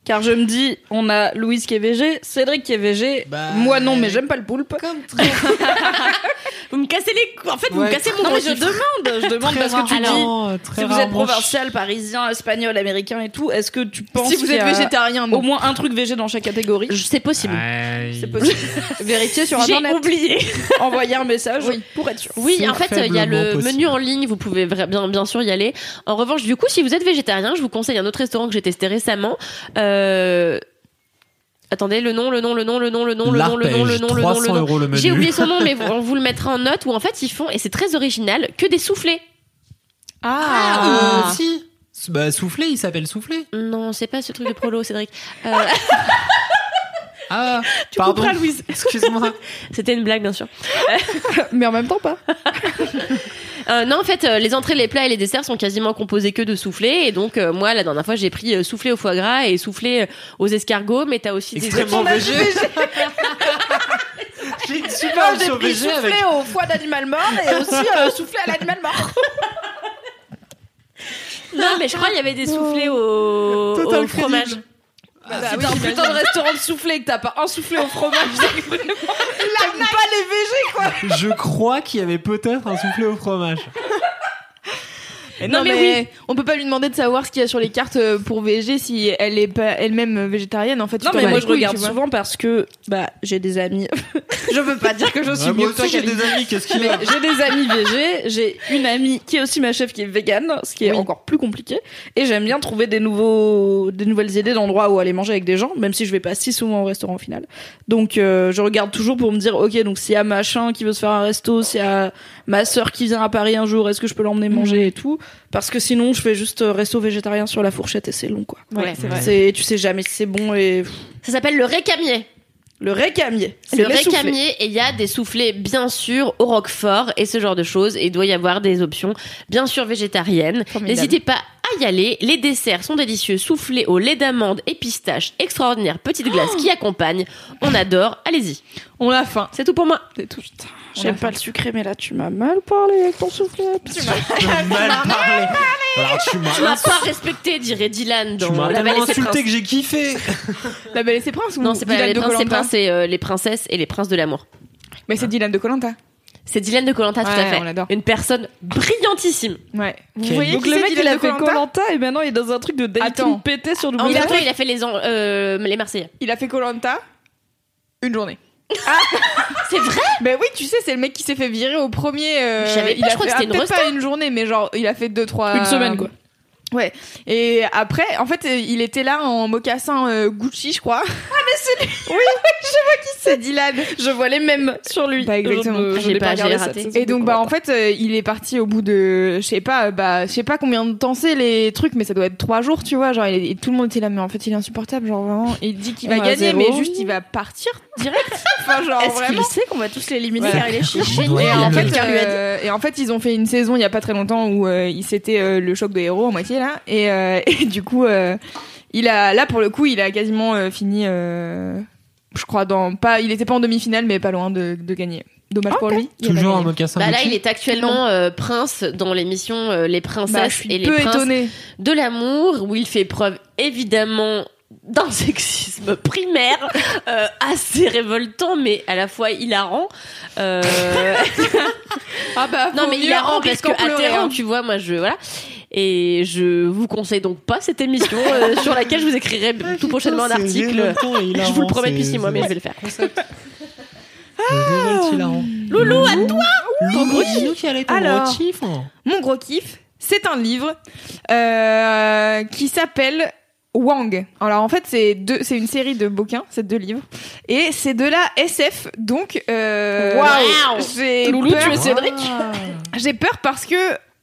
Car je me dis, on a Louise qui est VG, Cédric qui est VG. Bah, Moi non, mais j'aime pas le poulpe. Comme très, Vous me cassez les, en fait, vous me cassez mon Non, mais je demande, je demande parce que tu dis. euh, très Si vous êtes provincial, parisien, espagnol, américain et tout, est-ce que tu penses Si vous qu'il y êtes a végétarien, non. au moins un truc VG dans chaque catégorie C'est possible. C'est possible. Vérifiez sur J'ai internet. oublié. Envoyer un message Oui. pour être sûr. Oui, C'est en fait, il y a le possible. menu en ligne, vous pouvez bien, bien sûr y aller. En revanche, du coup, si vous êtes végétarien, je vous conseille un autre restaurant que j'ai testé récemment. Euh... Attendez, le nom, le nom, le nom, le nom, le nom, le nom, le nom, le nom, le nom, 300 le nom. le. J'ai oublié son nom, mais on vous le mettra en note où en fait ils font, et c'est très original, que des soufflés. Ah, euh, si. Bah, soufflé, il s'appelle soufflé. Non, c'est pas ce truc de prolo, Cédric. Euh, Ah, tu pardon. couperas, Louise. Excuse-moi. C'était une blague, bien sûr. Mais en même temps pas. Euh, non, en fait, euh, les entrées, les plats et les desserts sont quasiment composés que de soufflés. Et donc, euh, moi, la dernière fois, j'ai pris euh, soufflé au foie gras et soufflé euh, aux escargots. Mais t'as aussi des Extrêmement. J'ai une super J'ai pris soufflé avec. au foie d'animal mort et aussi euh, soufflé à l'animal mort. Non, mais je crois qu'il y avait des soufflés au, Total au fromage. Crédible. Bah, si t'as un putain de restaurant de soufflé et que t'as pas un soufflé au fromage, c'est vraiment t'aimes pas les VG quoi. Je crois qu'il y avait peut-être un soufflé au fromage. Non, Non, mais mais, on peut pas lui demander de savoir ce qu'il y a sur les cartes euh, pour VG si elle est pas elle-même végétarienne. En fait, Non mais moi je regarde souvent parce que bah j'ai des amis. je veux pas dire que je suis Ouais, moi mieux j'ai des amis, qu'est-ce qu'il y Mais a j'ai des amis VG, j'ai une amie qui est aussi ma chef qui est végane, ce qui est Oui. encore plus compliqué. Et j'aime bien trouver des nouveaux, des nouvelles idées d'endroits où aller manger avec des gens, même si je vais pas si souvent au restaurant au final. Donc euh, je regarde toujours pour me dire, ok, donc s'il y a machin qui veut se faire un resto, s'il y a ma sœur qui vient à Paris un jour, est-ce que je peux l'emmener manger et tout Parce que sinon je fais juste euh, resto végétarien sur la fourchette et c'est long quoi. Ouais, c'est vrai. Tu sais jamais si c'est bon et Ça s'appelle le récamier. le récamier. Le récamier, et il y a des soufflés, bien sûr, au roquefort et ce genre de choses. Et il doit y avoir des options, bien sûr, végétariennes. N'hésitez pas à y aller. Les desserts sont délicieux. Soufflés au lait d'amande et pistache. Extraordinaire. Petite glace qui accompagne. On adore. Allez-y. On a faim. C'est tout pour moi. C'est tout. J'aime pas le sucré, mais là tu m'as mal parlé avec ton soufflet. Tu m'as mal parlé. Alors tu Tu m'as m'as pas respecté, dirait Dylan tu dans m'as tellement et ses insulté que j'ai kiffé. La Belle et ses princes ou Non, c'est pas Dylan les de princes, c'est princes, c'est euh, les princesses et les princes de l'amour. Mais c'est Dylan de Colanta. C'est Dylan de Colanta, tout à Ouais, fait. on l'adore. Une personne brillantissime. Ouais. Vous voyez Donc le mec il a de fait Colanta et maintenant il est dans un truc de dating Attends. pété sur En W. bientôt, il a fait les, en- euh, les Marseillais. Il a fait Colanta une journée. C'est vrai? Ben oui, tu sais, c'est le mec qui s'est fait virer au premier. euh, Je savais pas, il a je crois fait, que c'était ah, une peut-être resta. pas une journée, mais genre, il a fait deux, trois. Une semaine quoi. Ouais. Et après, en fait, euh, il était là en mocassin euh, Gucci, je crois. Ah, mais c'est lui Oui, je vois qui c'est, Dylan. Je vois les mêmes sur lui. Bah, exactement. Je je J'ai n'ai pas- cette raté. Et donc, bah, en fait, euh, il est parti au bout de, je sais pas, bah, je sais pas combien de temps c'est les trucs, mais ça doit être trois jours, tu vois. Genre, il est- et tout le monde était là, mais en fait, il est insupportable, genre vraiment. Il dit qu'il va gagner, zéro. mais juste, il va partir direct. enfin, genre, Est-ce qu'il sait qu'on va tous l'éliminer Ouais. car il est chiant Ouais, Et en, fait, euh, et en fait, ils ont fait une saison il y a pas très longtemps où euh, il s'était euh, le choc de héros en moitié là, et, euh, et du coup, euh, il a là pour le coup, il a quasiment euh, fini, euh, je crois dans pas, il était pas en demi-finale, mais pas loin de, de gagner. Dommage pour lui. il Toujours un gagné. mocassin Bah là, il est actuellement euh, prince dans l'émission euh, Les Bah, Princesses je suis et les peu Princes étonnée. de l'amour, où il fait preuve évidemment d'un sexisme primaire euh, assez révoltant, mais à la fois hilarant. Euh, Ah bah non, mais hilarant en parce que atterrant, hein. tu vois, moi je voilà. Et je vous conseille donc pas cette émission euh, sur laquelle je vous écrirai tout prochainement un article. Je vous le promets depuis six mois, mais je vais le faire. Loulou, à toi Ton gros Alors. kiff Mon gros kiff, c'est un livre euh, qui s'appelle Wang. Alors en fait, c'est deux, c'est une série de bouquins, c'est deux livres, et c'est de la SF. Donc, euh, j'ai Loulou, peur- tu es Cédric J'ai peur parce que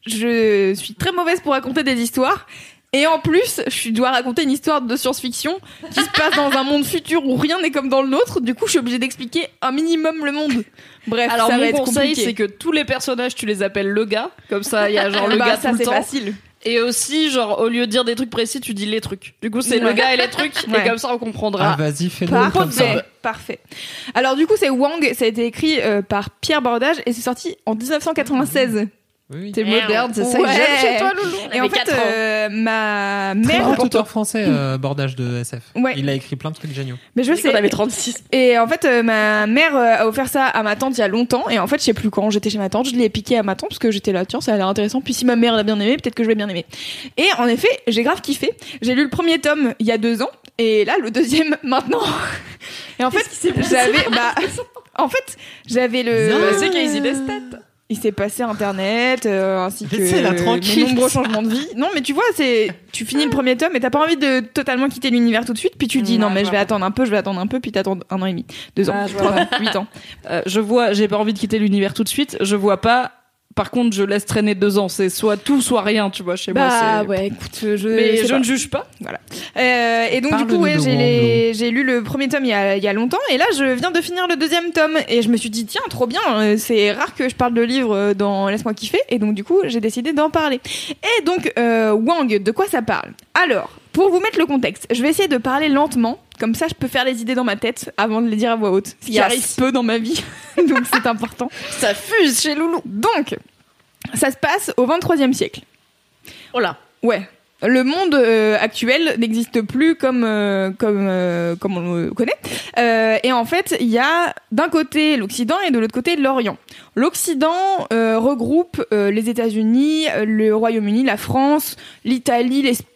je suis très mauvaise pour raconter des histoires. Et en plus, je dois raconter une histoire de science-fiction qui se passe dans un monde futur où rien n'est comme dans le nôtre. Du coup, je suis obligée d'expliquer un minimum le monde. Bref, Alors ça va mon être conseil compliqué. c'est que tous les personnages tu les appelles le gars comme ça il y a genre le Bah, gars ça tout le c'est temps facile. et aussi genre au lieu de dire des trucs précis tu dis les trucs du coup c'est le gars et les trucs Ouais. et comme ça on Ah, comprendra vas-y, fais-nous comme ça. Parfait, parfait. Alors du coup, c'est Wang, ça a été écrit euh, par Pierre Bordage et c'est sorti en 1996. Oui, t'es moderne c'est ça Ouais. que j'aime chez toi Loulou Et en fait, euh, ma Très mère, grand auteur français, euh, bordage de SF. Ouais. Il a écrit plein de trucs géniaux. mais je sais sais. qu'on avait 36. Et en fait, euh, ma mère a offert ça à ma tante il y a longtemps. Et en fait, je sais plus quand j'étais chez ma tante, je l'ai piqué à ma tante parce que j'étais là, tiens, ça a l'air intéressant. Puis si ma mère l'a bien aimé, peut-être que je vais bien aimer. Et en effet, j'ai grave kiffé. J'ai lu le premier tome il y a deux ans. Et là, le deuxième maintenant. Et en fait, j'avais, bah, en fait, j'avais le. Bah, c'est Casey Destet. Il s'est passé Internet, euh, ainsi que de nombreux changements de vie. Non, mais tu vois, c'est, tu finis le premier tome et t'as pas envie de totalement quitter l'univers tout de suite. Puis tu dis non, mais je vais attendre un peu, je vais attendre un peu. Puis t'attends un an et demi, deux ans, Ah, je vois ans, huit ans. Euh, je vois j'ai pas envie de quitter l'univers tout de suite je vois pas par contre je laisse traîner deux ans c'est soit tout soit rien tu vois chez moi Bah ouais, écoute, je. mais je pas. ne juge pas Euh, et donc du coup, ouais, j'ai, Wang, les- j'ai lu le premier tome il y, a, il y a longtemps, et là je viens de finir le deuxième tome, et je me suis dit tiens, trop bien, euh, c'est rare que je parle de livres euh, dans Laisse-moi kiffer, et donc du coup j'ai décidé d'en parler. Et donc euh, Wang, de quoi ça parle? Alors, pour vous mettre le contexte, je vais essayer de parler lentement, comme ça je peux faire les idées dans ma tête avant de les dire à voix haute, ce qui Yes. arrive peu dans ma vie, donc c'est important. ça fuse chez Loulou Donc, ça se passe au 23e siècle. Oh là. Ouais. Le monde euh, actuel n'existe plus comme euh, comme euh, comme on le connaît. Et en fait, il y a d'un côté l'Occident et de l'autre côté l'Orient. L'Occident regroupe les États-Unis, le Royaume-Uni, la France, l'Italie, l'Espagne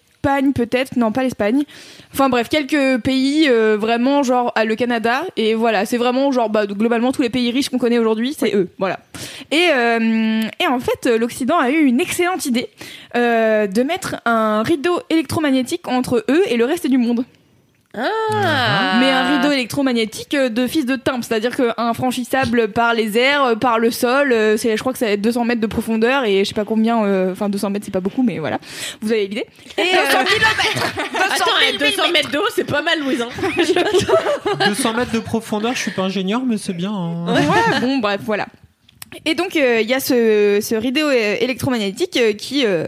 peut-être, non pas l'Espagne. Enfin bref, quelques pays euh, vraiment genre le Canada et voilà, c'est vraiment genre bah, globalement tous les pays riches qu'on connaît aujourd'hui, c'est eux, voilà. Et euh, et en fait, l'Occident a eu une excellente idée euh, de mettre un rideau électromagnétique entre eux et le reste du monde. Ah. Mais un rideau électromagnétique euh, de fils de timbre, c'est-à-dire qu'infranchissable par les airs, euh, par le sol, euh, c'est, je crois que ça va être 200 mètres de profondeur et je sais pas combien, euh, enfin 200 mètres c'est pas beaucoup, mais voilà, vous avez l'idée? Et, euh, Attends, à 200 mètres d'eau, c'est pas mal, Louise. hein. 200 mètres de profondeur, je suis pas ingénieur, mais c'est bien. hein. Ouais, bon, bref, voilà. Et donc, euh, il y a ce, ce rideau euh, électromagnétique euh, qui, euh,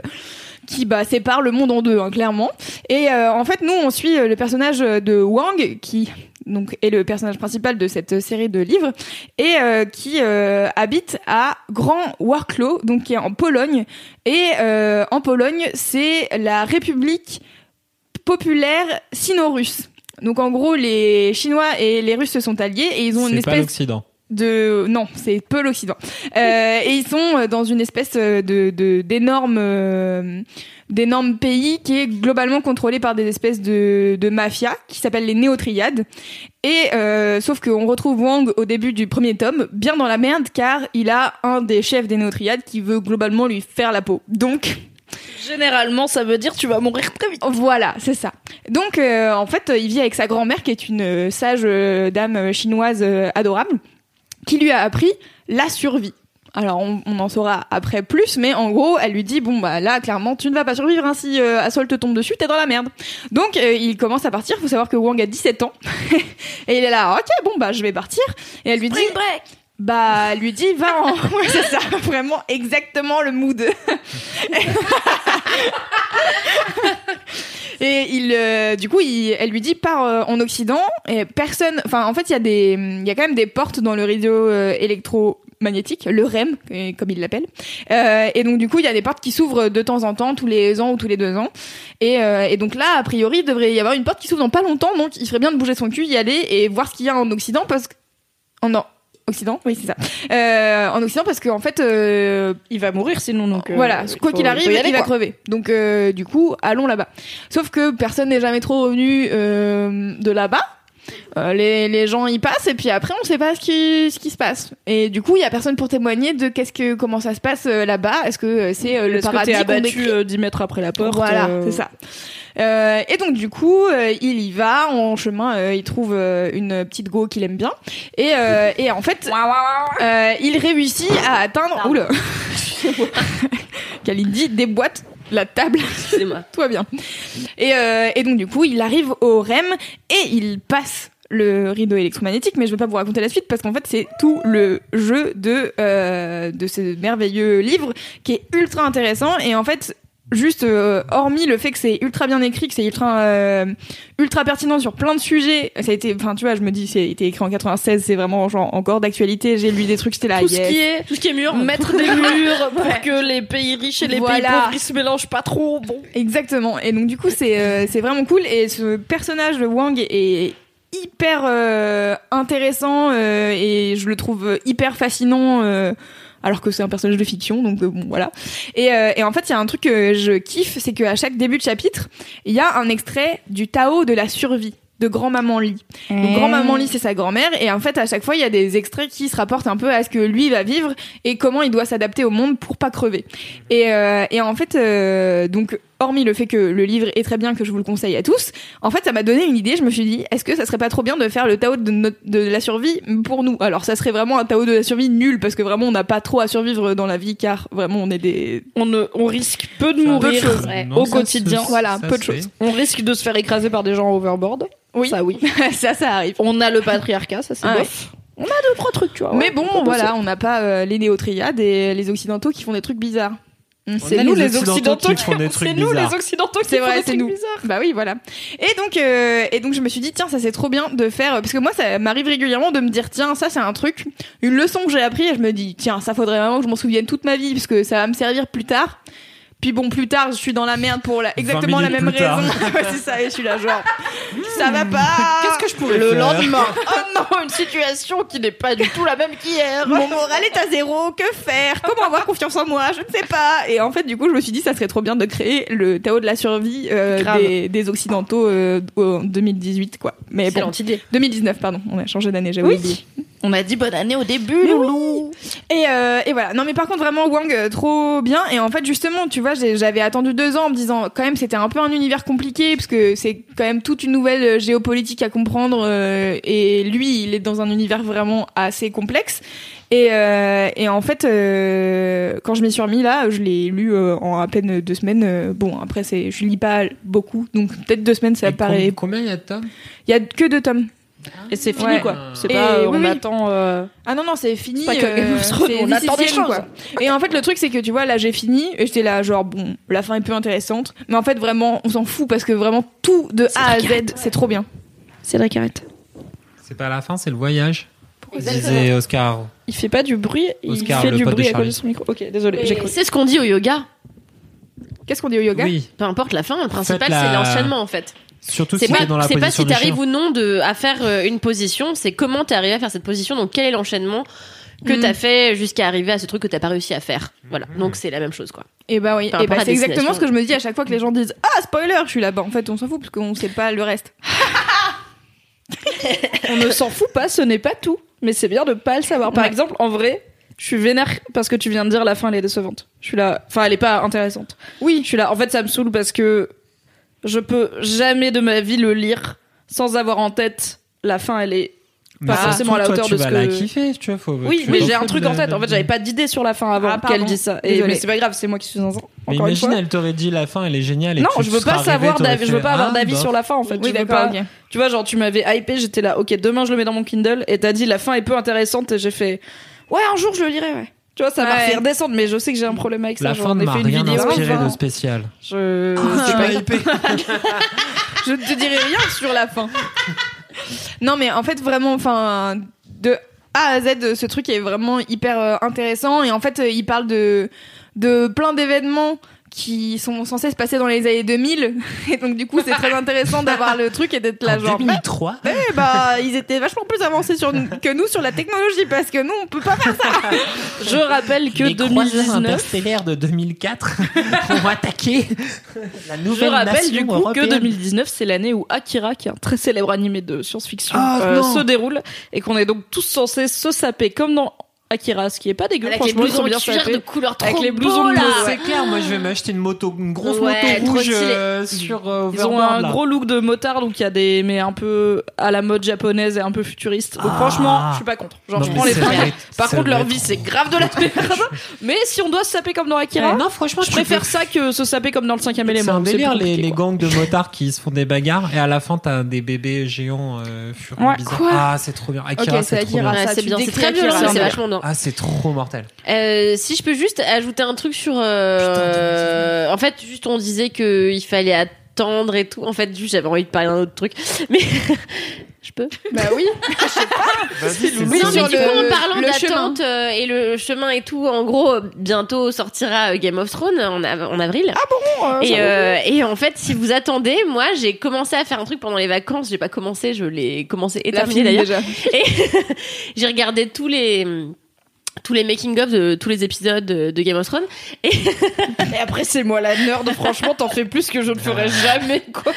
qui bah, sépare le monde en deux, hein, clairement. Et euh, en fait, nous, on suit euh, le personnage de Wang, qui donc est le personnage principal de cette série de livres, et euh, qui euh, habite à Grand Warklo, donc qui est en Pologne. Et en Pologne, c'est la République populaire sino-russe. Donc en gros, les Chinois et les Russes se sont alliés et ils ont une C'est pas espèce l'Occident. De non c'est peu l'Occident euh, et ils sont dans une espèce de de- d'énorme euh, d'énormes pays qui est globalement contrôlé par des espèces de de mafia qui s'appellent les néotriades et euh, sauf qu'on retrouve Wang au début du premier tome bien dans la merde car il a un des chefs des néotriades qui veut globalement lui faire la peau donc Généralement, ça veut dire tu vas mourir très vite. Voilà, c'est ça. Donc, euh, en fait, il vit avec sa grand-mère, qui est une euh, sage euh, dame euh, chinoise euh, adorable, qui lui a appris la survie. Alors, on, on en saura après plus, mais en gros, elle lui dit bon bah là, clairement, tu ne vas pas survivre. Hein, si euh, Assol te tombe dessus, t'es dans la merde. Donc, euh, il commence à partir. Faut savoir que Wang a 17 ans et il est là. Ok, bon bah je vais partir. Et elle lui dit bah, lui dit, va en. Ouais, c'est ça, vraiment exactement le mood. et il, euh, du coup, il, elle lui dit, pars euh, en Occident. Et personne. Enfin, en fait, il y a des, il y a quand même des portes dans le rideau euh, électromagnétique, le REM, euh, comme il l'appelle. Euh, et donc, du coup, il y a des portes qui s'ouvrent de temps en temps, tous les ans ou tous les deux ans. Et, et donc là, a priori, il devrait y avoir une porte qui s'ouvre dans pas longtemps. Donc, il ferait bien de bouger son cul, y aller et voir ce qu'il y a en Occident parce que. En, Occident, oui, c'est ça. Euh, en Occident, parce qu'en fait, euh, Il va mourir sinon, donc. euh, voilà, il quoi qu'il arrive, il, va crever. Donc, euh, du coup, allons là-bas. Sauf que personne n'est jamais trop revenu euh, de là-bas. Euh, les, les gens y passent et puis après on sait pas ce qui ce qui se passe et du coup il y a personne pour témoigner de qu'est-ce que comment ça se passe euh, là-bas est-ce que euh, c'est euh, le Est-ce que paradis qu'on abattu décrit euh, 10 mètres après la porte voilà, euh, c'est ça. Euh, et donc du coup, euh, il y va en chemin. euh, il trouve euh, une petite go qu'il aime bien. Et, euh, et en fait, euh, il réussit à atteindre. Oula. Kalindi déboîte la table. C'est moi. Tout va bien. Et, euh, et donc du coup, il arrive au REM et il passe le rideau électromagnétique, mais je vais pas vous raconter la suite parce qu'en fait c'est tout le jeu de euh, de ce merveilleux livre qui est ultra intéressant et en fait juste euh, hormis le fait que c'est ultra bien écrit, que c'est ultra euh, ultra pertinent sur plein de sujets, ça a été, enfin tu vois, je me dis c'est été écrit en 96, c'est vraiment genre encore d'actualité. J'ai lu des trucs, c'était là. tout ce qui est Tout ce qui est mûr. mettre des murs pour que les pays riches et les pays pauvres ils se mélangent pas trop. Bon. Exactement. Et donc du coup, c'est euh, c'est vraiment cool. Et ce personnage de Wang est hyper euh, intéressant euh, et je le trouve hyper fascinant. Alors que c'est un personnage de fiction, donc euh, bon voilà. Et, euh, et en fait, il y a un truc que je kiffe, c'est qu'à chaque début de chapitre, il y a un extrait du Tao de la survie de grand-maman Lee. Donc grand-maman Lee, c'est sa grand-mère, et en fait, à chaque fois, il y a des extraits qui se rapportent un peu à ce que lui va vivre et comment il doit s'adapter au monde pour pas crever. Et, euh, et en fait, euh, donc, hormis le fait que le livre est très bien, que je vous le conseille à tous, en fait, ça m'a donné une idée. Je me suis dit, est-ce que ça serait pas trop bien de faire le Tao de, notre- de la survie pour nous? Alors, ça serait vraiment un Tao de la survie nul, parce que vraiment, on n'a pas trop à survivre dans la vie, car vraiment, on est des... On, ne, on risque peu de Peu de mourir choses. Ouais. Non, au ça quotidien. Voilà, ça peu de se choses. On risque de se faire écraser par des gens overboard. Oui. Ça, oui. ça, ça arrive. On a le patriarcat, ça c'est Ah ouais. On a deux, trois trucs, tu vois. Mais ouais, bon, voilà, on n'a pas euh, les néo-triades et les occidentaux qui font des trucs bizarres. C'est nous les Occidentaux qui font des c'est trucs nous bizarres. les occidentaux qui C'est font des c'est trucs nous. bizarres. Bah oui, voilà. Et donc, euh, et donc je me suis dit, tiens, ça c'est trop bien de faire, parce que moi, ça m'arrive régulièrement de me dire, tiens, ça c'est un truc, une leçon que j'ai appris, et je me dis, tiens, ça faudrait vraiment que je m'en souvienne toute ma vie, parce que ça va me servir plus tard. Puis bon, plus tard, je suis dans la merde pour la, exactement la même raison. Ouais, c'est ça, et je suis là, genre, ça va pas. Qu'est-ce que je pourrais Le faire lendemain. Oh non, une situation qui n'est pas du tout la même qu'hier. Mon moral est à zéro, que faire? Comment avoir confiance en moi? Je ne sais pas. Et en fait, du coup, je me suis dit, ça serait trop bien de créer le Tao de la survie euh, des, des Occidentaux euh, en 2018, quoi. Mais bon, Excellente idée. 2019, pardon. On a changé d'année, j'avais oublié. On a dit bonne année au début, loulou. Et, euh, et voilà. Non, mais par contre, vraiment, Wang, euh, trop bien. Et en fait, justement, tu vois, j'avais attendu deux ans en me disant, quand même, c'était un peu un univers compliqué, parce que c'est quand même toute une nouvelle euh, géopolitique à comprendre. euh, et lui, il est dans un univers vraiment assez complexe. Et, euh, et en fait, euh, quand je m'y suis remis là, je l'ai lu euh, en à peine deux semaines. Euh, bon, après, c'est, je lis pas beaucoup, donc peut-être deux semaines, ça Et paraît. com- Combien il y a de tomes? Il y a que deux tomes. Et c'est fini Ouais. quoi. C'est pas euh, oui, on oui. attend. euh, Ah non non c'est fini. Pas que euh, on attend des choses. quoi. Et en fait le truc c'est que tu vois là j'ai fini et j'étais là genre bon la fin est peu intéressante mais en fait vraiment on s'en fout parce que vraiment tout de A à Z c'est trop bien. C'est la carrette. C'est pas la fin, c'est le voyage. Disait Oscar. Il fait pas du bruit, Oscar, il fait le du bruit à cause de son micro. Ok, désolé. C'est ce qu'on dit au yoga. Qu'est-ce qu'on dit au yoga? Oui, Peu importe la fin, le principal c'est l'enchaînement en fait. Surtout C'est si pas, t'es dans la c'est pas position si t'arrives ou non de, à faire euh, une position, c'est comment t'es arrivé à faire cette position, donc quel est l'enchaînement que Mm. t'as fait jusqu'à arriver à ce truc que t'as pas réussi à faire. Voilà, donc c'est la même chose quoi. Et bah oui rapport bah c'est exactement ce que je me dis à chaque fois que les gens disent ah spoiler je suis là bas en fait on s'en fout parce qu'on sait pas le reste. On ne s'en fout pas, ce n'est pas tout. Mais c'est bien de pas le savoir. Par Ouais. exemple, en vrai, Je suis vénère parce que tu viens de dire la fin elle est décevante. Je suis là, enfin elle est pas intéressante. Oui, je suis là. En fait, ça me saoule parce que je peux jamais de ma vie le lire sans avoir en tête la fin. Elle est Mais pas surtout, forcément à la toi, hauteur tu de vas ce la que. kiffer, tu vois. Faut, Oui, tu mais j'ai un truc de en la- tête. En fait, j'avais pas d'idée sur la fin avant Ah, qu'elle dise ça. Et, mais c'est pas grave, c'est moi qui suis un. Mais imagine, elle t'aurait dit la fin, elle est géniale. Et Non, tu je veux pas savoir je veux pas avoir ah, d'avis sur la fin en fait. Oui, je veux d'accord, pas. Tu vois, genre tu m'avais hypé, j'étais là, ok, demain je le mets dans mon Kindle et t'as dit la fin est peu intéressante et j'ai fait, ouais, un jour je le lirai, ouais. Tu vois, ça m'a fait redescendre, mais je sais que j'ai un problème avec ça. La fin ne m'a rien vidéo. inspiré enfin, de spécial. Je. Pas. hypé. Je ne te dirai rien sur la fin. non, mais en fait, vraiment, enfin, de A à Z, ce truc est vraiment hyper euh, intéressant. Et en fait, euh, il parle de, de plein d'événements qui sont censés se passer dans les années 2000. Et donc, du coup, c'est très intéressant d'avoir le truc et d'être là, En genre, 2003 eh bah, ils étaient vachement plus avancés sur, que nous sur la technologie parce que nous, on peut pas faire ça. Je rappelle que Les croiseurs 2019. interstellaires de 2004 vont attaquer la Je nouvelle rappelle nation du coup européenne. que 2019 c'est l'année où Akira, qui est un très célèbre animé de science-fiction, Ah, euh, se déroule et qu'on est donc tous censés se saper comme dans Akira, ce qui est pas dégueu. Avec les franchement, sont blousons bien sapés. de couleur trop Avec les blousons de là. C'est clair, moi je vais m'acheter une moto, une grosse Ouais, moto rouge euh, sur euh, Ils ont un là. gros look de motard, donc il y a des mais un peu à la mode japonaise et un peu futuriste. Donc Ah. franchement, je suis pas contre. Genre Non, je prends les fringues. Par contre, leur vie c'est grave de la merde. mais si on doit se saper comme dans Akira, non, franchement, je préfère ça que se saper comme dans le cinquième C'est élément. un délire, les, les gangs de motards qui se font des bagarres et à la fin t'as des bébés géants euh, bizarres. Quoi Ah, c'est trop bien. Akira, c'est c'est bien. C'est c'est très violent, c'est vachement Ah, c'est trop mortel. Euh, si je peux juste ajouter un truc sur. euh, en fait, juste on disait que il fallait attendre et tout. En fait, juste j'avais envie de parler d'un autre truc, mais je peux? Bah oui. Vas-y, Oui, non, mais du coup, en parlant d'attente euh, et le chemin et tout, en gros, bientôt sortira euh, Game of Thrones en, av- en avril. Bon, euh, Et, euh, et en fait, si vous attendez, moi, j'ai commencé à faire un truc pendant les vacances. J'ai pas commencé, je l'ai commencé et terminé d'ailleurs. Et j'ai regardé tous les tous les making of de tous les épisodes de, de Game of Thrones. Et, Et après, c'est moi la nerd. Franchement, t'en fais plus que je ne ferai jamais, quoi.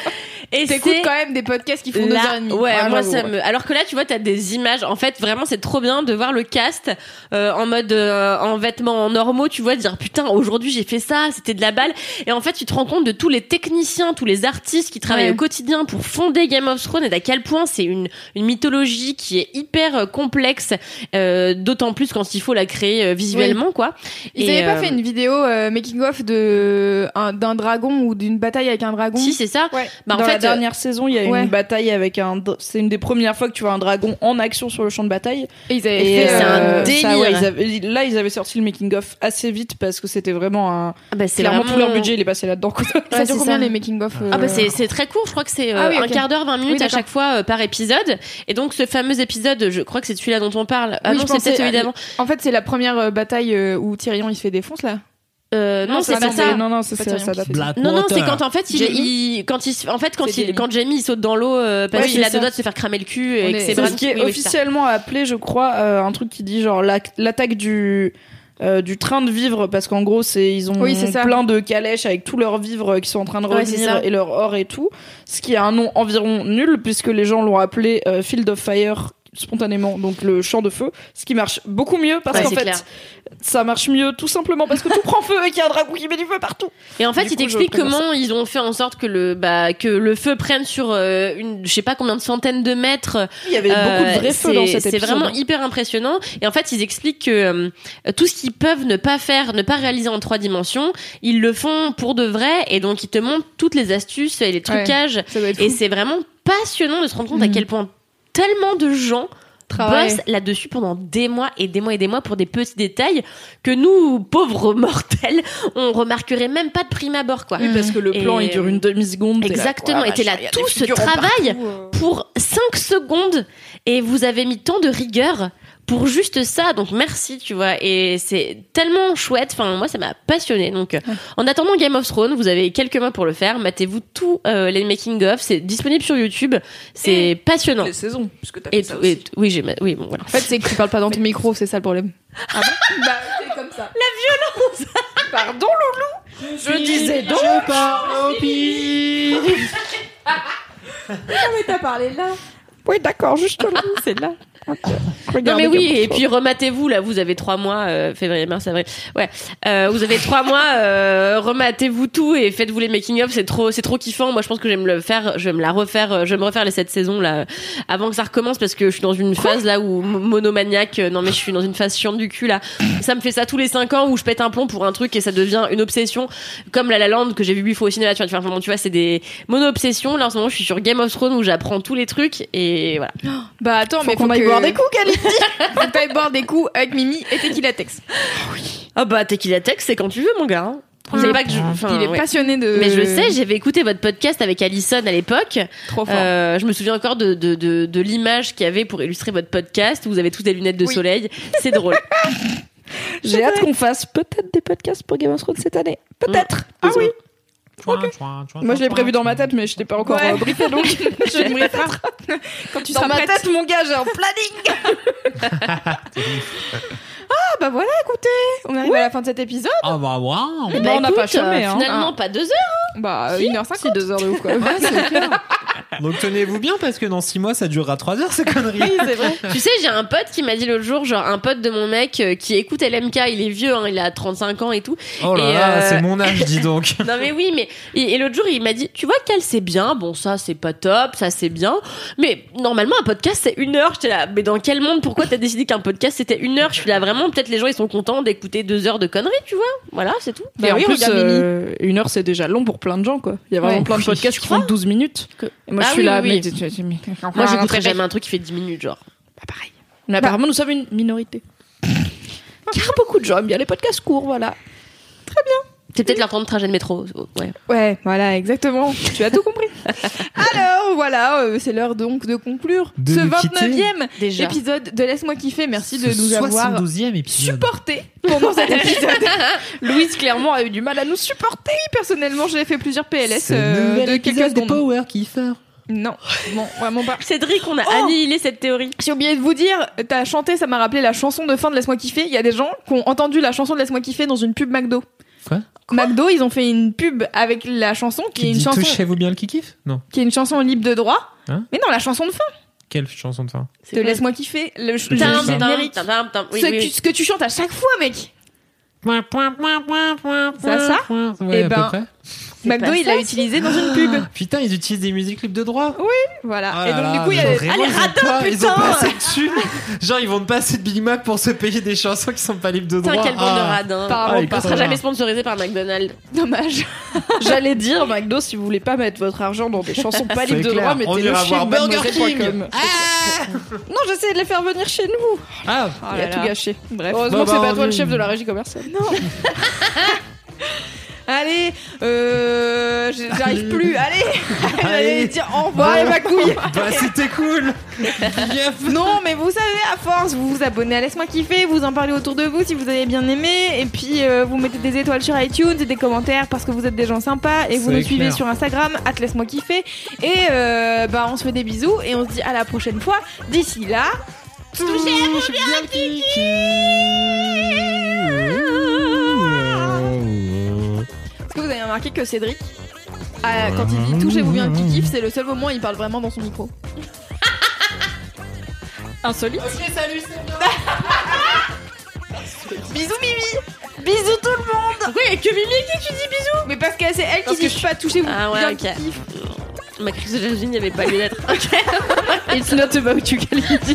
Et T'écoutes quand même des podcasts qui font deux là- heures et demie. Ouais, Ah, moi ça ouais. me. Alors que là, tu vois, t'as des images. En fait, vraiment, c'est trop bien de voir le cast euh, en mode euh, en vêtements normaux. Tu vois, dire putain, aujourd'hui j'ai fait ça, c'était de la balle. Et en fait, tu te rends compte de tous les techniciens, tous les artistes qui travaillent Ouais. au quotidien pour fonder Game of Thrones et d'à quel point c'est une une mythologie qui est hyper euh, complexe. euh, D'autant plus quand il faut la créer euh, visuellement, quoi. Ils Et, avaient pas euh, fait une vidéo euh, making of de un- d'un dragon ou d'une bataille avec un dragon Si, c'est ça. Ouais. Bah, en fait, dernière saison, il y a ouais. une bataille avec un. C'est une des premières fois que tu vois un dragon en action sur le champ de bataille. Et ils avaient Et fait. c'est un euh, délire. ça, ouais, ils avaient- là, ils avaient sorti le making of assez vite parce que c'était vraiment un. ah bah, Clairement, vraiment tout leur budget, il est passé là-dedans. Ça Ouais, dure combien ça. les making of Ah bah c'est très court, je crois que c'est euh, Ah oui, un quart d'heure, 20 minutes Oui, à chaque fois euh, par épisode. Et donc ce fameux épisode, je crois que c'est celui-là dont on parle. Ah Oui, non, c'est peut-être celui à- d'avant. En fait, c'est la première euh, bataille euh, où Tyrion il se fait défonce là. Euh, non, c'est pas ça. Non, non, c'est ça, Non, non, c'est quand en fait il, Jamie il- quand il, en fait quand il, Jamie. quand Jamie il saute dans l'eau euh, parce Ouais, qu'il a deux doigts de se faire cramer le cul et que est- c'est ce qui est oui, oui, officiellement appelé, je crois, euh, un truc qui dit genre l'attaque du. euh, du train de vivre parce qu'en gros c'est ils ont Oui, plein de calèches avec tous leurs vivres qui sont en train de revenir et leur or et tout ce qui a un nom environ nul puisque les gens l'ont appelé euh, Field of Fire spontanément donc le champ de feu ce qui marche beaucoup mieux parce Ouais, qu'en c'est fait clair. ça marche mieux tout simplement parce que tout prend feu et qu'il y a un dragon qui met du feu partout Et en fait, il t'explique comment ils ont fait en sorte que le bah que le feu prenne sur euh, une je sais pas combien de centaines de mètres il y avait beaucoup de vrais Euh, feux dans c'est- cet C'est épisode vraiment hyper impressionnant. Et en fait, ils expliquent que euh, tout ce qu'ils peuvent ne pas faire, ne pas réaliser en trois dimensions, ils le font pour de vrai. Et donc, ils te montrent toutes les astuces et les trucages. Être Et c'est vraiment passionnant de se rendre compte à Mhm. quel point tellement de gens Travail. bossent là-dessus pendant des mois et des mois et des mois pour des petits détails que nous, pauvres mortels, on remarquerait même pas de prime abord, quoi. Oui, parce que le Et- plan il dure une demi seconde Exactement, et t'es là, tout ce travail pour 5 secondes et vous avez mis tant de rigueur pour juste ça. Donc merci, tu vois. Et c'est tellement chouette. Enfin, moi, ça m'a passionné. Donc, euh, en attendant Game of Thrones, vous avez quelques mois pour le faire. Matez-vous tous euh, les making of. C'est disponible sur YouTube. C'est passionnant. les saisons puisque t'as Et, fait ça tout- aussi. et oui, j'ai oui, bon, voilà. En fait, c'est que tu parles pas dans ton micro, c'est ça le problème. Ah bon? Bah, c'est comme ça. pardon Loulou? Je disais donc Je pars au pire. mais t'as parlé là. oui d'accord juste là C'est là. Non mais oui, et puis rematez-vous là, vous avez trois mois, euh, février, mars, avril. Ouais, euh, vous avez trois mois, euh, rematez-vous tout et faites-vous les making of. C'est trop, c'est trop kiffant. Moi, je pense que je vais me le faire, je vais me la refaire, je vais me refaire les sept saisons là avant que ça recommence parce que je suis dans une phase là où mo- monomaniaque. euh, Non mais je suis dans une phase chiante du cul là. Ça me fait ça tous les cinq ans où je pète un plomb pour un truc et ça devient une obsession comme La La Land que j'ai vu huit fois au cinéma. Tu vois, enfin, tu vois, c'est des mono-obsessions. Là en ce moment, je suis sur Game of Thrones où j'apprends tous les trucs et voilà. Bah attends, mais qu'on faut aille que- boire des coups, Kali. faut t'ailles boire des coups avec Mimi et Tequila Tex. Ah bah Tequila Tech, c'est quand tu veux mon gars. hein. Vous savez pas que je, enfin, Il est ouais. passionné de. Mais je sais, j'avais écouté votre podcast avec Alison à l'époque. Trop fort. Euh, je me souviens encore de, de, de, de l'image qu'il y avait pour illustrer votre podcast où vous avez tous des lunettes de Oui. soleil. C'est drôle. J'ai hâte qu'on fasse peut-être des podcasts pour Game of Thrones cette année. Peut-être. Ah oui. Moi, je l'ai prévu dans ma tête, mais je t'ai pas encore Ouais. euh, briefé, donc je briefé pas. Quand tu Dans seras ma prête. tête, mon gars, j'ai un planning. Ah bah voilà, écoutez, on arrive à la fin de cet épisode. Ah bah waouh Eh Bah, on n'a écoute, pas chômé, euh, hein. Finalement, pas deux heures. Bah Si. 1h50. Si, deux heures de ouf, quoi. Donc tenez-vous bien parce que dans 6 mois ça durera 3 heures ces conneries. c'est vrai. Tu sais, j'ai un pote qui m'a dit l'autre jour, genre un pote de mon mec euh, qui écoute LMK, il est vieux, hein, il a 35 ans et tout. Oh là Et, là, euh, c'est mon âge dis donc. Non mais oui, mais et, et l'autre jour il m'a dit, tu vois qu'elle c'est bien, bon ça c'est pas top, ça c'est bien, mais normalement un podcast c'est une heure. J'étais là, mais dans quel monde? Pourquoi t'as décidé qu'un podcast c'était une heure? Je suis là vraiment, peut-être les gens ils sont contents d'écouter deux heures de conneries, tu vois Voilà, c'est tout. Mais Bah en oui, plus, euh, une heure, c'est déjà long pour plein de gens, quoi. Il y a vraiment Ouais. plein de Oui, podcasts je qui font crois. 12 minutes. Que- Et moi, Ah je suis oui, là, oui, mais... oui. tu- tu- tu- mais- Moi Ah, j'écouterai très jamais un truc qui fait 10 minutes, genre. Pas pareil. Mais apparemment, nous sommes une minorité. Car beaucoup de gens aiment bien les podcasts courts, voilà. C'est peut-être leur temps de trajet de métro. Ouais. Ouais, voilà, exactement. Tu as tout compris. Alors, voilà, euh, c'est l'heure donc de conclure De ce nous quitter. 29e Déjà. épisode de Laisse-moi kiffer. Merci de Ce nous avoir 72e épisode. supportés pendant cet épisode. Louise, clairement, a eu du mal à nous supporter. Personnellement, j'ai fait plusieurs PLS le euh, nouvel de quelques épisode des secondes. Power Kiffer. Non, bon, vraiment pas. Cédric, on a Oh annihilé cette théorie. J'ai oublié de vous dire, t'as chanté, ça m'a rappelé la chanson de fin de Laisse-moi kiffer. Il y a des gens qui ont entendu la chanson de Laisse-moi kiffer dans une pub McDo. Quoi? McDo, ils ont fait une pub avec la chanson qui, Qui est une dit chanson touchez-vous bien le kikif Non. qui est une chanson libre de droit. Hein? mais non, la chanson de fin Quelle chanson de fin? De Laisse-moi kiffer. Le, générique. Oui, ce, oui, que- oui. ce que tu chantes à chaque fois, mec. Ça, ça? Ouais, Eh à ben, peu près. McDo, pas il l'a utilisé dans une pub. Putain, ils utilisent des musiques libres de droit. Voilà. Ah Et donc, là, du coup, il y a des- vraiment, Allez, ils ont radin, pas- Ils ont putain pas assez dessus. Genre, ils vont pas assez de Big Mac pour se payer des chansons qui sont pas libres de droit. Putain, quel bande de Ah. radins. Apparemment Ah, On pas. sera jamais sponsorisé par McDonald's. Dommage. J'allais dire, McDo, si vous voulez pas mettre votre argent dans des chansons pas libres de droit, mettez-le chez Burger. King. Ah Non, j'essaie de les faire venir chez nous. Ah, Oh Il a là tout gâché. Bref. Bah, Heureusement bah, que c'est pas on toi le chef de la régie commerciale. Non. Allez, euh, j'arrive plus. Allez, Allez. dire au revoir et ma couille. bah c'était cool. Non, mais vous savez, à force, vous vous abonnez à Laisse-moi kiffer, vous en parlez autour de vous si vous avez bien aimé, et puis euh, vous mettez des étoiles sur iTunes et des commentaires parce que vous êtes des gens sympas, et vous nous suivez sur Instagram, at Laisse-moi kiffer, et euh, bah on se fait des bisous, et on se dit à la prochaine fois. D'ici là, Touchez-vous bien le kiki. Est-ce que vous avez remarqué que Cédric, ah, quand il dit touchez-vous bien le kikif, c'est le seul moment où il parle vraiment dans son micro. Insolite. Bisous Mimi Bisous tout le monde a que Mimi qui tu dis bisous Mais parce que c'est elle qui Parce que dit pas touchez-vous Ah ouais, bien le ok. Ma crise de jalousie n'y avait pas lieu d'être. It's not about you, Kalindi.